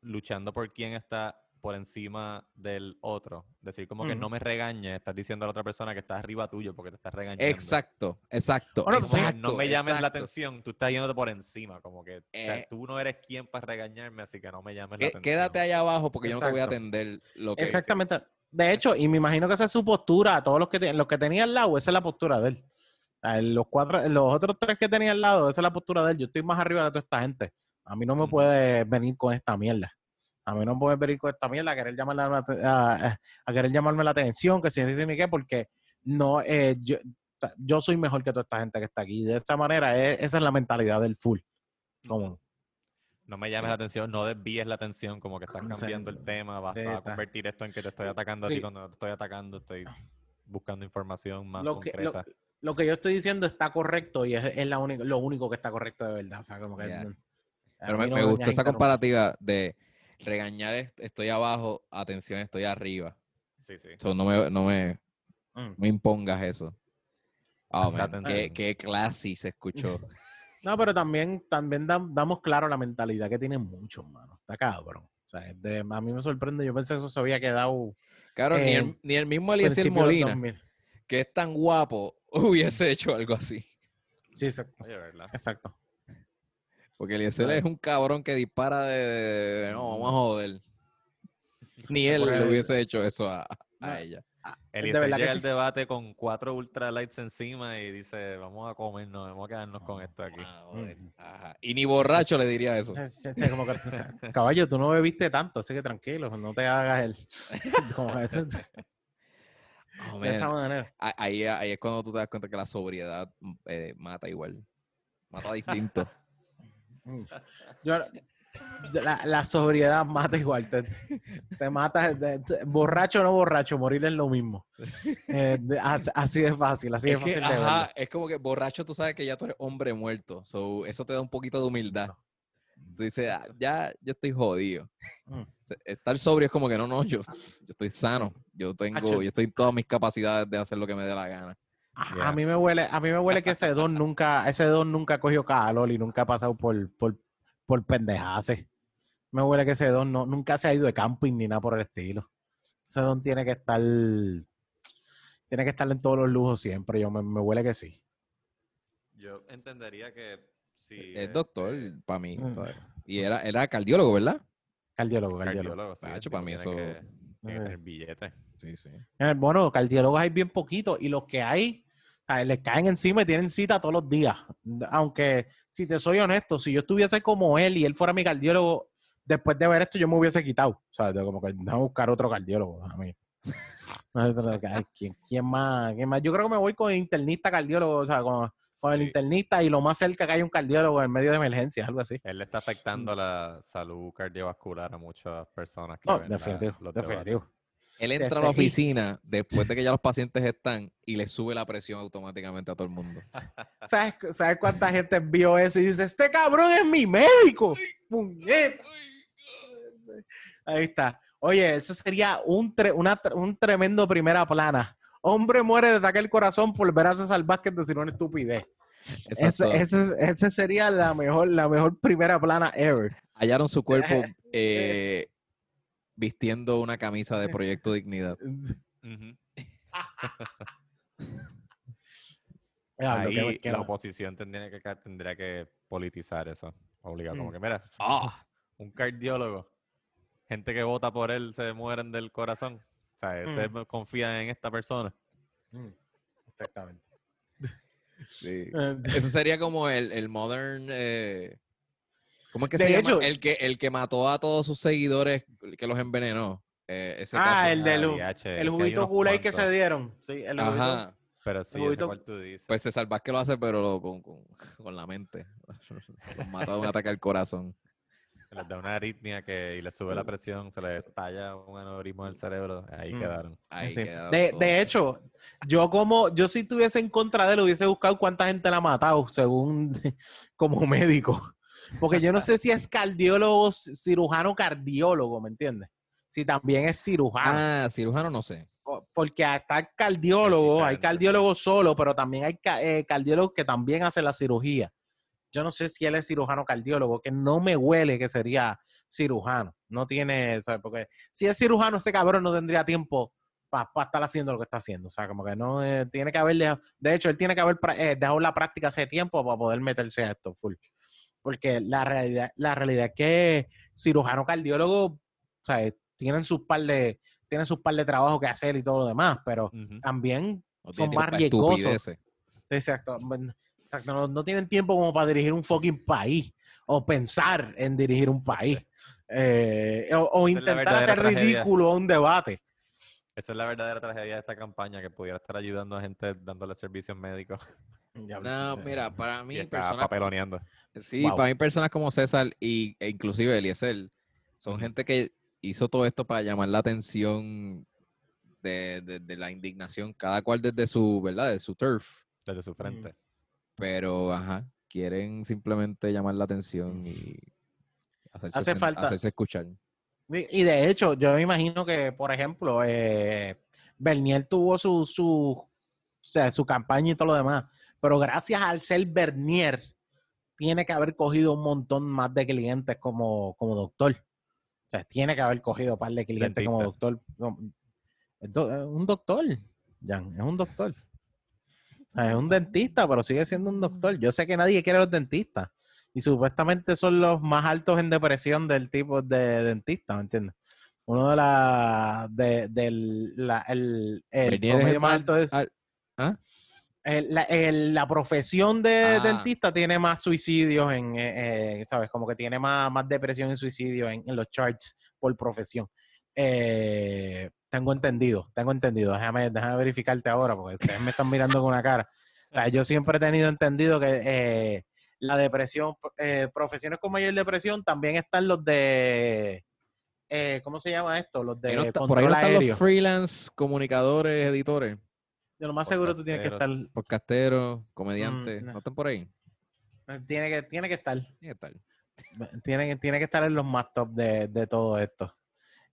S1: luchando por quién está por encima del otro. Decir como que
S3: Ujú.
S1: no me regañes, estás diciendo a la otra persona que está arriba tuyo porque te estás regañando.
S2: Exacto, exacto.
S3: Bueno,
S1: Como que
S2: exacto
S1: no me llames la
S2: exacto.
S1: atención, tú estás yéndote por encima, como que o sea,
S2: Eh.
S1: tú no eres quien para regañarme, así que no me llames la
S2: Qué-
S1: atención.
S2: Quédate allá abajo porque yo no te voy a
S3: Exacto.
S2: atender lo que
S3: Exactamente. De hecho, y me imagino que esa es su postura. A todos los que, los que tenía al lado, esa es la postura de él. Los, cuatro, los otros tres que tenía al lado, esa es la postura de él. Yo estoy más arriba de toda esta gente. A mí no me puede venir con esta mierda. A mí no me puede venir con esta mierda a querer, llamarme la, a, a querer llamarme la atención, que si dice ni qué, porque no, eh, yo, yo soy mejor que toda esta gente que está aquí. De esa manera, es- esa es la mentalidad del full. Como,
S1: No me llames la atención, no desvíes la atención, como que estás cambiando el tema, vas
S3: Sí,
S1: a
S3: está.
S1: convertir esto en que te estoy atacando a
S3: Sí.
S1: ti cuando no te estoy atacando, estoy buscando información más
S3: lo que, lo,
S1: concreta.
S3: lo que yo estoy diciendo está correcto y es, es la única, lo único que está correcto de verdad. O sea, como que,
S2: Pero me,
S3: no
S2: me gustó esa comparativa de regañar est- estoy abajo, atención estoy arriba.
S1: Sí, sí.
S2: So, no me, no me,
S3: Mm.
S2: me impongas eso. Oh, man, qué, qué classy se escuchó.
S3: No, pero también, también dam- damos claro la mentalidad que tienen muchos, mano. Está cabrón. O sea, es de- a mí me sorprende. Yo pensé que eso se había quedado.
S2: Claro, ni,
S3: Eh,
S2: el, ni el mismo Eliezer Molina,
S3: 2000.
S2: que es tan guapo, hubiese hecho algo así.
S3: Sí, exacto.
S1: Oye, ¿verdad?
S3: exacto.
S2: Porque Eliezer
S3: Claro.
S2: es un cabrón que dispara de, de- de- no, vamos a joder. Ni él le hubiese hecho eso a, a
S3: No.
S2: ella.
S3: Que
S1: llega
S3: sí.
S1: al debate con cuatro ultralights encima y dice, vamos a comernos, vamos a quedarnos con esto aquí.
S2: Ah.
S3: Mm.
S2: Ajá. Y ni borracho le diría eso.
S3: Sí, sí, sí, como que- caballo, tú no bebiste tanto, así que tranquilo, no te hagas el. como eso, de
S2: Oh,
S3: esa
S2: man.
S3: manera.
S2: Ah, Ahí, ahí es cuando tú te das cuenta que la sobriedad eh, mata igual. Mata distinto.
S3: Mm. Yo, la, la sobriedad mata igual. Te, te mata. te- te- borracho o no borracho, morir es lo mismo. Eh, de- as- así de fácil, así de
S2: es, que,
S3: fácil de
S2: ajá, es como que borracho tú sabes que ya tú eres hombre muerto. So, eso te da un poquito de humildad. Tú dices, "Ah, ya yo estoy jodido.
S3: Mm.
S2: Estar sobrio es como que no, no, yo, yo estoy sano. Yo tengo, yo estoy en todas mis capacidades de hacer lo que me dé la gana.
S3: A,
S1: Yeah.
S3: a mí me huele, a mí me huele que ese don nunca, ese don nunca cogió calor y nunca ha pasado por, por, por pendejaces. Me huele que ese don no, nunca se ha ido de camping ni nada por el estilo. Ese don tiene que estar, tiene que estar en todos los lujos siempre. Yo me, me huele que sí.
S1: Yo entendería que si...
S2: es doctor,
S1: este,
S2: para mí.
S3: Mm.
S2: Y era, era cardiólogo, ¿verdad?
S3: Cardiólogo, cardiólogo.
S1: Cardiólogo, sí, el
S2: para mí eso-
S1: que-
S3: Sí.
S1: tener billete.
S2: Sí, sí.
S3: Eh, Bueno, cardiólogos hay bien poquitos y los que hay, a- les caen encima y tienen cita todos los días. Aunque, si te soy honesto, si yo estuviese como él y él fuera mi cardiólogo, después de ver esto yo me hubiese quitado. O sea, como que déjame buscar otro cardiólogo a mí. ¿Quién, quién más? ¿Quién más? Yo creo que me voy con el internista cardiólogo, o sea, con, con el
S1: Sí.
S3: internista y lo más cerca que hay un cardiólogo en medio de emergencias, algo así.
S1: Él le está afectando la salud cardiovascular a muchas personas que
S3: No,
S1: ven la-
S3: definitivo,
S1: debates.
S2: Él entra a la
S3: y-
S2: oficina después de que ya los pacientes están y le sube la presión automáticamente a todo el mundo.
S3: ¿Sabes, ¿Sabes cuánta gente vio eso y dice, este cabrón es mi médico? ¡Puñeta! Ahí está. Oye, eso sería un, tre- una un tremendo primera plana. Hombre muere de ataque al corazón por ver a César Vázquez decir una estupidez.
S2: Exacto.
S3: Ese, ese, ese sería la mejor, la mejor primera plana ever.
S2: Hallaron su cuerpo eh, vistiendo una camisa de Proyecto Dignidad.
S1: Ahí la oposición tendría que, tendría que politizar eso. Obligado. Como
S3: Mm.
S1: que, mira,
S2: Ah,
S1: un cardiólogo, gente que vota por él se mueren del corazón. O sea, ustedes confían en esta persona.
S3: Mm, Exactamente.
S2: sí. Eso sería como el, el modern. eh, ¿Cómo es que
S3: De
S2: se
S3: hecho-
S2: llama? El que, el que mató a todos sus seguidores, que los envenenó. Eh, ese
S3: Ah,
S2: caso.
S3: el del-
S1: Ah,
S3: lu-
S1: DH, es que
S3: El juguito Kool-Aid que se dieron. Sí, el juguito-
S2: Ajá.
S1: Pero sí, ese cual tú dices.
S2: Pues César Vázquez lo hace, pero lo- con, con, con la mente. Los mata de un ataque al corazón.
S1: les da una aritmia que, y les sube la presión, se les estalla un aneurisma del cerebro, ahí
S3: Mm.
S1: quedaron.
S2: Ahí
S3: Sí.
S2: queda
S3: De, de hecho, yo como, yo si estuviese en contra de él, hubiese buscado cuánta gente la ha matado, según como médico. Porque yo no sé si es cardiólogo, cirujano, cardiólogo, ¿me entiendes? Si también es cirujano.
S2: Ah, cirujano no sé.
S3: Po- Porque está el cardiólogo, hay cardiólogos solo, pero también hay eh, cardiólogos que también hacen la cirugía. Yo no sé si él es cirujano cardiólogo, que no me huele que sería cirujano. No tiene, ¿sabes? porque si es cirujano, ese cabrón no tendría tiempo para estar haciendo lo que está haciendo. O sea, como que no eh, tiene que haber dejado- de hecho, él tiene que haber eh, dejado la práctica hace tiempo para poder meterse a esto full. Porque la realidad, la realidad es que cirujano cardiólogo, o sea, tienen sus par de, tienen sus par de trabajo que hacer y todo lo demás, pero también
S2: No
S3: Son más riesgosos. Exacto. exacto, No, no tienen tiempo como para dirigir un fucking país o pensar en dirigir un país eh, o, o intentar hacer ridículo un debate.
S1: Esa es la verdadera tragedia de esta campaña, que pudiera estar ayudando a gente dándole servicios médicos
S2: No, mira, para mí,
S1: está
S2: personas,
S1: papeloneando.
S2: sí,
S3: Wow.
S2: para mí personas como César y, e inclusive Eliezer son gente que hizo todo esto para llamar la atención de, de- de la indignación, cada cual desde su, ¿verdad? De su turf.
S1: Desde su frente.
S2: Pero, ajá, quieren simplemente llamar la atención y hacerse,
S3: Hace falta.
S2: hacerse escuchar.
S3: Y y de hecho, yo me imagino que, por ejemplo, eh, Bernier tuvo su, su, o sea, su campaña y todo lo demás, pero gracias al ser Bernier, tiene que haber cogido un montón más de clientes como, como doctor. O sea, tiene que haber cogido un par de clientes como
S1: Dentista.
S3: doctor. Como- es un doctor, Jan, es un doctor. Es un dentista, pero sigue siendo un doctor. Yo sé que nadie quiere a los dentistas. Y supuestamente son los más altos en depresión del tipo de dentista, ¿me entiendes? Uno de la de, del la, el, el
S2: el
S3: más alto es
S2: ¿Ah?
S3: El- la, el- la profesión de
S2: Ah.
S3: dentista tiene más suicidios en, eh, eh, ¿sabes? Como que tiene más, más depresión y suicidio en, en los charts por profesión. Eh, tengo entendido, tengo entendido. Déjame, déjame verificarte ahora porque ustedes me están mirando con una cara. O sea, yo siempre he tenido entendido que eh, la depresión, eh, profesiones con mayor depresión, también están los de, eh, ¿cómo se llama esto? Los de
S2: no está- por ahí no están
S3: aéreo.
S2: los freelance, comunicadores, editores,
S3: Yo lo más seguro tú tienes que estar,
S1: Podcasteros.
S2: podcasteros, comediantes.
S3: no.
S2: ¿No están por ahí?
S3: tiene que, tiene que estar. Tiene, que- tiene que estar en los más top de, de todo esto.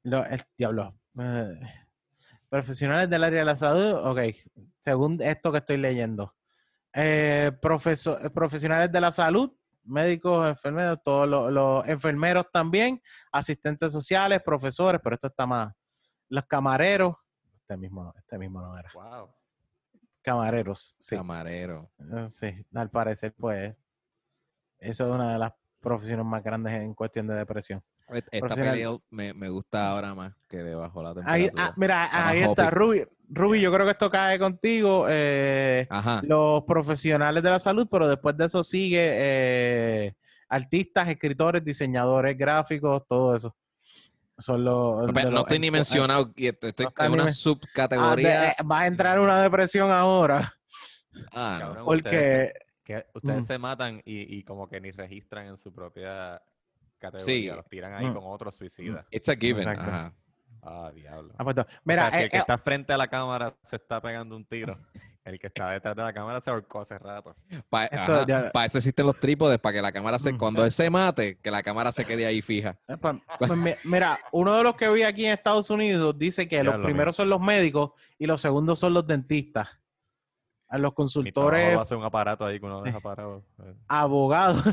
S3: Lo, el diablo. eh, profesionales del área de la salud, ok. Según esto que estoy leyendo. Eh, eh, profesionales de la salud, médicos, enfermeros, todos los, los enfermeros también, asistentes sociales, profesores, pero esto está más. Los camareros, este mismo no, este mismo no era.
S1: Wow.
S3: Camareros, sí.
S2: Camarero.
S3: Eh, Sí, al parecer, pues, eso es una de las profesiones más grandes en cuestión de depresión.
S2: Et- Esta pelea me, me gusta ahora más que de bajo la
S3: Ahí,
S2: temperatura.
S3: ah, mira,
S2: Está
S3: ahí está. Ruby. Ruby, yo creo que esto cae contigo. eh, los profesionales de la salud, pero después de eso sigue eh, artistas, escritores, diseñadores gráficos, todo eso. Son los.
S2: No
S3: los-
S2: estoy ni mencionado. Estoy
S3: no
S2: en una
S3: ah,
S2: subcategoría.
S3: de- eh, va a entrar una depresión ahora.
S2: Ah, no.
S1: Cabrón, ustedes,
S3: Porque.
S1: que ustedes
S3: Mm.
S1: se matan y, y como que ni registran en su propia categoría.
S2: Sí.
S1: Los tiran ahí
S3: Mm.
S1: con otros suicidas.
S2: It's a given.
S3: Exacto.
S2: Ajá.
S1: Ah, diablo.
S3: ah, pues.
S1: O
S3: Mira,
S1: sea, si
S3: eh,
S1: el que
S3: eh,
S1: está frente a la cámara se está pegando un tiro, el que está detrás de la cámara se ahorcó hace rato.
S3: Ya-
S2: Para eso existen los trípodes, para que la cámara se,
S3: Mm.
S2: cuando él se mate, que la cámara se quede ahí fija.
S3: Eh, pues, pues, mi- mira, uno de los que vi aquí en Estados Unidos dice que
S1: Ya
S3: los
S1: lo
S3: primeros son los médicos y los segundos son los dentistas. A los consultores,
S1: va a ser un aparato ahí que uno deja parado.
S3: Abogados.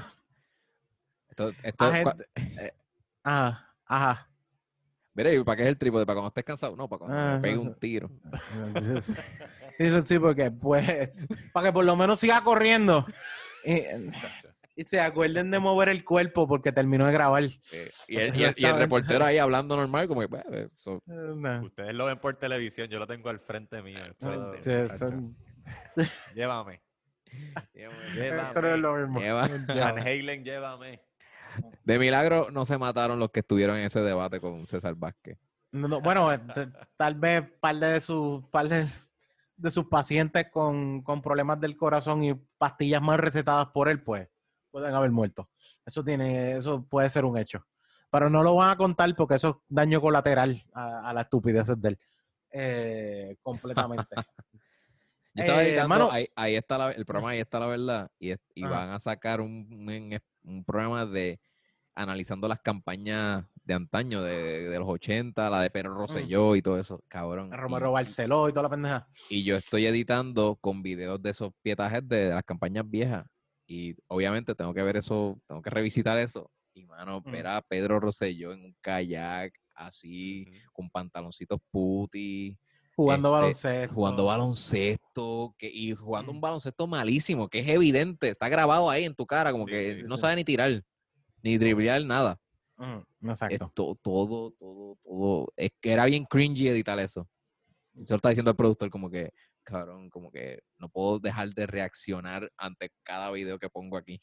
S2: Esto, esto-
S3: agente- eh, ajá, ajá.
S2: Mira, ¿y para qué es el trípode? ¿Para cuando estés cansado? No, para cuando
S3: Ah,
S2: me pegue
S3: no,
S2: un
S3: no.
S2: tiro.
S3: Eso sí, porque pues, para que por lo menos siga corriendo. Y, y se acuerden de mover el cuerpo porque terminó de grabar.
S2: Eh, y, el, y el- y el
S3: Exactamente.
S2: reportero ahí hablando normal, como que, pues, so-
S3: no.
S1: Ustedes lo ven por televisión, yo lo tengo al frente mío. Esto-
S3: Sí,
S1: Hacho,
S3: son-
S1: Llévame.
S3: Esto no es lo mismo.
S2: Lleva-
S1: Van Halen, llévame.
S2: De milagro no se mataron los que estuvieron en ese debate con César Vázquez.
S3: No, no, bueno, tal vez par de sus par de, de sus pacientes con, con problemas del corazón y pastillas más recetadas por él, pues pueden haber muerto. Eso tiene, eso puede ser un hecho. Pero no lo van a contar porque eso es daño colateral a, a la estupidez de él. Eh, completamente.
S2: Yo estaba
S3: Eh,
S2: editando,
S3: mano-
S2: ahí, ahí está la- el programa Ahí está la verdad, y, van a sacar un, un, un programa de analizando las campañas de antaño, de, de los 80, la de Pedro Rosselló y todo eso, cabrón. y-
S3: Romero Barceló y toda la pendeja.
S2: Y yo estoy editando con videos de esos pietajes de, de las campañas viejas. Y obviamente tengo que ver eso, tengo que revisitar eso. Y mano,
S3: Mm.
S2: ver a Pedro Rosselló en un kayak, así, con pantaloncitos puti,
S3: Jugando
S2: Este,
S3: baloncesto.
S2: jugando baloncesto, que, y jugando un
S3: Mm.
S2: baloncesto malísimo, que es evidente, está grabado ahí en tu cara, como
S1: Sí,
S2: que
S1: sí,
S2: no
S3: sí.
S2: sabe ni tirar, ni driblear, nada.
S3: Mm, Exacto.
S2: to- todo, todo, todo. Es que era bien cringy editar eso. Lo está diciendo al productor como que, cabrón, como que no puedo dejar de reaccionar ante cada video que pongo aquí.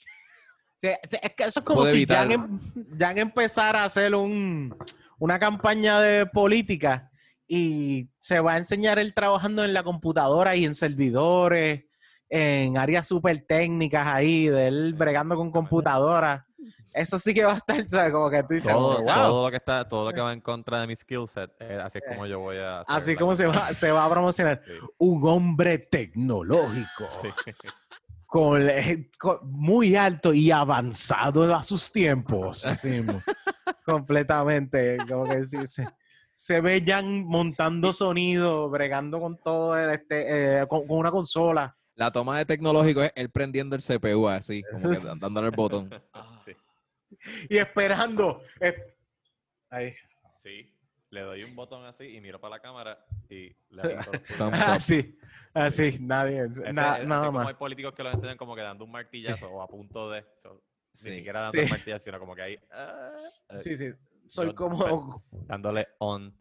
S3: Sí, es que eso es como si ya
S2: evitar.
S3: em- empezara a hacer un, una campaña de política y se va a enseñar él trabajando en la computadora y en servidores, en áreas súper técnicas ahí, de él bregando con computadoras. Eso sí que va a estar, o sea, como que tú dices,
S1: Todo,
S3: "Oh, wow.
S1: todo lo que está, todo lo que va en contra de mi skill set, eh, así es como yo voy a hacer
S3: Así como se va, se va a promocionar.
S1: Sí.
S3: Un hombre tecnológico.
S1: Sí.
S3: con, eh, con- muy alto y avanzado a sus tiempos. Así mismo. Completamente. Como que sí, se, se ve ya montando sonido, bregando con todo, el, este, eh, con, con una consola.
S2: La toma de tecnológico es él prendiendo el CPU así, como que dándole el botón.
S3: Y esperando. eh, Ahí.
S1: Sí. Le doy un botón así y miro para la cámara y le puños.
S2: up.
S3: Así. Así. Nadie.
S1: Ese-
S3: na-
S1: así
S3: nada
S1: como
S3: más.
S1: hay políticos que lo enseñan como que dando un martillazo o a punto de. so, Ni siquiera dando
S3: Sí.
S1: un martillazo, sino como que ahí. ah, eh,
S3: Sí, sí. Soy
S1: Yo-
S3: como.
S1: dándole on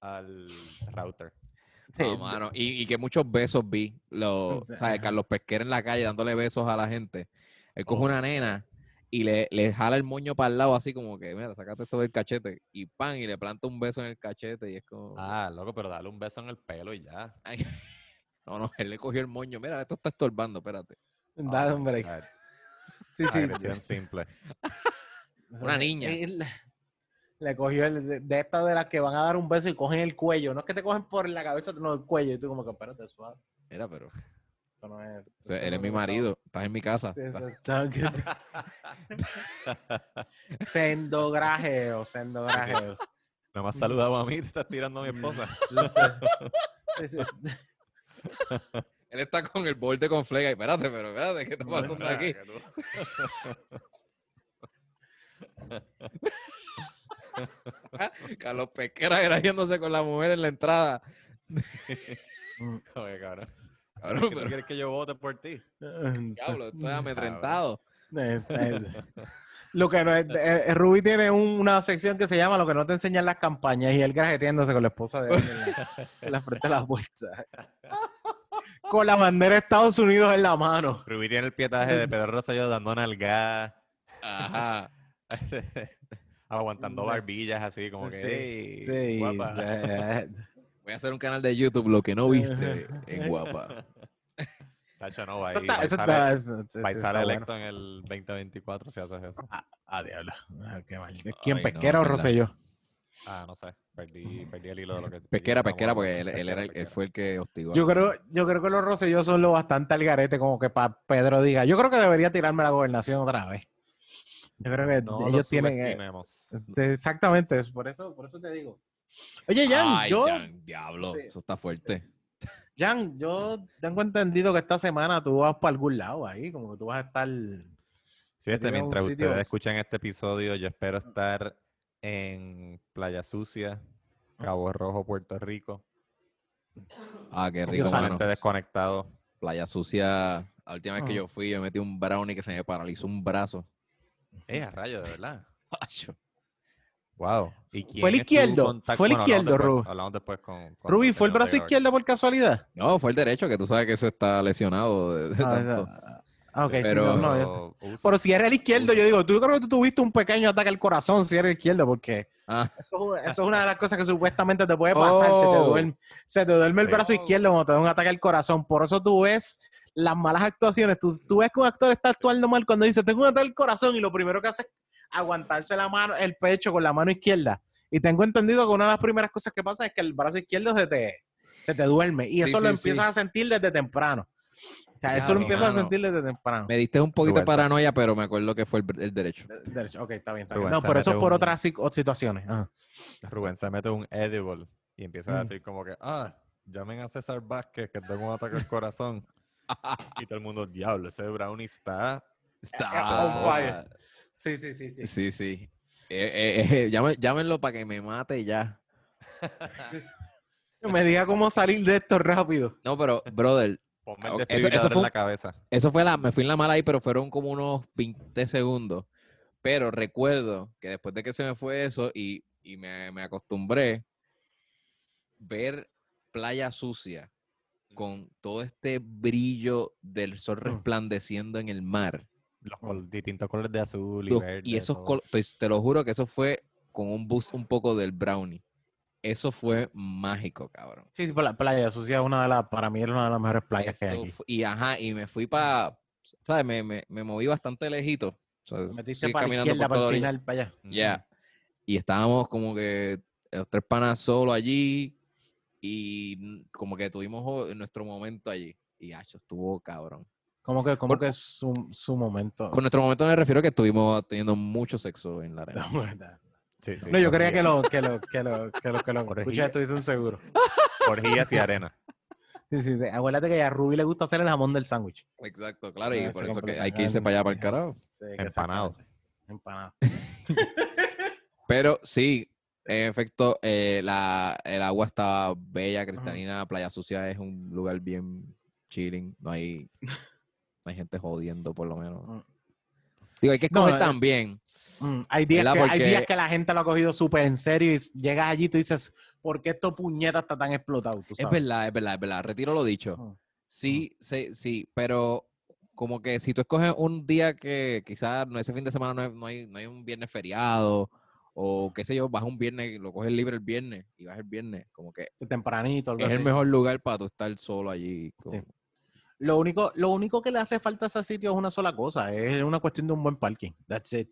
S1: al router.
S2: No, mano. Y, y que muchos besos vi. Los, ¿sabes? Carlos Pesquera en la calle dándole besos a la gente. Él coge
S1: Oh.
S2: una nena y le, le jala el moño para el lado así como que, mira, sacate esto del cachete. Y pan, y le planta un beso en el cachete y es como...
S1: Ah, loco, pero dale un beso en el pelo y ya.
S2: ay. No, no, él le cogió el moño. Mira, esto está estorbando, espérate.
S3: Dale
S1: Oh
S3: un break.
S1: God.
S3: Sí, sí.
S1: Agresión simple.
S2: Una niña.
S3: Sí, Le, le cogió el, de, de estas de las que van a dar un beso y cogen el cuello. No es que te cogen por la cabeza, no el cuello. Y tú como que, espérate, suave.
S2: Mira, pero...
S3: Eso no es...
S2: o sea,
S3: esto no
S2: es mi
S3: lo
S2: marido. Estás en mi casa.
S3: Sí, Sendo grajeo, sendo grajeo.
S1: No me has saludado a mí, te estás tirando a mi esposa.
S2: Él está con el borde con flega. y Espérate, pero espérate, ¿qué está pasando aquí? Carlos Pesquera grajeándose con la mujer en la entrada.
S1: Oye, cabrón.
S2: Cabrón,
S1: ¿Qué tú
S2: pero,
S1: quieres que yo vote por ti?
S2: diablo, estoy amedrentado.
S3: Eh, eh, Lo que no es, eh, eh, Ruby tiene un- una sección que se llama Lo que no te enseñan las campañas y él grajeteándose con la esposa de él en la, en la frente de la puerta. Con la bandera de Estados Unidos en la mano.
S1: Rubí tiene el pietaje de Pedro Rosselló dando nalgas,
S2: Ajá.
S1: aguantando barbillas así, como que,
S3: Sí,
S1: "Ey,
S3: Sí,
S1: guapa".
S3: eh,
S2: Voy a hacer un canal de YouTube, lo que no viste en Guapa.
S1: Tacho, no, va
S3: eso
S1: ahí,
S3: está,
S1: va y
S3: eso está, eso- eso
S1: va y
S3: está
S1: sale
S3: bueno.
S1: electo en el 2024 si haces eso.
S3: Ah, diablo. Ah, qué mal. ¿Quién,
S2: Ay, no,
S3: Pesquera o
S2: verdad.
S3: Rosselló?
S1: Ah, no sé, perdí, perdí el hilo de lo que...
S2: Pesquera, pesquera, porque él, él era, el- él fue el que hostigó.
S3: Yo creo, yo creo que los Rosselló son lo bastante al garete como que para Pedro diga, yo creo que debería tirarme la gobernación otra vez. Yo creo que
S1: No
S3: ellos
S1: los
S3: tienen... eh,
S1: subestimemos.
S3: exactamente, es por eso, por eso te digo. Oye, Jan,
S2: Ay,
S3: yo,
S2: Jan, diablo,
S3: Sí.
S2: eso está fuerte.
S3: Jan, yo tengo entendido que esta semana tú vas para algún lado ahí, como que tú vas a estar...
S1: Sí, este, mientras
S3: sitio-
S1: ustedes escuchan este episodio, yo espero estar en Playa Sucia, Cabo Rojo, Puerto Rico,
S2: Ah, qué rico,
S1: totalmente desconectado.
S2: Playa Sucia. La última vez que
S3: Ah.
S2: yo fui, yo metí un brownie que se me paralizó un brazo.
S1: Eh, a rayo, de verdad. Wow. ¿Y quién
S3: Fue el izquierdo, fue el
S1: Bueno,
S3: izquierdo,
S1: después-
S3: Ru.
S1: Hablamos después con... con
S3: Ruby,
S1: con
S3: ¿fue el brazo izquierdo por casualidad?
S2: No, fue el derecho, que tú sabes que eso está lesionado. de- de
S3: Ah,
S2: tanto.
S3: ah, ok, sí,
S2: Pero-
S3: no, no.
S1: Usa.
S3: Pero si era el izquierdo, yo digo, tú creo que tú tuviste un pequeño ataque al corazón si era el izquierdo, porque
S2: Ah,
S3: eso, eso es una de las cosas que supuestamente te puede pasar. Se, te
S2: Oh.
S3: duerme, se te duerme el
S1: Sí.
S3: brazo izquierdo cuando te da un ataque al corazón. Por eso tú ves las malas actuaciones. Tú, tú ves que un actor está actuando mal cuando dice, tengo un ataque al corazón, y lo primero que hace es aguantarse la mano, el pecho con la mano izquierda. Y tengo entendido que una de las primeras cosas que pasa es que el brazo izquierdo se te, se te duerme. Y
S2: Sí,
S3: eso lo
S2: sí, sí.
S3: empiezas a sentir desde temprano. O sea, eso lo empiezas a sentir desde temprano.
S2: me diste un poquito de paranoia, pero me acuerdo que fue el, el derecho.
S3: De- derecho. Ok, está bien. Está
S1: Rubén,
S3: bien. No, pero eso es por
S1: un-
S3: otras situaciones. Ajá.
S1: Rubén se mete un edible y empieza a
S3: Mm.
S1: decir como que, ah, llamen a César Vázquez que tengo un ataque al corazón. y todo el mundo, diablo, ese brownie está...
S2: Está-
S3: on fire. Sí, sí, sí, sí.
S2: Sí, sí. Eh, eh, eh, llámenlo para que me mate ya.
S3: Me diga cómo salir de esto rápido.
S2: No, pero, brother,
S1: Ponme el
S2: Ok, eso- eso fue
S1: en la cabeza.
S2: Eso fue la, me fui en la mala ahí, pero fueron como unos 20 segundos. Pero recuerdo que después de que se me fue eso y, y me, me acostumbré, ver playa sucia con todo este brillo del sol
S3: Mm.
S2: resplandeciendo en el mar.
S1: Los col- distintos colores de azul y verde.
S2: y esos
S1: todo.
S2: col- te, lo juro que eso fue con un boost un poco del brownie. Eso fue mágico, cabrón.
S3: Sí, sí, la playa sucia es una de las, para mí es una de las mejores playas que hay aquí.
S2: y ajá, y me fui para, ¿sabes? Me, me, me moví bastante lejito. O sea,
S3: Metiste para la
S2: caminando
S3: izquierda,
S2: por
S3: para el final, para allá.
S2: Ya. Y estábamos como que los tres panas solo allí y como que tuvimos nuestro momento allí. Y hacho, estuvo cabrón.
S3: Como que, como
S2: Por-
S3: que es su, su momento.
S2: Con nuestro momento me refiero a que estuvimos teniendo mucho sexo en la arena.
S3: No.
S1: Sí, sí,
S3: No, yo creía que lo que lo que lo que lo que lo escuchas estuviesen seguros.
S1: Orgías y arena.
S3: Sí, sí, sí. Acuérdate que a Ruby le gusta hacer el jamón del sándwich.
S2: Exacto, claro, y
S3: Ese
S2: por eso que hay que irse para allá, para el carajo.
S3: Sí,
S1: Empanado.
S3: Empanado.
S2: Pero sí, en efecto, eh, la, el agua está bella, cristalina. Playa Sucia es un lugar bien chilling. No hay, hay gente jodiendo, por lo menos.
S3: Mm.
S2: Digo, hay que
S3: No,
S2: escoger
S3: eh,
S2: también.
S3: Mm, hay, días que, hay días que la gente lo ha cogido súper en serio y llegas allí y tú dices, ¿por qué esto puñeta está tan explotado?
S2: Es verdad, es verdad, es verdad. Retiro lo dicho.
S3: Ujú.
S2: Sí, sí, sí, pero como que si tú escoges un día que quizás no, ese fin de semana no, hay- no hay, no hay un viernes feriado o qué sé yo, vas un viernes, lo coges libre el viernes y vas el viernes, como que
S3: Tempranito.
S2: es el mejor lugar para tú estar solo allí. como-
S3: Sí. Lo único, lo único que le hace falta a ese sitio es una sola cosa, es una cuestión de un buen parking. That's it.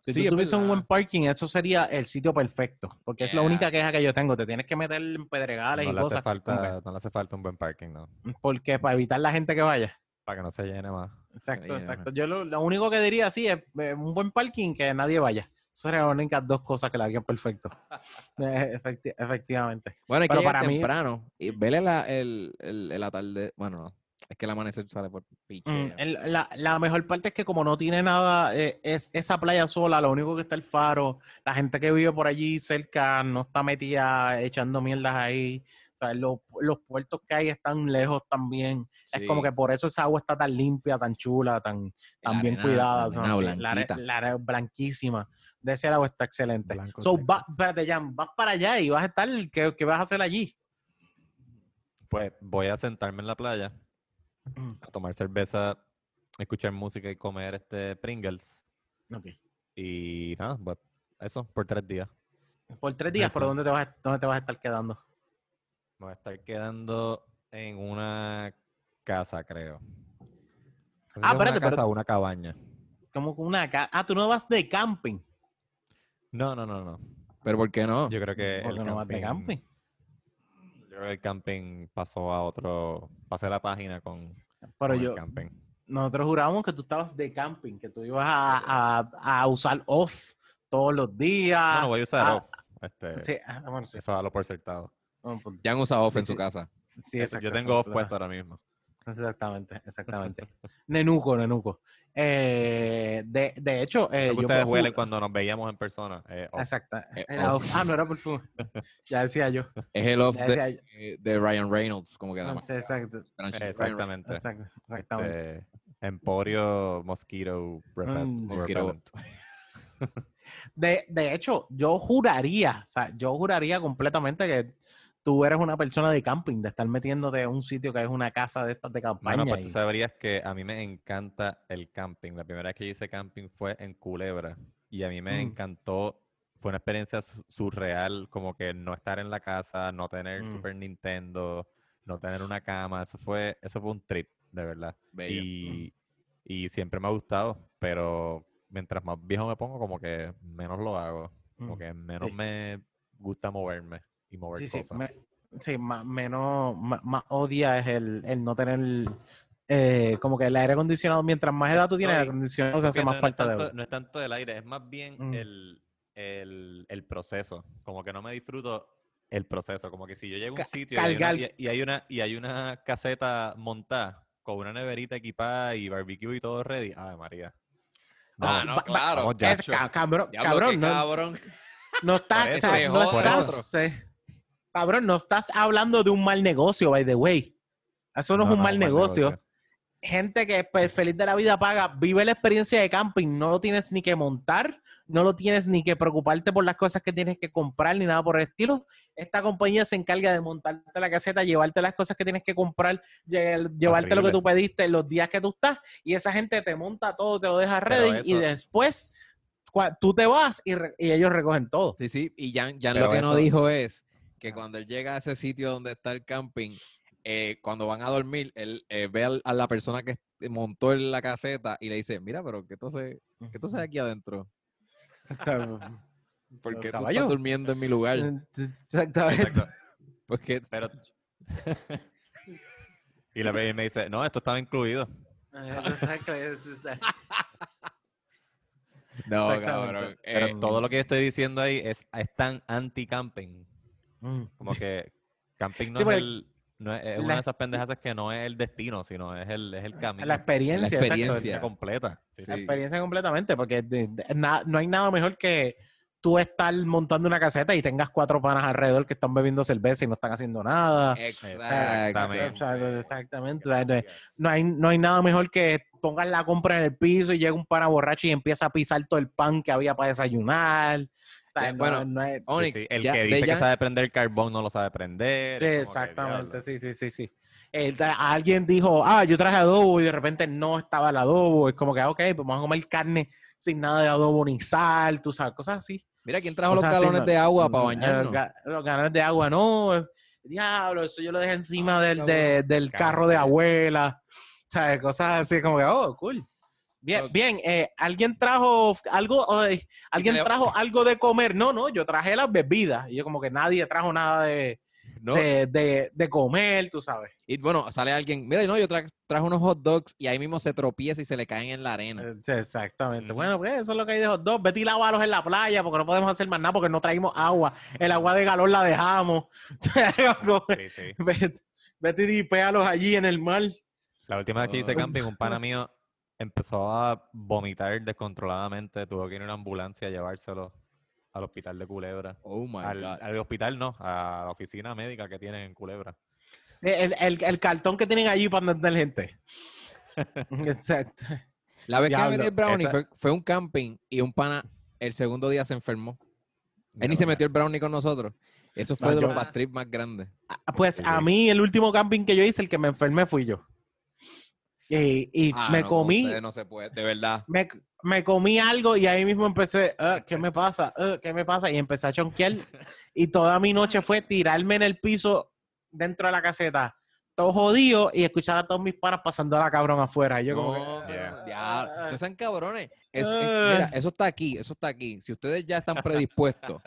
S3: Si
S2: Sí,
S3: tú
S2: es
S3: tuviese un buen parking, eso sería el sitio perfecto. Porque es la única queja que yo tengo. Te tienes que meter en pedregales
S1: No
S3: y
S1: le, hace
S3: cosas. como
S1: falta, no le hace falta un buen parking, ¿no?
S3: que- porque para evitar la gente que vaya.
S1: Para que no se llene más.
S3: Exacto, exacto. Yo lo, lo único que diría sí es eh, un buen parking que nadie vaya. Esas serían las únicas dos cosas que le harían perfecto. Eh, efecti- efectivamente.
S2: Bueno, que
S3: Pero
S2: llegar
S3: para mí-
S2: temprano y vele la, el, el, el atarde- Bueno, no, es que el amanecer sale por.
S3: Mm, el- la, la mejor parte es que como no tiene nada, eh, es esa playa sola, lo único que está el faro, la gente que vive por allí cerca no está metida echando mierdas ahí. O sea, los, los puertos que hay están lejos también. Es como que por eso esa agua está tan limpia, tan chula, tan,
S2: La
S3: tan bien
S2: arena-
S3: cuidada.
S2: la
S3: o sea,
S2: arena
S3: la,
S2: blanquita.
S3: la arena blanquísima. De ese lado está excelente.
S1: Blanco,
S3: so, va, espérate, Jan, vas para allá y vas a estar, ¿qué, qué vas a hacer allí?
S1: Pues voy a sentarme en la playa, a tomar cerveza, escuchar música y comer este Pringles.
S3: Ok.
S1: Y nada, pues eso, por tres días.
S3: Por tres días, ¿por dónde te, vas a, dónde te vas a estar quedando?
S1: Me voy a estar quedando en una casa, creo. No sé si
S3: Ah,
S1: es
S3: espérate,
S1: una
S3: pero-
S1: casa o una cabaña.
S3: Como con una... ca- Ah, tú no vas de camping.
S1: No, no, no, no.
S2: Pero ¿por qué no?
S1: Yo creo que
S3: ¿Por
S1: el
S3: qué no vas de camping?
S1: Yo creo que el camping pasó a otro. Pasé la página con,
S3: Pero
S1: con el
S3: yo,
S1: camping.
S3: nosotros jurábamos que tú estabas de camping, que tú ibas a, a- a usar off todos los días.
S1: Bueno, voy a usar
S3: ah,
S1: off. Este,
S3: Sí, ah, bueno, sí.
S1: Eso dalo por.
S3: Bueno, pues,
S2: Ya han usado off
S3: Sí,
S2: en su
S3: sí.
S2: casa.
S3: sí,
S1: Yo
S3: exacto,
S1: tengo off puesto ahora mismo.
S3: Exactamente, exactamente. nenuco, nenuco. Eh, de, de hecho, eh, yo
S1: ustedes huelen cuando nos veíamos en persona. eh, off.
S3: Exacto.
S2: Eh,
S3: Era
S2: off.
S3: off. Ah, no era perfume. ya decía yo.
S2: Es el off de,
S3: decía yo.
S2: de Ryan Reynolds, como que nada más.
S3: Exacto.
S1: Exactamente.
S3: Exacto, exactamente.
S1: Este, Emporio Mosquito Repel-
S3: Mm. De, de hecho, yo juraría, o sea, yo juraría completamente que tú eres una persona de camping, de estar metiéndote en un sitio que es una casa de estas de campaña.
S1: Bueno, pues
S3: y-
S1: tú sabrías que a mí me encanta el camping. La primera vez que hice camping fue en Culebra y a mí me
S3: Mm.
S1: encantó. Fue una experiencia su- surreal, como que no estar en la casa, no tener
S3: Mm.
S1: Super Nintendo, no tener una cama. Eso fue, eso fue un trip, de verdad.
S2: Bello.
S1: Y, y siempre me ha gustado, pero mientras más viejo me pongo, como que menos lo hago. Como
S3: Mm.
S1: que menos
S3: Sí.
S1: me gusta moverme y mover
S3: Sí, sí,
S1: cosas.
S3: me- sí, más, menos, más, más odia es el, el no tener eh, como que el aire acondicionado, mientras más edad tú tienes,
S1: No,
S3: el aire acondicionado se hace más
S1: no,
S3: falta de uno.
S1: no es tanto el aire, es más bien
S3: Mm.
S1: el, el, el proceso. Como que no me disfruto el proceso. Como que si yo llego a un sitio y hay, una, y, y hay una, y hay una caseta montada con una neverita equipada y barbecue y todo ready, ay María.
S2: Ah, no,
S3: va-
S2: claro.
S1: vamos ya.
S3: cabrón, no,
S2: cabrón.
S3: no
S2: se
S3: no
S2: otro.
S3: eh, cabrón, no estás hablando de un mal negocio, by the way. Eso no, es un mal negocio. Gente que es feliz de la vida paga, vive la experiencia de camping, no lo tienes ni que montar, no lo tienes ni que preocuparte por las cosas que tienes que comprar ni nada por el estilo. Esta compañía se encarga de montarte la caseta, llevarte las cosas que tienes que comprar, lle- llevarte lo que tú pediste los días que tú estás y esa gente te monta todo, te lo deja ready y
S1: eso-
S3: después cua- tú te vas y, re- y ellos recogen todo.
S2: Sí, sí, y Jan, Jan lo que no dijo es que
S3: Ah.
S2: cuando él llega a ese sitio donde está el camping, eh, cuando van a dormir, él eh, ve a la persona que montó en la caseta y le dice, mira, pero ¿qué qué tú haces aquí adentro? ¿Por qué tú estás durmiendo en mi lugar?
S3: Exactamente.
S1: Exacto.
S2: Porque
S1: Pero... y la me dice, no, esto estaba incluido.
S2: no, cabrón.
S1: Pero
S2: eh,
S1: todo lo que estoy diciendo ahí es, es tan anti-camping.
S3: Mm.
S1: Como que camping no
S3: Sí,
S1: es
S3: porque-
S1: el, No es, es
S3: La-
S1: una de esas pendejas que no es el destino, sino es el, es el camino.
S3: La experiencia,
S2: La
S3: exacto,
S2: experiencia.
S1: Completa. Sí,
S3: La
S1: sí.
S3: experiencia completamente, porque de- de- na- no hay nada mejor que tú estar montando una caseta y tengas cuatro panas alrededor que están bebiendo cerveza y no están haciendo nada.
S1: Exactamente.
S3: Exactamente. No, hay, no hay nada mejor que pongas la compra en el piso y llega un pana borracho y empieza a pisar todo el pan que había para desayunar. O sea,
S2: Ya,
S3: no-
S2: bueno,
S3: no es-
S1: Sí,
S2: Onyx,
S1: sí, El
S2: ya-
S1: que dice que sabe prender carbón no lo sabe prender.
S3: Sí, exactamente, sí, sí, sí, sí. Alguien dijo, ah, yo traje adobo y de repente no estaba el adobo. Es como que, ah, ok, pues vamos a comer carne sin nada de adobo ni sal, tú sabes, cosas así.
S2: Mira, ¿quién trajo los
S3: Cosas
S2: galones
S3: no-
S2: de agua para
S3: eh,
S2: bañarnos?
S3: Los, ga- los galones de agua, no. Diablo, eso yo lo dejé encima
S2: Ay,
S3: del, de- del carro de abuela. ¿Sabes? Cosas así como que, oh, cool. Bien, bien. eh, ¿Alguien trajo algo? eh, ¿Alguien trajo algo de comer? No, no, yo traje las bebidas. Y yo como que nadie trajo nada de,
S2: No,
S3: de, de- de comer, tú sabes.
S2: Y bueno, sale alguien, mira, no, yo tra- traje unos hot dogs y ahí mismo se tropieza y se le caen en la arena.
S3: Eh, Exactamente. Bueno, pues eso es lo que hay de hot dog. Vete y lávalos en la playa porque no podemos hacer más nada porque no traímos agua. El agua de galón la dejamos.
S1: Sí, sí.
S3: vete, vete y dipéalos allí en el mar.
S1: La última vez que hice
S2: Oh.
S1: camping, un pana mío empezó a vomitar descontroladamente. Tuvo que ir a una ambulancia a llevárselo al hospital de Culebra.
S2: Oh my
S1: Al,
S2: God.
S1: al hospital no, a la oficina médica que tienen en Culebra.
S3: El, el- el cartón que tienen allí para atender gente. Exacto.
S2: La vez que
S3: Diablo,
S2: me metí el brownie
S1: esa-
S2: fue, fue un camping y un pana el segundo día se enfermó. Él ni se metió el brownie con nosotros. Eso fue
S3: No,
S2: de
S3: yo-
S2: los bad trips más grandes.
S3: Ah, Pues a mí el último camping que yo hice, el que me enfermé fui yo. Y, y
S2: Ah,
S3: me
S2: no,
S3: comí,
S2: no se puede, de verdad.
S3: me, me comí algo y ahí mismo empecé, "Ah, ¿qué me pasa? Ah, ¿Qué me pasa? Y empecé a chonquear. Y toda mi noche fue tirarme en el piso dentro de la caseta, todo jodido, y escuchar a todos mis panas pasando a la cabrón afuera. Y yo como que,
S2: No,
S1: Yeah.
S2: ya, no sean cabrones. Eso, es-
S3: Ah.
S2: mira, eso está aquí, eso está aquí. Si ustedes ya están predispuestos,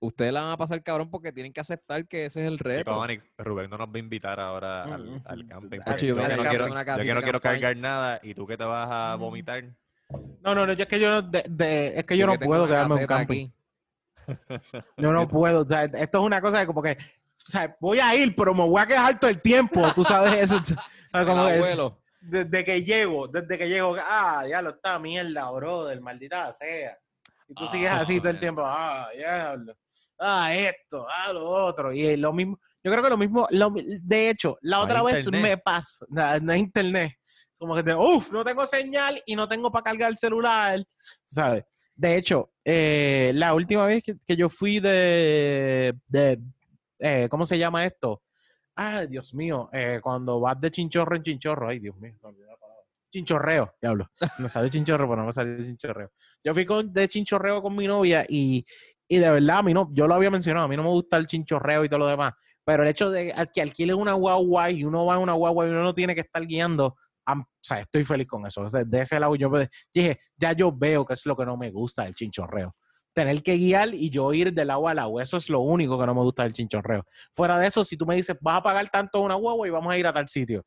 S2: ustedes la van a pasar cabrón porque tienen que aceptar que ese es el reto.
S1: Onyx, Rubén no nos va a invitar ahora al,
S3: Mm,
S1: al
S3: mm,
S1: camping.
S3: mm,
S1: porque
S2: Hacho, yo
S1: yo, que no quiero, yo que no quiero cargar nada y tú que te vas a
S3: Mm.
S1: vomitar.
S3: No, no, no, yo es que yo no, de- de- es que yo
S2: Yo
S3: no puedo quedarme en un camping.
S2: aquí.
S3: Yo no puedo. O sea, esto es una cosa de como que, o sea, voy a ir, pero me voy a quejar todo el tiempo. Tú sabes como
S2: El
S3: que
S2: abuelo.
S3: desde que llego, desde que llego, ah, diablo, esta mierda, brother, maldita sea. Y tú sigues
S2: Ah,
S3: así todo el
S2: man.
S3: tiempo, ah, diablo, ah, esto, ah, lo otro. Y lo mismo, yo creo que lo mismo, lo de hecho, la
S1: No
S3: otra vez
S1: internet.
S3: me pasa, no, no hay internet. Como que, uff, no tengo señal y no tengo para cargar el celular, ¿sabes? De hecho, eh, la última vez que, que yo fui de, de eh, ¿cómo se llama esto? Ay, Dios mío, eh, cuando vas de chinchorro en chinchorro, ay, Dios mío. Chinchorreo, diablo. Me salió chinchorro, pero no me salió chinchorreo. Yo fui con, de chinchorreo con mi novia y, y de verdad, a mí no, yo lo había mencionado, a mí no me gusta el chinchorreo y todo lo demás, pero el hecho de que alquilen una guagua y uno va en una guagua y uno no tiene que estar guiando, o sea, estoy feliz con eso. O sea, de ese lado yo dije, ya yo veo que es lo que no me gusta del chinchorreo. Tener que guiar y yo ir del agua al agua, eso es lo único que no me gusta del chinchorreo. Fuera de eso, si tú me dices, vas a pagar tanto una guagua y vamos a ir a tal sitio,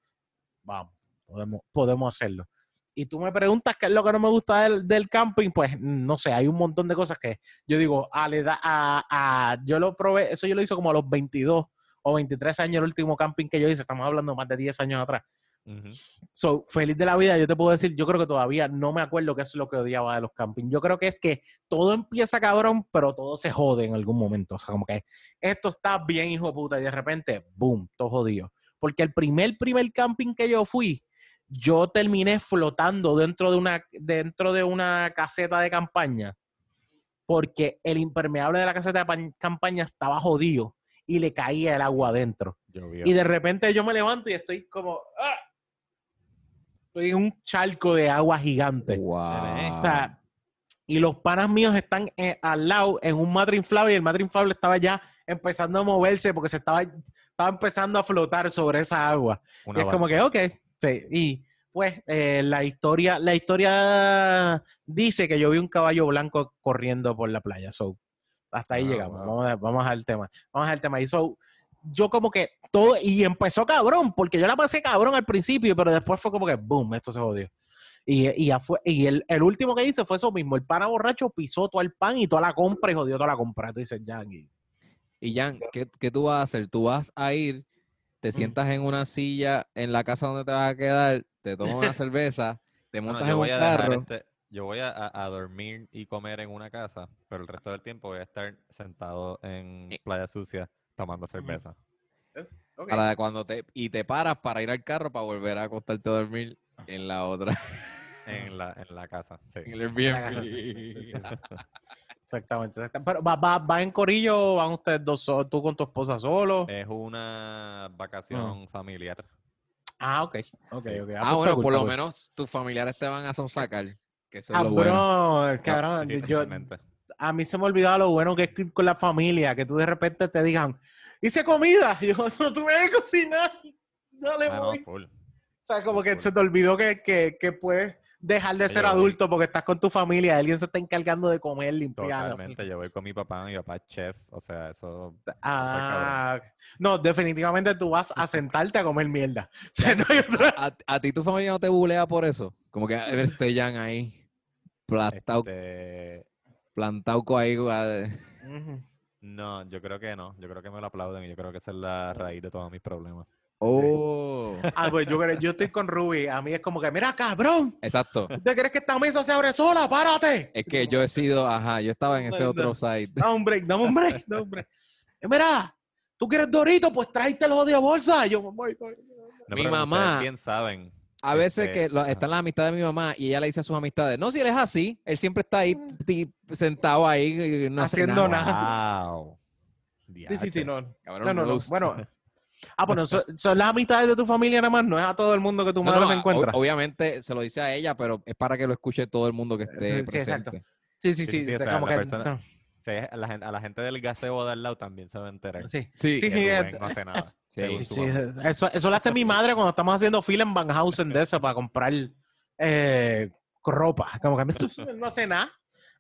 S3: vamos, podemos, podemos hacerlo. Y tú me preguntas qué es lo que no me gusta del, del camping, pues no sé, hay un montón de cosas que yo digo, a, la edad- a, a- yo lo probé, eso yo lo hice como a los 22 o 23 años, el último camping que yo hice, estamos hablando más de 10 años atrás. So, feliz de la vida, yo te puedo decir, yo creo que todavía no me acuerdo qué es lo que odiaba de los campings. Yo creo que es que todo empieza cabrón, pero todo se jode en algún momento. O sea, como que esto está bien, hijo de puta, y de repente, boom, todo jodido. Porque el primer, primer camping que yo fui, yo terminé flotando dentro de una, dentro de una caseta de campaña, porque el impermeable de la caseta de campaña estaba jodido y le caía el agua adentro. Y de repente yo me levanto y estoy como. ¡ah! Estoy en un charco de agua gigante.
S2: Wow.
S3: O sea, y los panas míos están eh, al lado en un matre inflable y el matre inflable estaba ya empezando a moverse porque se estaba, estaba empezando a flotar sobre esa agua.
S1: Una
S3: y es como que, ok. Sí, y pues eh, la historia, la historia dice que yo vi un caballo blanco corriendo por la playa. So, hasta ahí
S1: Ah,
S3: llegamos.
S1: wow.
S3: Vamos, a, vamos al tema. Vamos al tema. Y so, yo como que todo, y empezó cabrón, porque yo la pasé cabrón al principio, pero después fue como que, boom, esto se jodió. Y, y, ya fue- y el, el último que hice fue eso mismo. El pana borracho pisó todo el pan y toda la compra y jodió toda la compra. Tú dices, aquí.
S2: Y Jan, ¿qué, qué tú vas a hacer? Tú vas a ir te sientas en una silla en la casa donde te vas a quedar, te tomas una cerveza, te
S1: Bueno,
S2: montas
S1: yo
S2: en un
S1: voy a dejar
S2: carro.
S1: este- yo voy a, a- a dormir y comer en una casa, pero el resto del tiempo voy a estar sentado en
S2: Eh.
S1: playa sucia tomando cerveza.
S3: Ok.
S2: Para cuando te, y te paras para ir al carro para volver a acostarte a dormir en la otra.
S1: En la, en la casa, sí.
S2: En el
S3: la casa,
S2: Airbnb.
S3: sí, sí. Exactamente. exactamente. Pero ¿va, va, va en corillo o van ustedes dos solos? ¿Tú con tu esposa solo?
S1: Es una vacación familiar.
S3: ah, ok. Ok,
S1: sí.
S3: ok.
S2: Ah,
S3: pues
S2: bueno, por lo
S3: cool.
S2: menos tus familiares te van a sonsacar. Que eso es
S3: Ah,
S2: lo bueno.
S3: bro, cabrón,
S1: Sí,
S3: yo. A mí se me olvidaba lo bueno que es ir con la familia, que tú de repente te digan, hice comida, y yo no tuve que cocinar, no le
S1: Ah, no, full.
S3: O sea, como que
S1: full.
S3: se te olvidó que, que, que puedes dejar de ser
S1: yo voy.
S3: adulto porque estás con tu familia, alguien se está encargando de comer, limpiar. así.
S1: Totalmente. Yo voy con mi papá, mi papá es chef, o sea, eso...
S3: Ah, no, definitivamente tú vas a sentarte a comer mierda. O sea, no hay otra-
S2: ¿A, a ti tu familia no te bulea por eso? Como que este Jan ahí, plantado,
S1: este,
S2: plantado con ahí. ah.
S1: No, yo creo que no. Yo creo que me lo aplauden y yo creo que esa es la raíz de todos mis problemas.
S2: Oh,
S3: Ah, pues yo, creo- yo estoy con Ruby. A mí es como que, mira, cabrón,
S2: exacto.
S3: ¿usted crees que esta mesa se abre sola? ¡Párate!
S2: Es que yo he sido, ajá, yo estaba en ese
S3: No,
S2: otro
S3: no.
S2: site.
S3: Dame un break, dame un break, dame un break. Eh, Mira, ¿tú quieres Dorito? Pues tráete los de bolsa. Yo, voy, voy.
S1: No,
S2: Mi mamá-
S1: bien saben.
S2: A veces
S1: Este,
S2: que lo- están las amistades de mi mamá y ella le dice a sus amistades, no, si él es así, él siempre está ahí ti- sentado ahí no hace
S3: Haciendo
S2: nada.
S3: nada.
S1: Wow.
S3: Sí, sí, sí, no.
S2: Cabrón,
S3: No, no, no. Bueno. Ah, bueno, son, son las amistades de tu familia nada más, no es a todo el mundo que tu madre
S2: no,
S3: se
S2: o-
S3: encuentra.
S2: obviamente se lo dice a ella, pero es para que lo escuche todo el mundo que esté
S3: Sí, exacto.
S2: presente.
S3: Sí, sí,
S1: Sí,
S3: sí.
S1: sí, o
S3: está
S1: sea,
S3: como
S1: la
S3: que-
S1: persona- Sí, a la, gente, a la gente del gaseo de al lado también se va a enterar.
S3: Sí,
S2: Sí,
S3: sí, sí. Es-
S1: no hace nada,
S3: sí, sí, eso, eso lo hace mi madre cuando estamos haciendo fila en Van Housen de eso para comprar eh, ropa. Como que él no hace nada.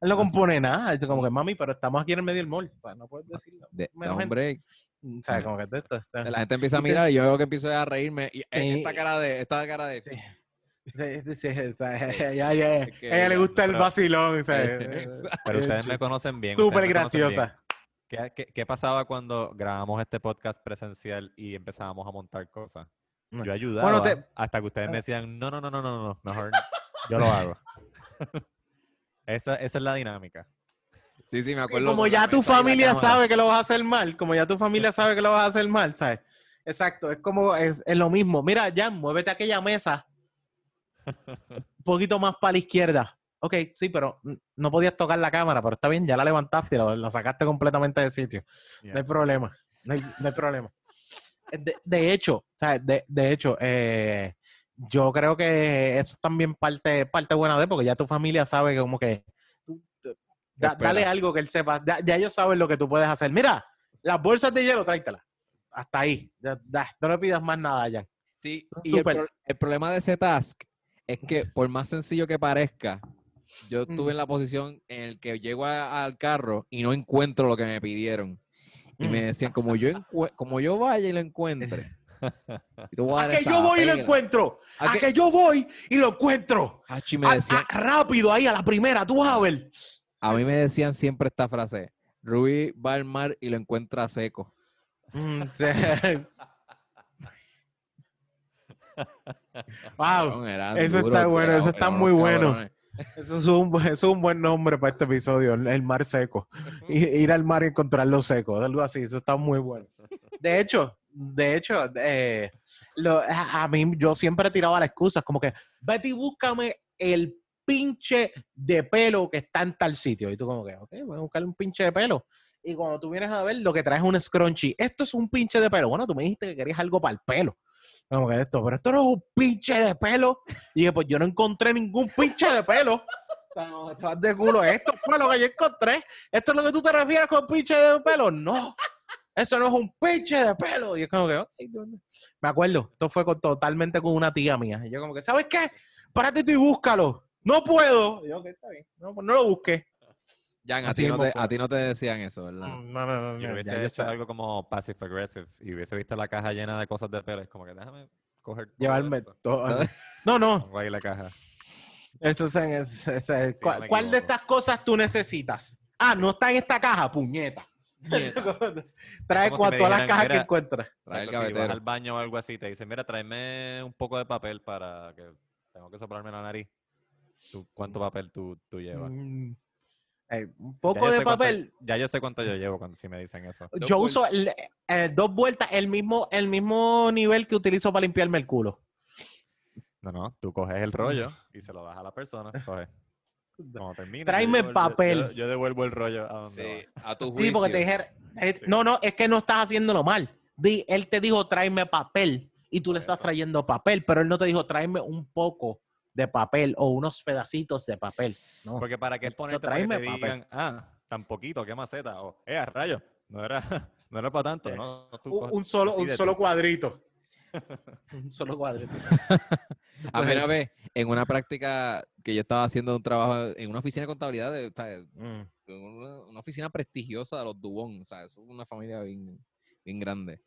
S3: Él no compone nada. Como que, mami, pero estamos aquí en el medio del mall. O sea, no puedes decirlo.
S2: De, break.
S3: O sea, como que de esto está.
S2: La gente empieza a mirar y yo veo que empiezo a reírme. Y
S3: Sí.
S2: esta cara de, esta cara de.
S3: Sí. Sí, sí, sí, está- ya, ya,
S2: Es que
S3: a ella le gusta el vacilón. o sea,
S1: Pero
S3: eh,
S1: ustedes me conocen bien.
S3: Súper
S1: bien.
S3: graciosa.
S1: ¿Qué, qué, qué pasaba cuando grabamos este podcast presencial y empezábamos a montar cosas? Yo ayudaba
S3: Bueno, te-
S1: hasta que ustedes me decían, no, no, no, no, no, no, mejor yo lo hago. esa, esa es la dinámica.
S2: Sí, sí, me
S3: Y
S2: acuerdo.
S3: como ya tu familia sabe que lo vas a hacer mal, como ya tu familia sabe que lo vas a hacer mal, ¿sabes? Exacto, es como, es, es lo mismo. Mira, Jan, muévete a aquella mesa un poquito más para la izquierda. Ok, sí, pero no podías tocar la cámara, pero está bien, ya la levantaste, la, la sacaste completamente de sitio. No hay problema, no hay, no hay problema. De, de hecho, ¿sabes? De, de hecho, eh, yo creo que eso es también parte, parte buena de, porque ya tu familia sabe que como que da- dale algo que él sepa. Ya, ya ellos saben lo que tú puedes hacer. Mira, las bolsas de hielo, tráetelas. Hasta ahí. Ya, no le pidas más nada ya.
S2: Sí, y el,
S3: súper.
S2: pro- el problema de ese task es que por más sencillo que parezca, yo
S3: Mm.
S2: estuve en la posición en el que llego a- al carro y no encuentro lo que me pidieron. Y me
S3: Mm.
S2: decían, como yo, como yo vaya y lo encuentre. y voy a
S3: A que yo voy y lo
S2: pela".
S3: encuentro.
S2: A
S3: A
S2: que-
S3: que yo voy y lo encuentro.
S2: Hachi, me decían,
S3: a- rápido ahí a la primera, tú vas a ver.
S2: a mí me decían siempre esta frase. Rubí va al mar y lo encuentra seco.
S3: Wow.
S2: Eran
S3: eso está bueno, eso está muy bueno. Eso es, un, eso es un buen nombre para este episodio, el- mar seco. Ir al mar y encontrarlo seco, algo así, eso está muy bueno. De hecho, de hecho, eh, lo- a, mí yo siempre tiraba la excusa, como que, vete y búscame el pinche de pelo que está en tal sitio. Y tú como que, ok, voy a buscar un pinche de pelo. Y cuando tú vienes a ver, lo que traes es un scrunchy. Esto es un pinche de pelo. Bueno, tú me dijiste que querías algo para el pelo. Como que esto, pero esto no es un pinche de pelo. Y dije, pues yo no encontré ningún pinche de pelo. No, de culo. Esto fue lo que yo encontré. ¿Esto es lo que tú te refieres con pinche de pelo? No. Eso no es un pinche de pelo. Y es como que, ok, Dios mío. me acuerdo. Esto fue con- totalmente con una tía mía. Y yo como que, ¿sabes qué? Párate tú y búscalo. No puedo. Y yo, ok, está bien. No, pues no lo busqué.
S2: Jan, a
S3: Así
S2: ti, no te, a ti no te decían eso, ¿verdad?
S3: No, no, no. no,
S1: Yo
S3: ya,
S1: hubiese
S3: ya
S1: hecho algo como passive aggressive y hubiese visto la caja llena de cosas de pelo. Es como que déjame coger todo
S3: Llevarme
S1: esto.
S3: todo. No, no.
S1: Ahí la caja.
S3: Eso es, es- es- es-
S1: Sí,
S3: ¿cuál, de estas cosas tú necesitas? Ah, no está en esta caja, puñeta. Trae
S1: como si
S3: cua-
S1: me
S3: todas las cajas que
S1: "Mira,
S3: encuentra.
S2: Trae el
S1: si vas al baño o algo así, te dicen, mira, tráeme un poco de papel para que tengo que soplarme la nariz. ¿Tú, ¿Cuánto papel tú, tú llevas?
S3: Mm. Eh, un poco de
S1: cuánto-
S3: papel.
S1: ya yo sé cuánto yo llevo cuando si me dicen eso.
S2: Dos
S3: Yo uso el- eh, dos vueltas, el mismo, el mismo nivel que utilizo para limpiarme el culo.
S1: No, no, tú coges el rollo y se lo das a la persona. Coge. Cuando termine, yo
S3: Tráeme
S1: devuelvo-
S3: papel.
S1: Yo, yo devuelvo el rollo a donde
S2: Sí,
S1: va.
S2: a tu
S3: Sí,
S2: juicio.
S3: porque te dijeron. eh,
S1: Sí.
S3: No, no, es que no estás haciéndolo mal. Di- él te dijo, tráeme papel. Y tú le estás
S1: eso.
S3: trayendo papel, pero él no te dijo, tráeme un poco de papel o unos pedacitos de papel. No.
S1: Porque para qué ponerte para que te
S3: papel.
S1: digan, ah, tan poquito, qué maceta. O, eh, a rayo, no era, no era para tanto. No, Tú
S3: un, un solo, un solo cuadrito. un solo cuadrito.
S2: A mí una vez, en una práctica que yo estaba haciendo un trabajo en una oficina de contabilidad, de,
S3: Mm.
S2: una, una oficina prestigiosa de los Dubón, o sea, es una familia bien, bien grande.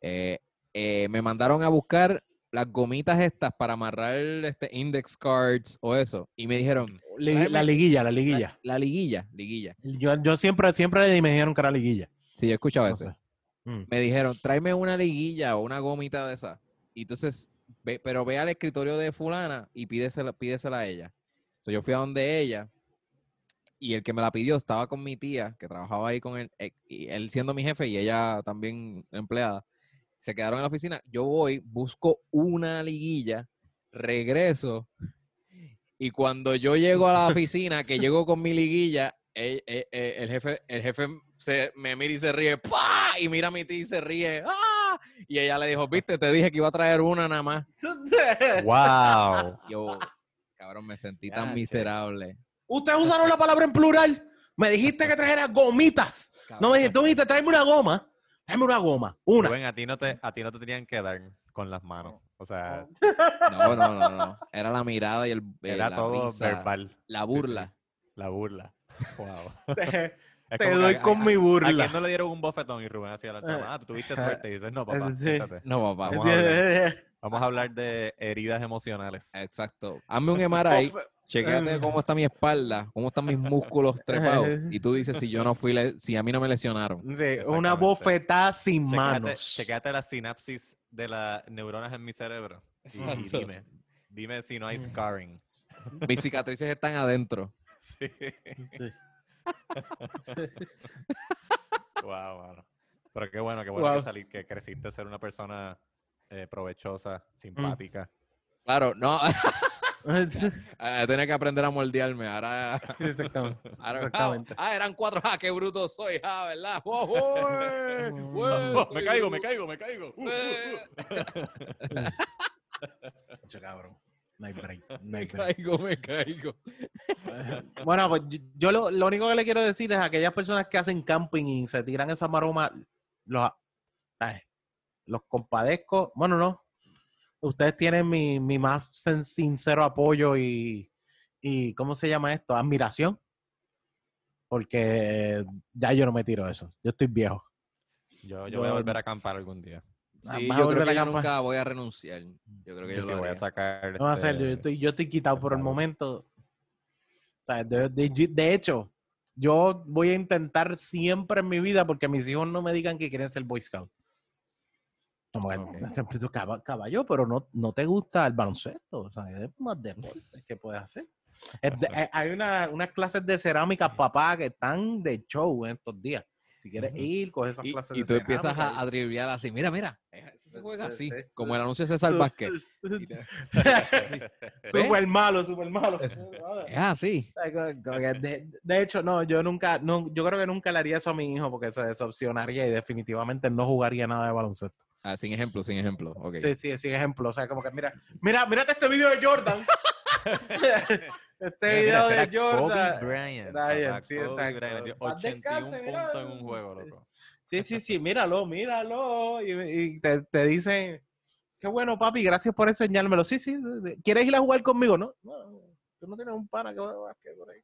S2: Eh, eh, me mandaron a buscar las gomitas estas para amarrar este index cards o eso, y me dijeron, Tráeme-
S3: la liguilla, la
S2: la,
S3: liguilla.
S2: la liguilla, liguilla.
S3: Yo, yo siempre, siempre me dijeron que era liguilla.
S2: Sí, yo escuchaba
S3: No
S2: eso.
S3: sé. Mm.
S2: me dijeron, tráeme una liguilla o una gomita de esa. Y entonces, ve, pero ve al escritorio de fulana y pídesela, pídesela a ella. So, yo fui a donde ella y el que me la pidió estaba con mi tía, que trabajaba ahí con él, eh, y él siendo mi jefe y ella también empleada. Se quedaron en la oficina. Yo voy, busco una liguilla, regreso y cuando yo llego a la oficina, que llego con mi liguilla, el, el- el- jefe, el jefe se, me mira y se ríe, ¡pah! Y mira a mi tía y se ríe, ¡ah! Y ella le dijo, viste, te dije que iba a traer una nada más.
S1: ¡Wow!
S2: Yo, cabrón, me sentí
S1: Ya,
S2: tan miserable.
S3: Ustedes usaron la palabra en plural. Me dijiste que trajera gomitas. No me dijiste, tú me dijiste, tráeme una goma. Tráeme una goma. Una.
S1: Rubén, a ti no te, a ti no te tenían que dar con las manos. O sea,
S2: No, no, no, no. Era la mirada y el eh,
S1: era
S2: la
S1: todo
S2: risa,
S1: verbal.
S2: La burla.
S1: La burla. Wow.
S3: Te,
S1: Es
S3: te
S1: como que
S3: doy
S1: a-
S3: con
S1: a-
S3: mi
S1: ¿A
S3: burla.
S1: quién no le dieron un bofetón y Rubén hacía la chama? Ah, tú tuviste suerte. Y dices, no, papá,
S3: Sí.
S1: siéntate.
S2: No, papá.
S1: Vamos a hablar. Vamos a hablar de heridas emocionales.
S2: Exacto. Hazme un MRI. Chequéate cómo está mi espalda, cómo están mis músculos trepados. Y tú dices si yo no fui, le- si a mí no me lesionaron.
S3: Sí, una bofetada sin
S1: Checate,
S3: manos.
S1: checate la sinapsis de las neuronas en mi cerebro. Y, y dime, dime si no hay scarring.
S2: Mis cicatrices están adentro.
S1: Sí.
S3: Sí.
S1: Wow, mano. Pero qué bueno, qué bueno
S3: Wow.
S1: que, salí, que creciste a ser una persona eh, provechosa, simpática.
S2: Claro, no. eh, tenía que aprender a moldearme. Ahora.
S3: Exactamente.
S2: ahora-
S3: Exactamente.
S2: ah, eran cuatro. Ah, qué bruto soy, ah, ¿verdad? ¡Oh, oh, güey,
S1: Oh,
S2: soy
S1: me caigo, me caigo, me caigo. Uh, uh, uh.
S2: eh,
S3: Mucho cabrón. No hay break. no
S2: Me
S3: hay break.
S2: caigo, me caigo.
S3: Bueno, pues yo- lo, lo único que le quiero decir es a aquellas personas que hacen camping y se tiran esa maroma, los, los compadezco. Bueno, no. Ustedes tienen mi, mi más sincero apoyo y, y, ¿cómo se llama esto? Admiración. Porque ya yo no me tiro eso. Yo estoy viejo.
S1: Yo, yo voy a volver a acampar algún día.
S3: Ah,
S2: Sí, yo creo
S3: a
S2: que yo nunca voy a renunciar. Yo creo que
S1: Yo
S2: yo
S1: sí
S2: lo
S1: voy a sacar.
S3: No va a ser, yo
S1: este,
S3: estoy, yo estoy quitado por el momento. O sea, de, de- de hecho, yo voy a intentar siempre en mi vida porque mis hijos no me digan que quieren ser Boy Scout. Como que,
S1: Ok.
S3: siempre digo, "Caba- caballo, pero no, no te gusta el baloncesto. O sea, es más deporte que puedes hacer. Es eh, hay una, unas clases de cerámica, papá, que están de show en estos días. Si quieres ir, coge esas
S2: Y,
S3: clases
S2: y
S3: de
S2: tú empiezas a, a así. Mira, mira. eh, Eso se juega
S3: Sí,
S2: así.
S3: sí,
S2: Como
S3: sí.
S2: el anuncio de César Vázquez.
S3: Súper malo, súper malo.
S2: Es así.
S3: De, de hecho, no, yo nunca, no, yo creo que nunca le haría eso a mi hijo porque se decepcionaría y definitivamente no jugaría nada de baloncesto.
S2: Ah, sin ejemplo, sin ejemplo. Ok.
S3: Sí, sí, sí, ejemplo. O sea, como que mira, mira, mírate este video de Jordan. este video de Jordan.
S1: Kobe Bryant.
S3: Bryant, sí,
S1: Kobe
S3: exacto.
S1: Bryant metió
S3: Paz
S1: 81
S3: descanse, mira.
S1: puntos en un juego,
S3: Sí.
S1: loco.
S3: Sí, sí, sí, míralo, míralo. Y, y te, te dicen, qué bueno, papi, gracias por enseñármelo. Sí, sí, ¿quieres ir a jugar conmigo? No, no, tú no tienes un pana que juegue básquet por ahí.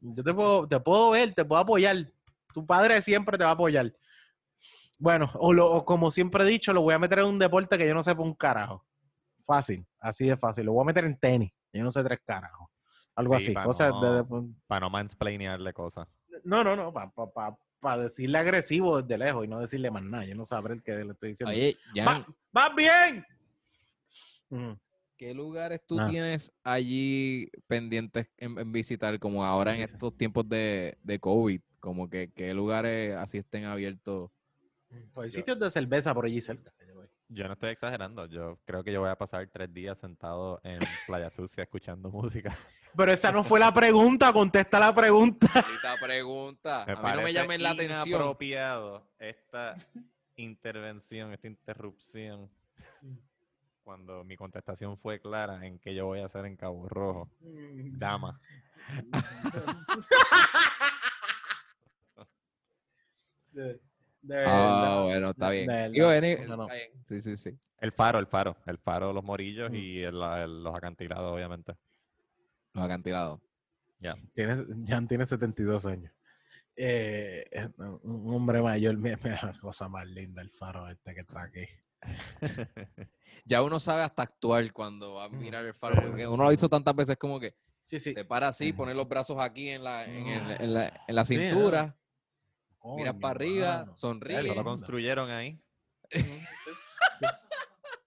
S3: Yo te puedo, te puedo ver, te puedo apoyar. Tu padre siempre te va a apoyar. Bueno, o, lo, o como siempre he dicho, lo voy a meter en un deporte que yo no sepa un carajo. Fácil, así de fácil. Lo voy a meter en tenis. Yo no sé tres carajos. Algo
S1: Sí,
S3: así.
S1: pa'
S3: Cosas de-
S1: no-
S3: de,
S1: Para no mansplainearle cosas.
S3: no, no, no, para pa, pa- para decirle agresivo desde lejos y no decirle más nada. Yo no sabré el que le estoy diciendo.
S2: Oye, Jan,
S3: ¡Va- ¡Vas bien! Mm.
S2: ¿qué lugares tú
S3: Ah.
S2: tienes allí pendientes en, en visitar, como ahora en estos tiempos de, de COVID? Como que qué lugares así estén abiertos.
S3: Pues hay sitios de cerveza por allí cerca.
S1: Yo no estoy exagerando. Yo creo que yo voy a pasar tres días sentado en Playa Sucia escuchando música.
S3: Pero esa no fue la pregunta, contesta la pregunta.
S2: Esta pregunta.
S1: Me
S2: a mí no me
S1: parece
S2: llamen la atención.
S1: inapropiado esta intervención, esta interrupción. Cuando mi contestación fue clara en que yo voy a hacer en Cabo Rojo. Dama.
S3: De,
S2: Ah, bueno, está bien.
S3: de
S2: Digo,
S3: verdad,
S2: any-
S3: no, no.
S2: está bien. Sí, sí, sí.
S1: El faro, el faro. El faro de los morillos
S3: Mm.
S1: y el- el- los acantilados, obviamente.
S2: Los acantilados.
S3: Tiene, Jan tiene 72 años. Eh, un hombre mayor, mira, mira la cosa más linda, el faro este que está aquí.
S2: Ya uno sabe hasta actuar cuando va a
S3: Mm,
S2: mirar el faro. Porque uno lo ha visto tantas veces como que
S3: Sí, sí.
S2: te para así,
S3: Ujú.
S2: pone los brazos aquí en la, en, el- en la, en la
S3: Sí, ¿no?
S2: cintura,
S3: Coño,
S2: para arriba,
S3: mano.
S2: sonríe.
S1: Eso lo construyeron ahí.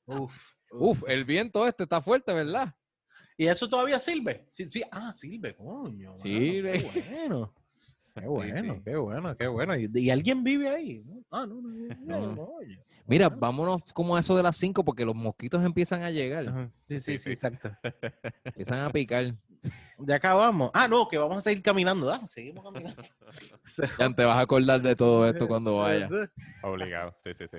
S3: Uf,
S2: Uf, el viento este está fuerte, ¿verdad?
S3: ¿Y eso todavía sirve? Sí, sí. Ah, sirve, coño. mano,
S2: Sirve.
S3: Qué bueno. Qué bueno,
S2: sí.
S3: qué bueno, qué bueno. ¿Y, y alguien vive ahí? Ah, no, no. no,
S2: No.
S3: oye.
S2: Mira,
S3: Bueno.
S2: vámonos como a eso de las 5 porque los mosquitos empiezan a llegar,
S3: Ajá, Sí,
S1: Sí,
S3: sí, sí,
S1: sí.
S3: exacto.
S2: empiezan a picar.
S3: Ya acabamos. Ah, no, que vamos a seguir caminando. Ah, seguimos caminando.
S2: Ya te vas a acordar de todo esto cuando vayas.
S1: Obligado. Sí, sí, sí.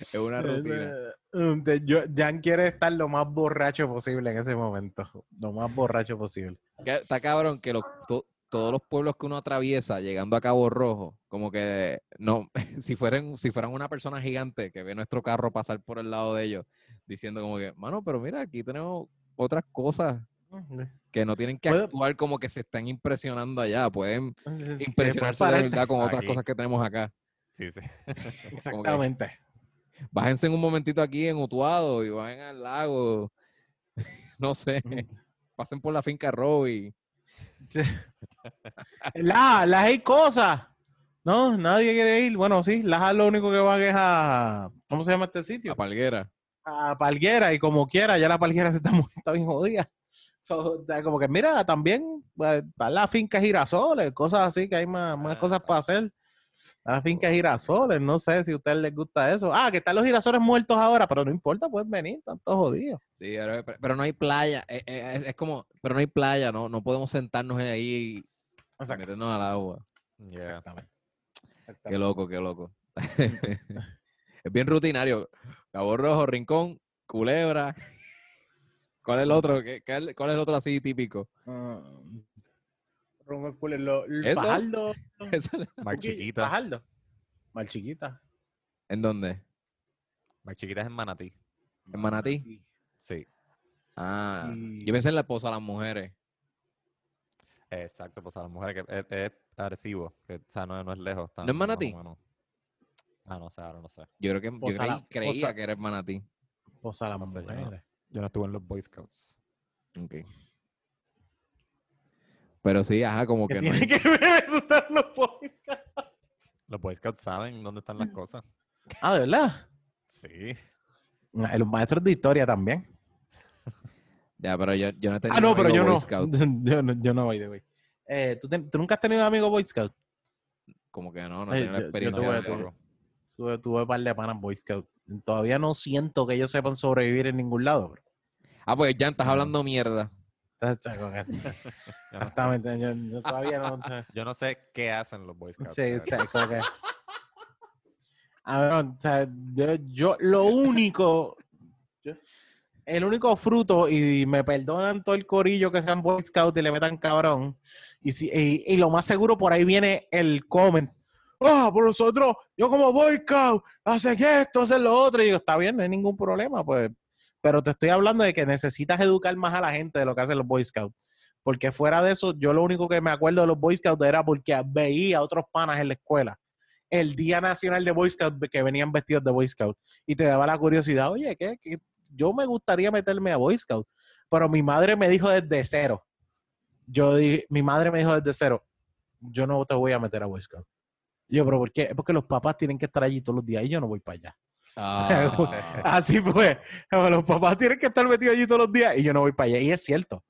S2: Es una rutina.
S3: De- yo- Jan quiere estar lo más borracho posible en ese momento. Lo más borracho posible.
S2: Está cabrón que los, to- todos los pueblos que uno atraviesa llegando a Cabo Rojo, como que no, si fueran, si fueran una persona gigante que ve nuestro carro pasar por el lado de ellos, diciendo como que, mano, pero mira, aquí tenemos otras cosas que no tienen que
S3: Puede-
S2: actuar como que se están impresionando allá, pueden
S3: Que
S2: impresionarse de verdad con otras
S1: Aquí.
S2: cosas que tenemos acá.
S1: Sí, sí.
S3: Exactamente.
S2: Bájense en un momentito aquí en Utuado y vayan al lago, no sé, pasen por la finca Robbie.
S3: La, las hay cosas. No, nadie quiere ir. Bueno, sí, las lo único que van es a. ¿Cómo se llama este sitio?
S2: La palguera.
S3: A Palguera. Y como quiera, ya la Palguera se está, muy- está bien jodida. So, como que, mira, también pues, están las fincas girasoles, cosas así, que hay más, más
S1: Ah,
S3: cosas
S1: está.
S3: para hacer. Las fincas girasoles, no sé si a ustedes les gusta eso. Ah, que están los girasoles muertos ahora, pero no importa, pueden venir, están todos jodidos.
S2: Sí, pero, pero- no hay playa. eh, eh, es, es como, pero no hay playa, no, no podemos sentarnos ahí y meternos al agua.
S1: Yeah.
S3: Exactamente.
S2: Qué
S3: Exactamente.
S2: loco, qué loco. es bien rutinario. Cabo Rojo, Rincón, Culebra. ¿Cuál es el otro? ¿Qué- qué ¿Cuál es el otro así típico?
S3: El
S2: ¿Eso?
S3: Fajardo.
S2: ¿Esa-
S1: Mar Chiquita.
S3: Fajardo. Mar Chiquita.
S2: ¿En dónde?
S1: Mar Chiquita es en Manatí.
S2: ¿En Manatí?
S1: Sí.
S2: Ah,
S3: Y-
S2: yo pensé en la esposa de las mujeres.
S1: Exacto, pues a las mujeres que es, es Arecibo, que o sea, no, no es lejos. está
S2: ¿No es
S1: más o
S2: Manatí?
S1: menos. Ah, no sé, ahora no sé.
S2: Yo creo que yo
S3: Posa la-
S2: creí- creía
S3: posa-
S2: que era en Manatí.
S3: Esposa de las
S1: No sé, yo no.
S3: mujeres.
S1: Yo no estuve en los Boy Scouts.
S2: Ok. Pero sí, ajá, como
S3: ¿Qué
S2: que no
S3: tiene
S2: hay-
S3: que ver eso estar en los?
S1: Los Boy Scouts saben dónde están las cosas.
S3: Ah, ¿de verdad?
S1: Sí.
S3: Ah, Los maestros de historia también.
S2: Ya, pero yo, yo no he tenido
S3: Ah, no, pero
S2: amigo
S3: yo
S2: Boy
S3: no.
S2: Scout.
S3: yo no. Yo no voy de güey. Eh, ¿tú, tú nunca has tenido amigos Boy Scout?
S2: Como que no, no he
S3: Ay,
S2: tenido la
S3: yo- yo
S2: experiencia. de-
S1: tampoco.
S3: Tuve, tuve un par de panas Boy Scout. Todavía no siento que ellos sepan sobrevivir en ningún lado. bro.
S2: Ah, pues ya estás hablando mierda.
S3: Exactamente. Yo, yo todavía no.
S1: Yo no sé qué hacen los Boy Scouts.
S3: Sí, sí,
S1: verdad.
S3: como que. A ver, o sea, yo, yo lo único. yo- el único fruto, y me perdonan todo el corillo que sean Boy Scout y le metan cabrón. Y, si, y, y lo más seguro por ahí viene el comment. Ah, por nosotros, yo como Boy Scout, hace esto, hace lo otro. Y digo, está bien, no hay ningún problema, pues. Pero te estoy hablando de que necesitas educar más a la gente de lo que hacen los Boy Scouts. Porque fuera de eso, yo lo único que me acuerdo de los Boy Scouts era porque veía a otros panas en la escuela. El Día Nacional de Boy Scouts que venían vestidos de Boy Scout. Y te daba la curiosidad, oye, ¿qué? qué? Yo me gustaría meterme a Boy Scout. Pero mi madre me dijo desde cero. Yo dije, mi madre me dijo desde cero, yo no te voy a meter a Boy Scout. Y yo, pero ¿por qué? Porque los papás tienen que estar allí todos los días y yo no voy para allá.
S2: Ah,
S3: Así fue. Los papás tienen que estar metidos allí todos los días y yo no voy para allá. Y es cierto.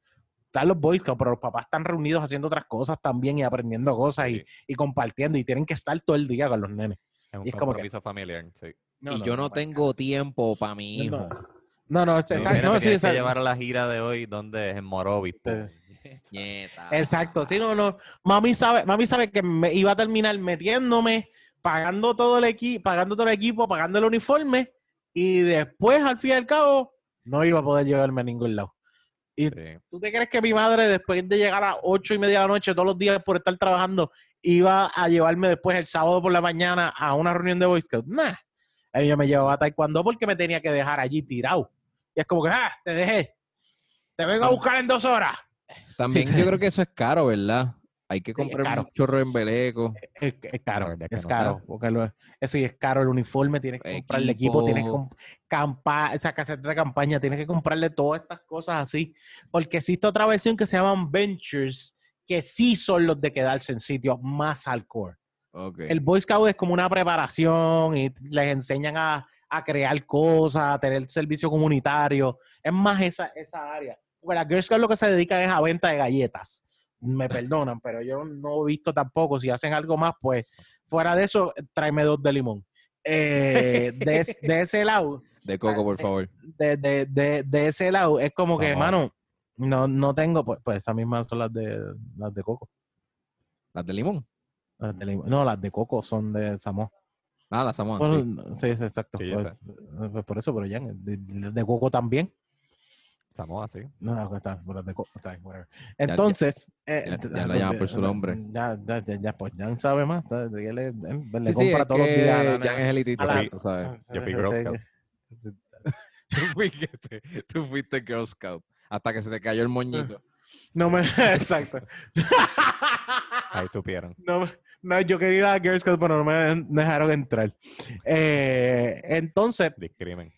S3: Están los Boy Scouts, pero los papás están reunidos haciendo otras cosas también y aprendiendo cosas y,
S1: Sí.
S3: y compartiendo y tienen que estar todo el día con los nenes.
S1: Es un
S3: Y es como que-
S1: compromiso familiar, sí.
S2: y yo no tengo tiempo para mi hijo.
S3: No, no, exacto, no, sí,
S1: tienes que
S3: exacto.
S1: llevar a la gira de hoy, ¿dónde es? En Morovis.
S3: Eh,
S2: Nieta.
S3: Exacto, sí, no, no. Mami sabe, mami sabe que me iba a terminar metiéndome, pagando todo el equipo, pagando todo el equipo, pagando el uniforme, y después, al fin y al cabo, no iba a poder llevarme a ningún lado.
S1: Sí.
S3: ¿Tú te crees que mi madre, después de llegar a ocho y media de la noche todos los días por estar trabajando, iba a llevarme después el sábado por la mañana a una reunión de Boy Scouts? Nah. Ella me llevaba a Taekwondo porque me tenía que dejar allí tirado. Y es como que, ah, te dejé. Te vengo a buscar en dos horas.
S2: También yo creo que eso es caro, ¿verdad? Hay que comprar un chorro de embeleco.
S3: Es, es caro, es caro. Porque lo- eso sí es caro, el uniforme, tienes que comprarle equipo, tienes que
S2: Equipo.
S3: campa esa caseta de campaña, tienes que comprarle todas estas cosas así. Porque existe otra versión que se llaman Ventures, que sí son los de quedarse en sitios más hardcore. El Boy Scout es como una preparación y les enseñan a, a crear cosas, a tener servicio comunitario. Es más esa, esa área. Porque la Girl Scout lo que se dedica es a venta de galletas. Me perdonan, pero yo no he visto tampoco. Si hacen algo más, pues fuera de eso, tráeme dos de limón. Eh, de, es- de ese lado,
S2: De coco, por favor.
S3: de, de, de, de ese lado, es como que, hermano, no, no tengo, pues, pues esas mismas son las de las de coco.
S2: Las de limón.
S3: Las de limón. No, las de coco son de Samoa.
S2: Ah, las Samoa.
S3: Bueno, sí, sí, exacto.
S1: Sí,
S3: Pues, pues por eso, pero ya, de, de- de coco también.
S1: Samoa, sí.
S3: No, no, está, por las de coco, está whatever. Entonces, eh,
S2: ya-
S3: t-
S2: ya lo
S3: eh,
S2: llaman por su
S3: eh,
S2: nombre.
S3: Ya, ya, ya, ya, pues ya sabe más. está- Él, le- le
S2: Sí,
S3: compra todos los días. la
S2: Jan es
S3: la-
S2: tú sabes.
S1: Yo fui Girl Scout.
S2: Tú fuiste, tú fuiste Girl Scout. Hasta que se te cayó el moñito.
S3: No me, exacto.
S1: Ahí supieron.
S3: No, me- no, yo quería ir a Girl Scout, pero no me dejaron entrar. Eh, entonces,
S1: Discrimen.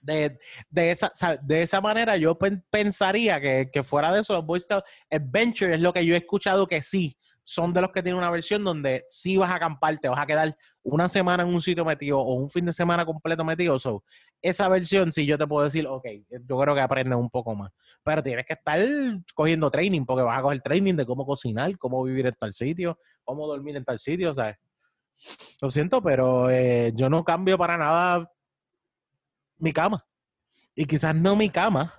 S3: de, de, esa, de esa manera yo pen- pensaría que, que fuera de eso, los Boy Scouts Adventure es lo que yo he escuchado que sí, son de los que tienen una versión donde sí vas a acampar, te vas a quedar una semana en un sitio metido o un fin de semana completo metido. So, esa versión sí yo te puedo decir, ok, yo creo que aprendes un poco más. Pero tienes que estar cogiendo training porque vas a coger training de cómo cocinar, cómo vivir en tal sitio, cómo dormir en tal sitio, ¿sabes? Lo siento, pero eh, yo no cambio para nada mi cama. Y quizás no mi cama,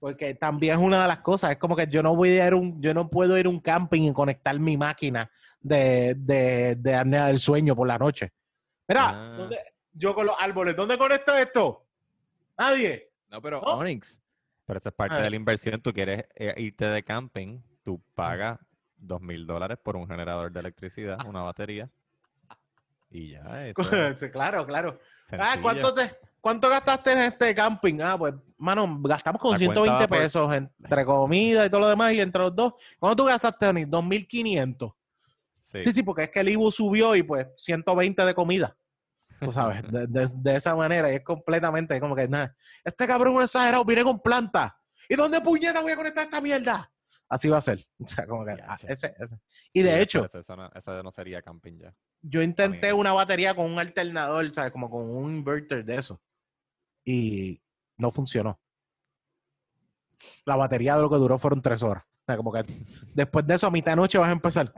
S3: porque también es una de las cosas. Es como que yo no voy a ir un, yo no puedo ir a un camping y conectar mi máquina de, de, de apnea del sueño por la noche. Mira,
S1: Ah.
S3: ¿dónde- yo con los árboles, ¿dónde conecto esto? Nadie.
S2: No, pero
S3: ¿No?
S2: Onyx.
S1: Pero eso es parte
S3: Ah.
S1: de la inversión. Tú quieres eh, irte de camping, tú pagas dos mil dólares por un generador de electricidad, una batería. Y ya, eso
S3: claro, claro. Ah. ¿cuánto, te, ¿cuánto gastaste en este camping? Ah, pues, mano, gastamos como
S1: La
S3: 120
S1: cuenta va por-
S3: pesos entre comida y todo lo demás y entre los dos. ¿Cuánto tú gastaste, Oni? 2.500.
S1: Sí.
S3: Sí, sí, porque es que el IBU subió y pues 120 de comida. Tú sabes, de, de- de esa manera. Y es completamente como que nada. Este cabrón es un exagerado, viene con planta. ¿Y dónde puñeta voy a conectar esta mierda? Así va a ser. O sea, como que, ah, ese- ese. Y de
S1: Sí,
S3: hecho,
S1: Eso, eso no, eso no sería camping ya.
S3: yo intenté una batería con un alternador, ¿sabes? Como con un inverter de eso. Y no funcionó. La batería de lo que duró fueron tres horas. O sea, como que después de eso, a mitad de noche vas a empezar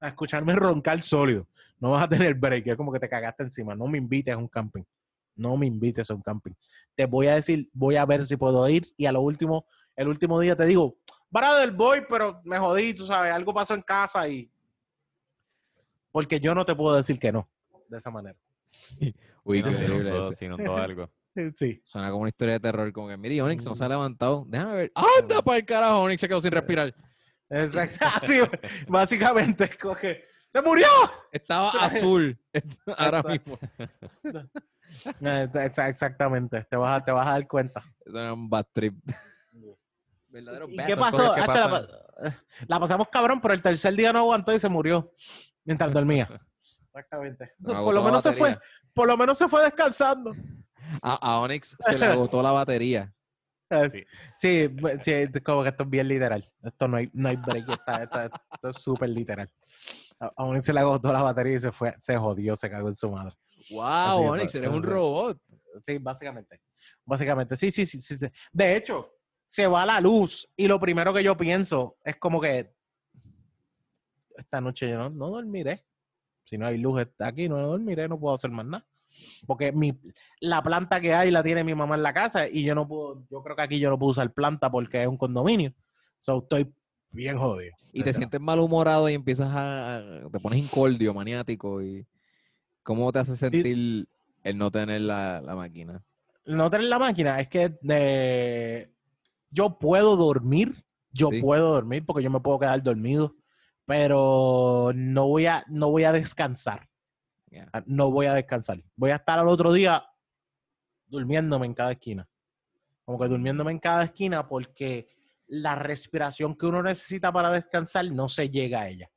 S3: a escucharme roncar sólido. No vas a tener break. Es como que te cagaste encima. No me invites a un camping. No me invites a un camping. Te voy a decir, voy a ver si puedo ir. Y a lo último, el último día te digo, para del boy, pero me jodí, tú sabes, algo pasó en casa y. Porque yo no te puedo decir que no. De esa manera.
S2: Uy, qué
S1: no, si
S2: horrible
S1: si inundó algo.
S3: Sí.
S2: Suena como una historia de terror. Como que, mire, Onyx
S3: Mm.
S2: no se ha levantado. Déjame ver. ¡Anda para el carajo! Onyx se quedó sin respirar.
S3: Exacto. Así, básicamente, que. ¡Se murió!
S2: Estaba azul. Ahora mismo.
S3: Eh, exa- Exactamente. Te vas, a, te vas a dar cuenta.
S2: Eso era un bad trip. Verdadero
S3: ¿Y
S2: bad
S3: qué pasó?
S1: ¿qué
S3: Hacho, la,
S1: pasa?
S3: pa- la pasamos cabrón, pero el tercer día no aguantó y se murió mientras dormía. Exactamente.
S2: Me
S3: Por lo menos se fue. Por lo menos se fue descansando.
S2: A, a Onyx se le agotó la batería.
S1: Sí.
S3: Sí, como que esto es bien literal. Esto no hay, no hay break. está- está- esto es súper literal. A- Aún se le agotó la batería y se fue, se jodió, se cagó en su madre.
S2: ¡Wow, Onyx! Eres un robot.
S3: Sí, básicamente. Básicamente, sí, sí, sí, sí, sí. De hecho, se va la luz y lo primero que yo pienso es como que esta noche yo no, no dormiré. Si no hay luz aquí, no dormiré, no puedo hacer más nada. Porque mi, la planta que hay la tiene mi mamá en la casa y yo no puedo, yo creo que aquí yo no puedo usar planta porque es un condominio. So, estoy bien jodido.
S2: Y te sientes malhumorado y empiezas a, te pones incordio, maniático y ¿cómo te hace sentir el no tener la, la máquina?
S3: no tener la máquina es que de- yo puedo dormir, yo
S2: Sí.
S3: puedo dormir porque yo me puedo quedar dormido, pero no voy a, no voy a descansar. Ah, no voy a descansar. Voy a estar al otro día durmiéndome en cada esquina, como que durmiéndome en cada esquina porque la respiración que uno necesita para descansar no se llega a ella.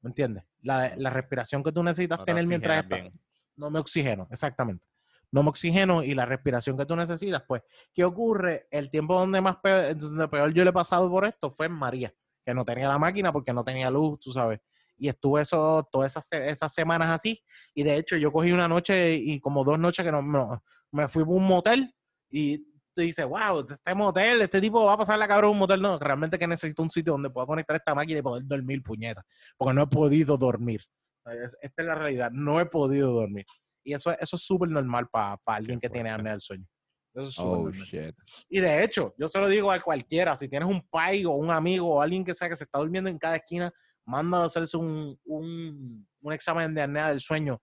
S3: ¿Me entiendes? La, la respiración que tú necesitas
S1: No te
S3: tener mientras estás
S1: bien.
S3: no me oxigeno, exactamente. No me oxigeno y la respiración que tú necesitas, pues, ¿qué ocurre? El tiempo donde más peor, donde peor yo le he pasado por esto fue en María, que no tenía la máquina porque no tenía luz, tú sabes. Y estuve eso, todas esas, esas semanas así. Y de hecho, yo cogí una noche y como dos noches que no, no- me fui a un motel y tú dices, wow, este motel, este tipo va a pasar la cabra en un motel. No, realmente que necesito un sitio donde pueda conectar esta máquina y poder dormir, puñeta. Porque no he podido dormir. Es- Esta es la realidad, no he podido dormir. Y eso, es- eso es súper normal para alguien que tiene apnea del sueño. Eso es súper
S2: Oh,
S3: normal.
S2: shit.
S3: Y de hecho, yo se lo digo a cualquiera, si tienes un pai o un amigo o alguien que sea que se está durmiendo en cada esquina, mándalo a hacerse un, un, un examen de apnea del sueño.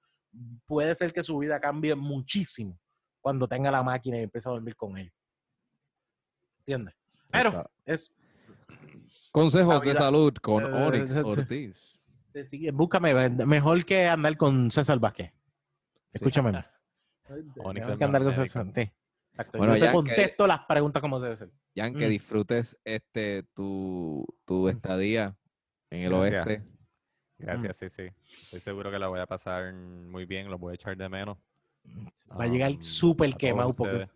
S3: Puede ser que su vida cambie muchísimo cuando tenga la máquina y empiece a dormir con ella. ¿Entiendes? Pero es,
S2: Consejos de salud con
S3: Eh,
S2: Onyx Ortiz.
S3: sí, búscame, mejor que andar con César Vázquez. Escúchame.
S1: Onyx
S3: Mejor
S1: es
S3: que andar con
S1: médico.
S3: César. Sí. Exacto.
S2: Bueno,
S3: Yo
S2: ya
S3: te
S2: que-
S3: contesto las preguntas como debe ser.
S2: Jan, que
S3: Mm.
S2: disfrutes este tu, tu estadía en el
S1: Gracias.
S2: oeste.
S1: Gracias, sí, sí. Estoy seguro que la voy a pasar muy bien, lo voy a echar de menos.
S3: Va a llegar
S1: Um,
S3: súper quemado porque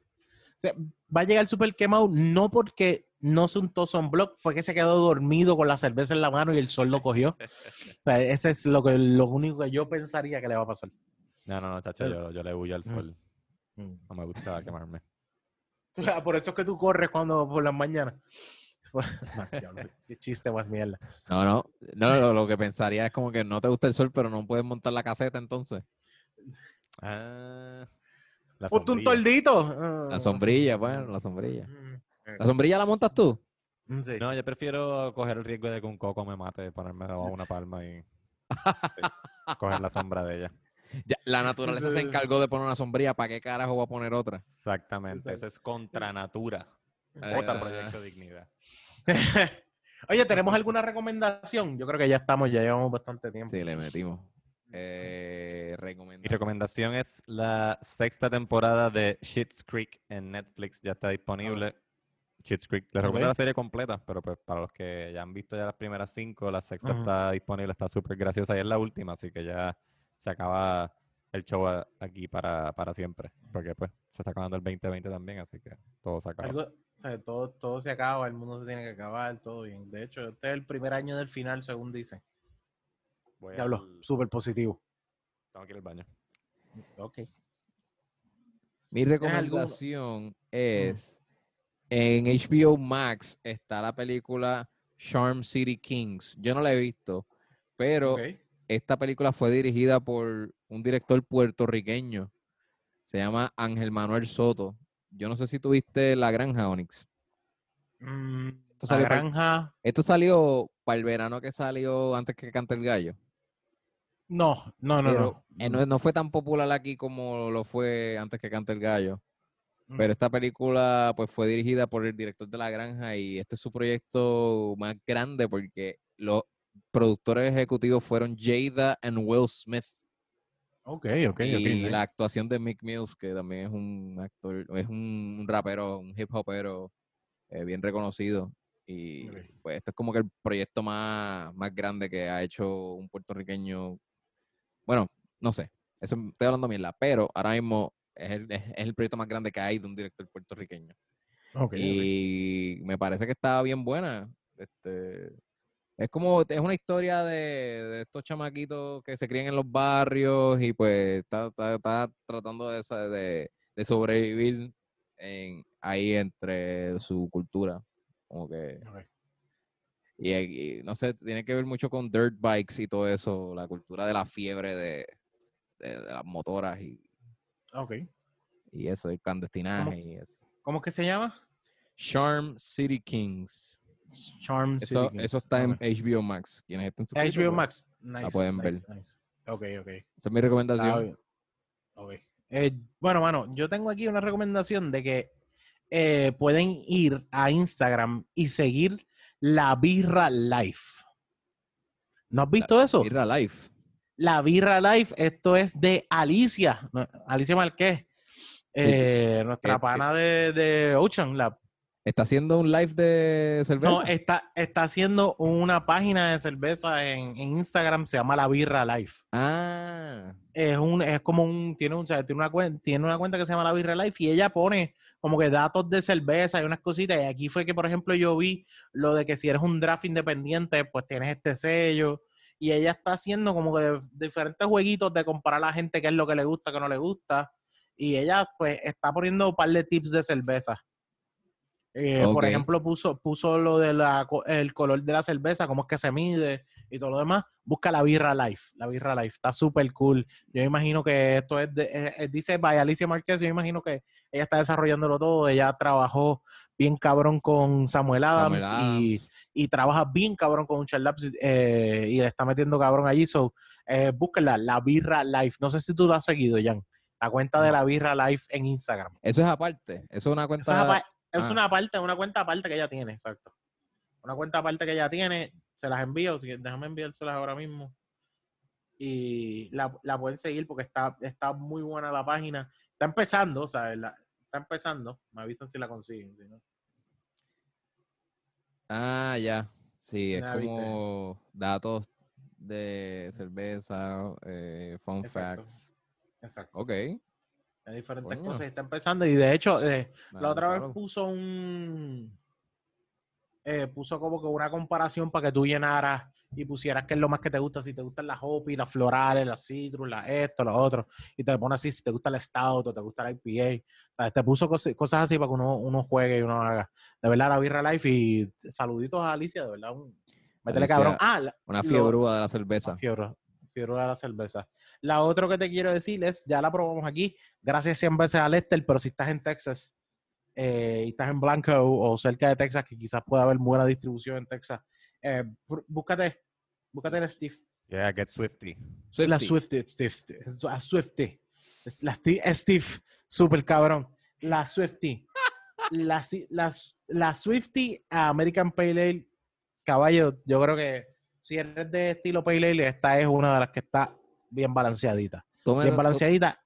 S3: sea, va a llegar súper quemado no porque no se untó block, fue que se quedó dormido con la cerveza en la mano y el sol lo cogió. O sea, ese es lo que lo único que yo pensaría que le va a pasar.
S1: No, no, no, chacho, yo, yo le huyo al
S3: Mm.
S1: sol. No me gusta quemarme.
S3: O sea, por eso es que tú corres cuando por las mañanas. No, qué chiste más mierda.
S2: No, no, no, lo, lo que pensaría es como que no te gusta el sol, pero no puedes montar la caseta entonces.
S1: Ah,
S3: Ponte un toldito.
S2: La sombrilla, bueno, la sombrilla.
S3: Mm,
S2: ¿La sombrilla la montas tú?
S3: mm, sí.
S1: No, yo prefiero coger el riesgo de que un coco me mate, ponerme debajo de una palma y sí, coger la sombra de ella.
S2: Ya, la naturaleza se encargó de poner una sombrilla, ¿para qué carajo va a poner otra?
S1: Exactamente, eso es contra natura.
S2: Ah.
S1: Otra proyecto dignidad.
S3: Oye, ¿tenemos alguna recomendación? Yo creo que ya estamos, ya llevamos bastante tiempo.
S2: Sí, le metimos. Eh,
S1: Mi
S2: recomendación.
S1: es la sexta temporada de Schitt's Creek en Netflix, ya está disponible. Schitt's Creek, les recomiendo la serie completa, pero pues para los que ya han visto ya las primeras cinco, la sexta está disponible, está súper graciosa y es la última, así que ya se acaba el show aquí para, para siempre, porque pues se está acabando el 2020 también, así que todo se acaba.
S3: Algo, o sea, todo, todo se acaba, el mundo se tiene que acabar, todo bien. De hecho, este es el primer año del final, según dicen.
S1: Voy
S3: Diablo,
S1: al-
S3: súper positivo.
S1: Tengo que ir al baño.
S3: Ok.
S2: Mi recomendación es en HBO Max está la película Charm City Kings. Yo no la he visto, pero esta película fue dirigida por un director puertorriqueño. Se llama Ángel Manuel Soto. Yo no sé si tuviste La Granja, Onyx.
S3: Mm,
S2: Esto
S3: la
S2: para,
S3: granja.
S2: esto salió para el verano que salió antes que cante el gallo.
S3: No, no, no,
S2: pero
S3: no.
S2: eh, no, no fue tan popular aquí como lo fue antes que cante el gallo.
S3: Mm.
S2: Pero esta película pues fue dirigida por el director de La Granja y este es su proyecto más grande porque los productores ejecutivos fueron Jada and Will Smith.
S3: Ok, ok, ok.
S2: y
S3: nice.
S2: la actuación de Mick Mills, que también es un actor, es un, rapero, un hip hopero eh, bien reconocido. Y
S3: Ok.
S2: pues este es como que el proyecto más, más grande que ha hecho un puertorriqueño. Bueno, no sé, eso estoy hablando mierda, pero ahora mismo es el, es- el proyecto más grande que hay de un director puertorriqueño.
S3: Ok, ok.
S2: y me parece que estaba bien buena. Este, es como, es una historia de, de estos chamaquitos que se crían en los barrios y pues está, está- está tratando de, de, de sobrevivir en, ahí entre su cultura. Como que,
S3: Ok.
S2: Y, y no sé, tiene que ver mucho con dirt bikes y todo eso, la cultura de la fiebre de, de- de las motoras y,
S3: Ok.
S2: y eso, el clandestinaje y eso.
S3: ¿Cómo que se llama?
S2: Charm City Kings.
S3: Charm
S2: Eso,
S3: City
S2: eso
S3: Kings.
S2: está en. HBO Max. Quienes estén
S3: HBO Max. Nice,
S2: pueden ver.
S3: nice. Ok, ok.
S2: Esa es mi recomendación.
S3: bien. Ok. Eh, bueno, mano, yo tengo aquí una recomendación de que eh, pueden ir a Instagram y seguir la Birra Life. ¿No has visto eso?
S2: Birra Life.
S3: La Birra Life, esto es de Alicia, Alicia Marqués, eh, nuestra pana de, de Ocean Lab.
S2: Está haciendo un live de cerveza.
S3: No, está, está haciendo una página de cerveza en, en Instagram, se llama La Birra Life.
S2: ah,
S3: es un es como un tiene un o sea, tiene una cuenta tiene una cuenta que se llama la Birra Life y ella pone como que datos de cerveza y unas cositas y aquí fue que por ejemplo yo vi lo de que si eres un draft independiente pues tienes este sello y ella está haciendo como que de- diferentes jueguitos de comparar a la gente qué es lo que le gusta qué no le gusta y ella pues está poniendo un par de tips de cerveza Eh, Por ejemplo, puso, puso lo del el color de la cerveza, cómo es que se mide y todo lo demás. Busca la Birra Life. La Birra Life está súper cool. Yo imagino que esto es, de, es- es- dice by Alicia Marquez. Yo imagino que ella está desarrollándolo todo. Ella trabajó bien cabrón con Samuel Adams,
S2: Samuel
S3: Y,
S2: Adams.
S3: y trabaja bien cabrón con Charles Labs eh, y le está metiendo cabrón allí. So, eh, búsquenla, la Birra Life. No sé si tú lo has seguido, Jan. La cuenta de la Birra Life en Instagram.
S2: Eso es aparte. Eso es una
S3: Eso
S2: cuenta.
S3: es, apa- es
S2: ah.
S3: una parte, una cuenta aparte que ella tiene, exacto. Una cuenta aparte que ella tiene, se las envío, déjame enviárselas ahora mismo. Y la, la pueden seguir porque está, está muy buena la página. Está empezando, o sea, la- está empezando. Me avisan si la consiguen. si no.
S2: Ah, ya. Sí, es
S3: viste.
S2: como datos de cerveza, eh, fun
S3: Exacto.
S2: facts.
S3: Exacto.
S2: Ok.
S3: Hay diferentes
S2: Coño.
S3: cosas y está empezando. Y de hecho, eh, la otra vez puso un. Eh, puso como que una comparación para que tú llenaras y pusieras qué es lo más que te gusta. Si te gustan las hoppy, las florales, las citrus, las esto, lo otro. Y te pone así si te gusta el stout o te gusta el IPA. O sea, te puso cos- cosas así para que uno, uno juegue y uno haga. De verdad, la Birra Life. Y saluditos a Alicia, de verdad. Un, métele cabrón. Ah, la-
S2: Una fiebrúa de la cerveza.
S3: Fiebre, fiebre de la cerveza. La otra que te quiero decir es, ya la probamos aquí, gracias 100 veces a Lester, pero si estás en Texas eh, y estás en Blanco o cerca de Texas, que quizás pueda haber buena distribución en Texas, eh, bú- búscate, búscate la Steve,
S1: Yeah, get Swifty.
S3: la
S2: Swiftie.
S3: Swifty, Steve, la Swifty, la Steve, Steve, super cabrón, la Swifty, la, la, la Swifty American Pale Ale, caballo, yo creo que si eres de estilo Pale Ale, esta es una de las que está bien balanceadita.
S2: Tome-
S3: Bien balanceadita.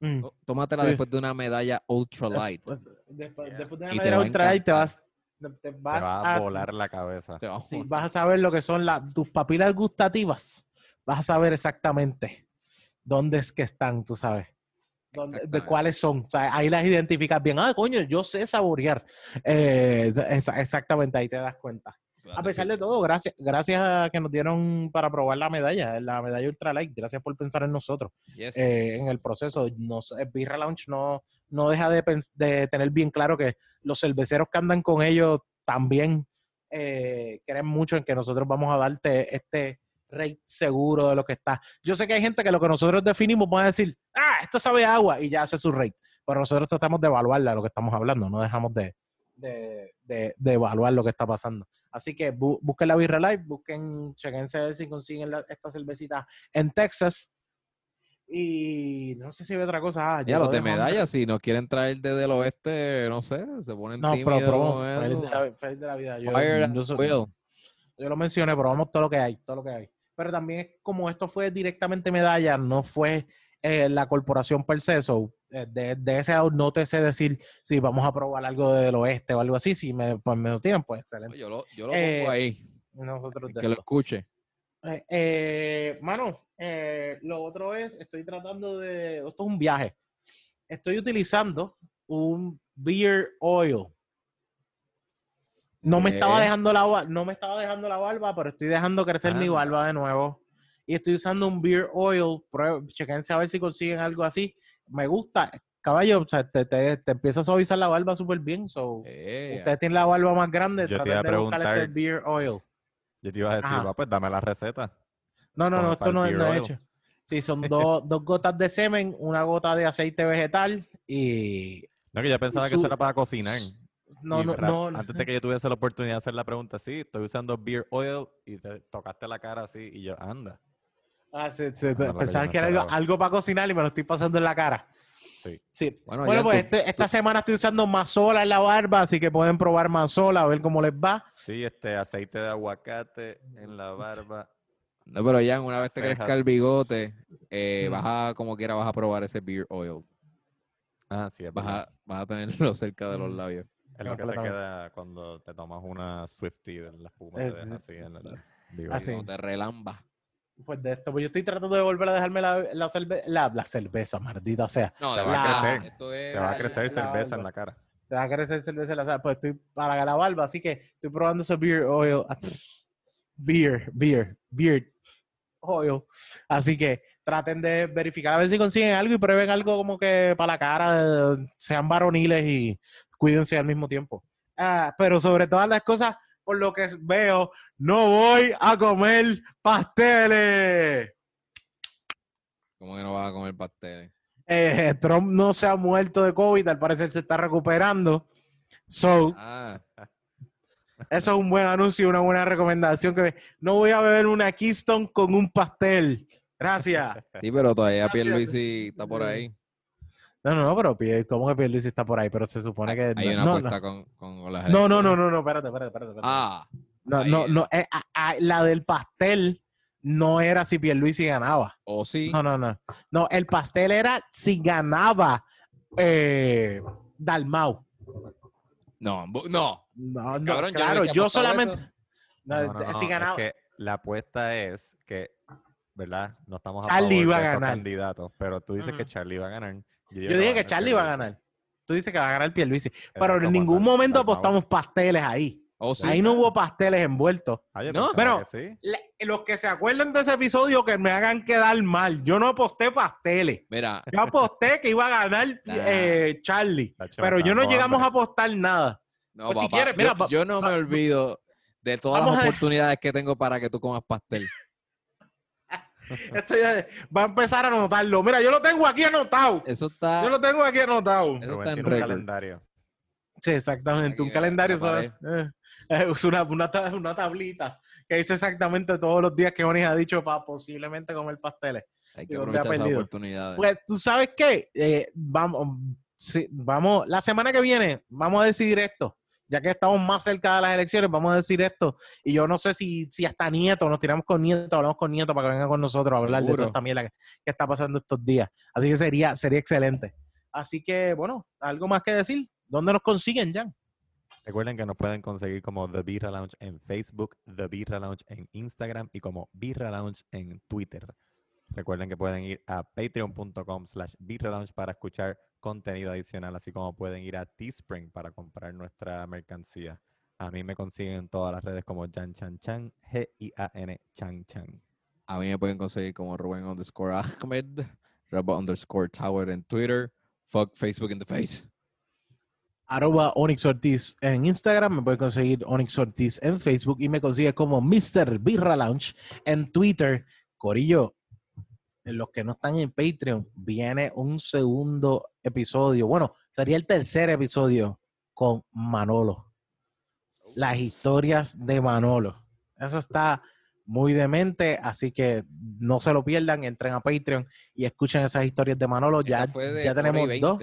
S3: Mm.
S2: tó- Tómatela
S3: Sí.
S2: después de una medalla ultra light.
S3: Después, después,
S1: Yeah.
S3: después de
S2: Y
S3: una
S2: te
S3: manera
S2: va a
S3: ultra light, te vas, te- te
S1: Te
S3: vas
S1: va a
S3: a,
S1: volar la cabeza.
S2: Te va-
S3: sí, vas a saber lo que son la- tus papilas gustativas. Vas a saber exactamente dónde es que están, tú sabes. Dónde- de cuáles son. O sea, ahí las identificas bien. Ah, coño, yo sé saborear. Eh, esa- exactamente, ahí te das cuenta. A pesar de todo, gracias, gracias a que nos dieron para probar la medalla, la medalla Ultra Light. Gracias por pensar en nosotros
S2: Yes.
S3: eh, en el proceso. Nos, Birra Lounge no, no deja de, de tener bien claro que los cerveceros que andan con ellos también eh, creen mucho en que nosotros vamos a darte este rate seguro de lo que está. Yo sé que hay gente que lo que nosotros definimos puede decir, ah, esto sabe a agua y ya hace su rate. Pero nosotros tratamos de evaluarla lo que estamos hablando, no dejamos de, de, de- de evaluar lo que está pasando. Así que bu- busquen la Birra Live, busquen, chequense si consiguen la- esta cervecita en Texas. Y no sé si hay otra cosa. Ah,
S2: Ya, los
S3: lo
S2: de
S3: dejo en-
S2: medalla, si nos quieren traer desde el oeste, no sé, se ponen
S3: No, pero,
S2: tímidos
S3: pero
S2: eso.
S3: feliz de, la, feliz de la vida. Yo, lo mencioné, pero vamos todo lo que hay, todo lo que hay. Pero también es como esto fue directamente medalla, no fue eh, la corporación per se, so, eh, de, de ese lado no te sé decir si vamos a probar algo del oeste o algo así, si me, pues me lo tienen, pues excelente.
S2: Yo lo, yo lo
S3: Eh,
S2: pongo ahí,
S3: Nosotros de
S2: que lo escuche.
S3: Eh, eh, mano, eh, lo otro es, estoy tratando de, esto es un viaje. Estoy utilizando un beer oil. No me estaba dejando la no me estaba dejando la barba, pero estoy dejando crecer mi
S1: Anda.
S3: barba de nuevo. Y estoy usando un beard oil. Chequense a ver si consiguen algo así. Me gusta. Caballo, o sea, te, te, te empieza a suavizar la barba súper bien. So,
S2: Eh,
S3: ustedes tienen la barba más grande,
S1: Yo te
S3: traten
S1: iba a
S3: de buscar
S1: preguntar-
S3: este beard oil.
S1: Yo te iba a decir,
S3: Ajá.
S1: va, pues dame la receta.
S3: No, no, no, esto no, es- no he hecho. Sí, son dos, dos gotas de semen, una gota de aceite vegetal y...
S1: No, que yo pensaba que eso era para cocinar.
S3: No, no,
S1: ra-
S3: no.
S1: Antes de que yo tuviese la oportunidad de hacer la pregunta, sí, estoy usando beer oil y te tocaste la cara así y yo, anda.
S3: Ah, sí, sí, pensaba que era algo, para cocinar y me lo estoy pasando en la cara.
S1: Sí.
S3: Sí.
S2: Bueno,
S3: pues
S2: tú-
S3: este- esta semana estoy usando Mazola en la barba, así que pueden probar Mazola a ver cómo les va.
S1: Sí, este aceite de aguacate en la barba.
S2: No, pero ya una vez te
S1: Cejas.
S2: crezca el bigote, eh,
S3: Mm.
S2: vas a, como quiera, vas a probar ese beer oil.
S1: Ah, sí, es
S2: Vas a, vas a tenerlo cerca de los
S3: Mm.
S2: labios.
S1: Es lo que se queda cuando te tomas una Swiftie en la espuma.
S3: Eh,
S1: te deja así en el
S2: Ah,
S1: bigote.
S3: sí.
S2: No te relamba.
S3: Pues de esto, pues yo estoy tratando de volver a dejarme la, la, cerve- la, la cerveza, maldita sea.
S2: No,
S1: Te va
S3: a
S1: crecer.
S2: Esto es,
S1: Te va a crecer
S3: la
S1: cerveza en la cara.
S3: Te va a crecer cerveza en la sala. Pues estoy para la barba, así que estoy probando ese beer oil. Beer, beer, beer oil. Así que traten de verificar a ver si consiguen algo y prueben algo como que para la cara, sean varoniles y cuídense al mismo tiempo. Ah, pero sobre todas las cosas, por lo que veo, no voy a comer pasteles.
S2: ¿Cómo que no vas a comer pasteles?
S3: Eh, Trump no se ha muerto de COVID, al parecer se está recuperando. So,
S2: Ah,
S3: Eso es un buen anuncio y una buena recomendación. Que no voy a beber una Keystone con un pastel. Gracias.
S2: sí, pero todavía
S3: Gracias.
S2: Pierluisi está por ahí.
S3: No, no, no, pero Pierre, ¿cómo que Pierluisi está por ahí? Pero se supone que...
S2: Hay una
S3: no,
S2: apuesta con, con las
S3: no, no, no, no, no, espérate, espérate, espérate. espérate.
S2: Ah,
S3: no, no,
S2: es.
S3: no, eh, ah, ah, la del pastel no era si Pierluisi ganaba.
S2: o sí.
S3: No, no, no. No, el pastel era si ganaba eh, Dalmau.
S2: No, no.
S3: No, no,
S2: Cabrón,
S3: claro, yo solamente... no,
S1: No, no, no,
S3: si
S1: es
S3: ganaba...
S1: que la apuesta es que, ¿verdad? No estamos a
S3: Charlie
S1: favor
S3: iba a
S1: de estos
S3: ganar.
S1: candidatos, pero tú dices que. Charlie va a ganar.
S3: Yo dije que Charlie va a ganar. Tú dices que va a ganar Pierluisi. Pero en ningún momento apostamos pasteles ahí.
S2: O sí.
S3: Ahí no hubo pasteles envueltos.
S1: Ah, yo
S2: No,
S3: pero-
S1: que sí.
S3: Le- los que se acuerden de ese episodio que me hagan quedar mal. Yo no aposté pasteles.
S2: Mira,
S3: Yo aposté que iba a ganar eh, Charlie. Pero yo no llegamos a apostar nada.
S2: no,
S3: Pues si quieres,
S2: yo-
S3: mira,
S2: yo,
S3: va-
S2: no me olvido de todas las
S3: a-
S2: oportunidades que tengo para que tú comas pastel.
S3: Esto ya va a empezar a anotarlo. Mira, yo lo tengo aquí anotado.
S2: Eso está.
S3: Yo lo tengo aquí anotado.
S2: Eso
S1: Rubén
S2: está en
S1: un calendario.
S3: Sí, exactamente.
S2: Aquí
S3: un
S2: en
S3: calendario solo- eh, es una, una, una tablita que dice exactamente todos los días que Onis ha dicho para posiblemente comer pasteles.
S2: Hay que
S3: ¿Y dónde ha
S2: aprovechar esas oportunidades.
S3: Pues tú sabes qué, Eh, vamos, sí, vamos, la semana que viene vamos a decidir esto, ya que estamos más cerca de las elecciones, vamos a decir esto. Y yo no sé si, si hasta Nieto, nos tiramos con Nieto, hablamos con Nieto para que venga con nosotros a hablar de toda esta mierda que, que está pasando estos días. Así que sería, sería excelente. Así que, bueno, algo más que decir. ¿Dónde nos consiguen, Jan?
S1: Recuerden que nos pueden conseguir como The Birra Lounge en Facebook, The Birra Lounge en Instagram y como Birra Lounge en Twitter. Recuerden que pueden ir a patreon.com slash Birra Lounge para escuchar contenido adicional, así como pueden ir a Teespring para comprar nuestra mercancía. A mí me consiguen en todas las redes como Jan Chan Chan, G-I-A-N Chan Chan.
S2: A mí me pueden conseguir como Rubén underscore Ahmed, Robo underscore Tower en Twitter, fuck Facebook in the face.
S3: arroba Onyx Ortiz en Instagram, me puede conseguir Onyx Ortiz en Facebook y me consigue como Mr. Birra Lounge en Twitter. Corillo, los que no están en Patreon, viene un segundo episodio. Bueno, sería el tercer episodio con Manolo. Las historias de Manolo. Eso está muy demente, así que no se lo pierdan, entren a Patreon y escuchen esas historias de Manolo. Ya,
S2: Esta fue de
S3: ya
S2: hora y
S3: tenemos
S2: 20.
S3: dos.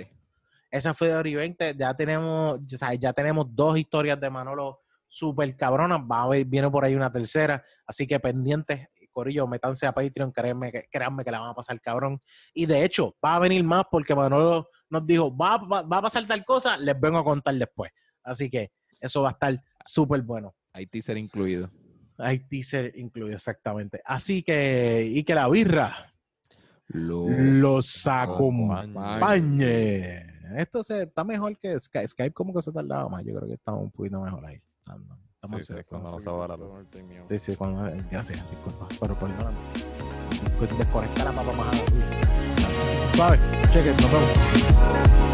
S3: Esa fue de y 20. Ya tenemos, sea, ya tenemos dos historias de Manolo súper cabronas. Va a haber, viene por ahí una tercera. Así que pendientes, Corillo, métanse a Patreon. Créanme que, créanme que la van a pasar cabrón. Y de hecho, va a venir más porque Manolo nos dijo, va, va, va a pasar tal cosa, les vengo a contar después. Así que eso va a estar súper bueno.
S2: Hay teaser incluido.
S3: Hay teaser incluido, exactamente. Así que, y que la birra
S2: Lo-
S3: los
S1: acompañe.
S3: Esto se, está mejor que Skype. Skype como que se tardaba más. Yo creo que está un poquito mejor ahí. Estamos
S1: Sí, sí, cuando la luz.
S3: Sí, sí, cuando, gracias, disculpa, pero perdóname. Desconecta la papa majada tuya. Suave, cheque, nos vemos.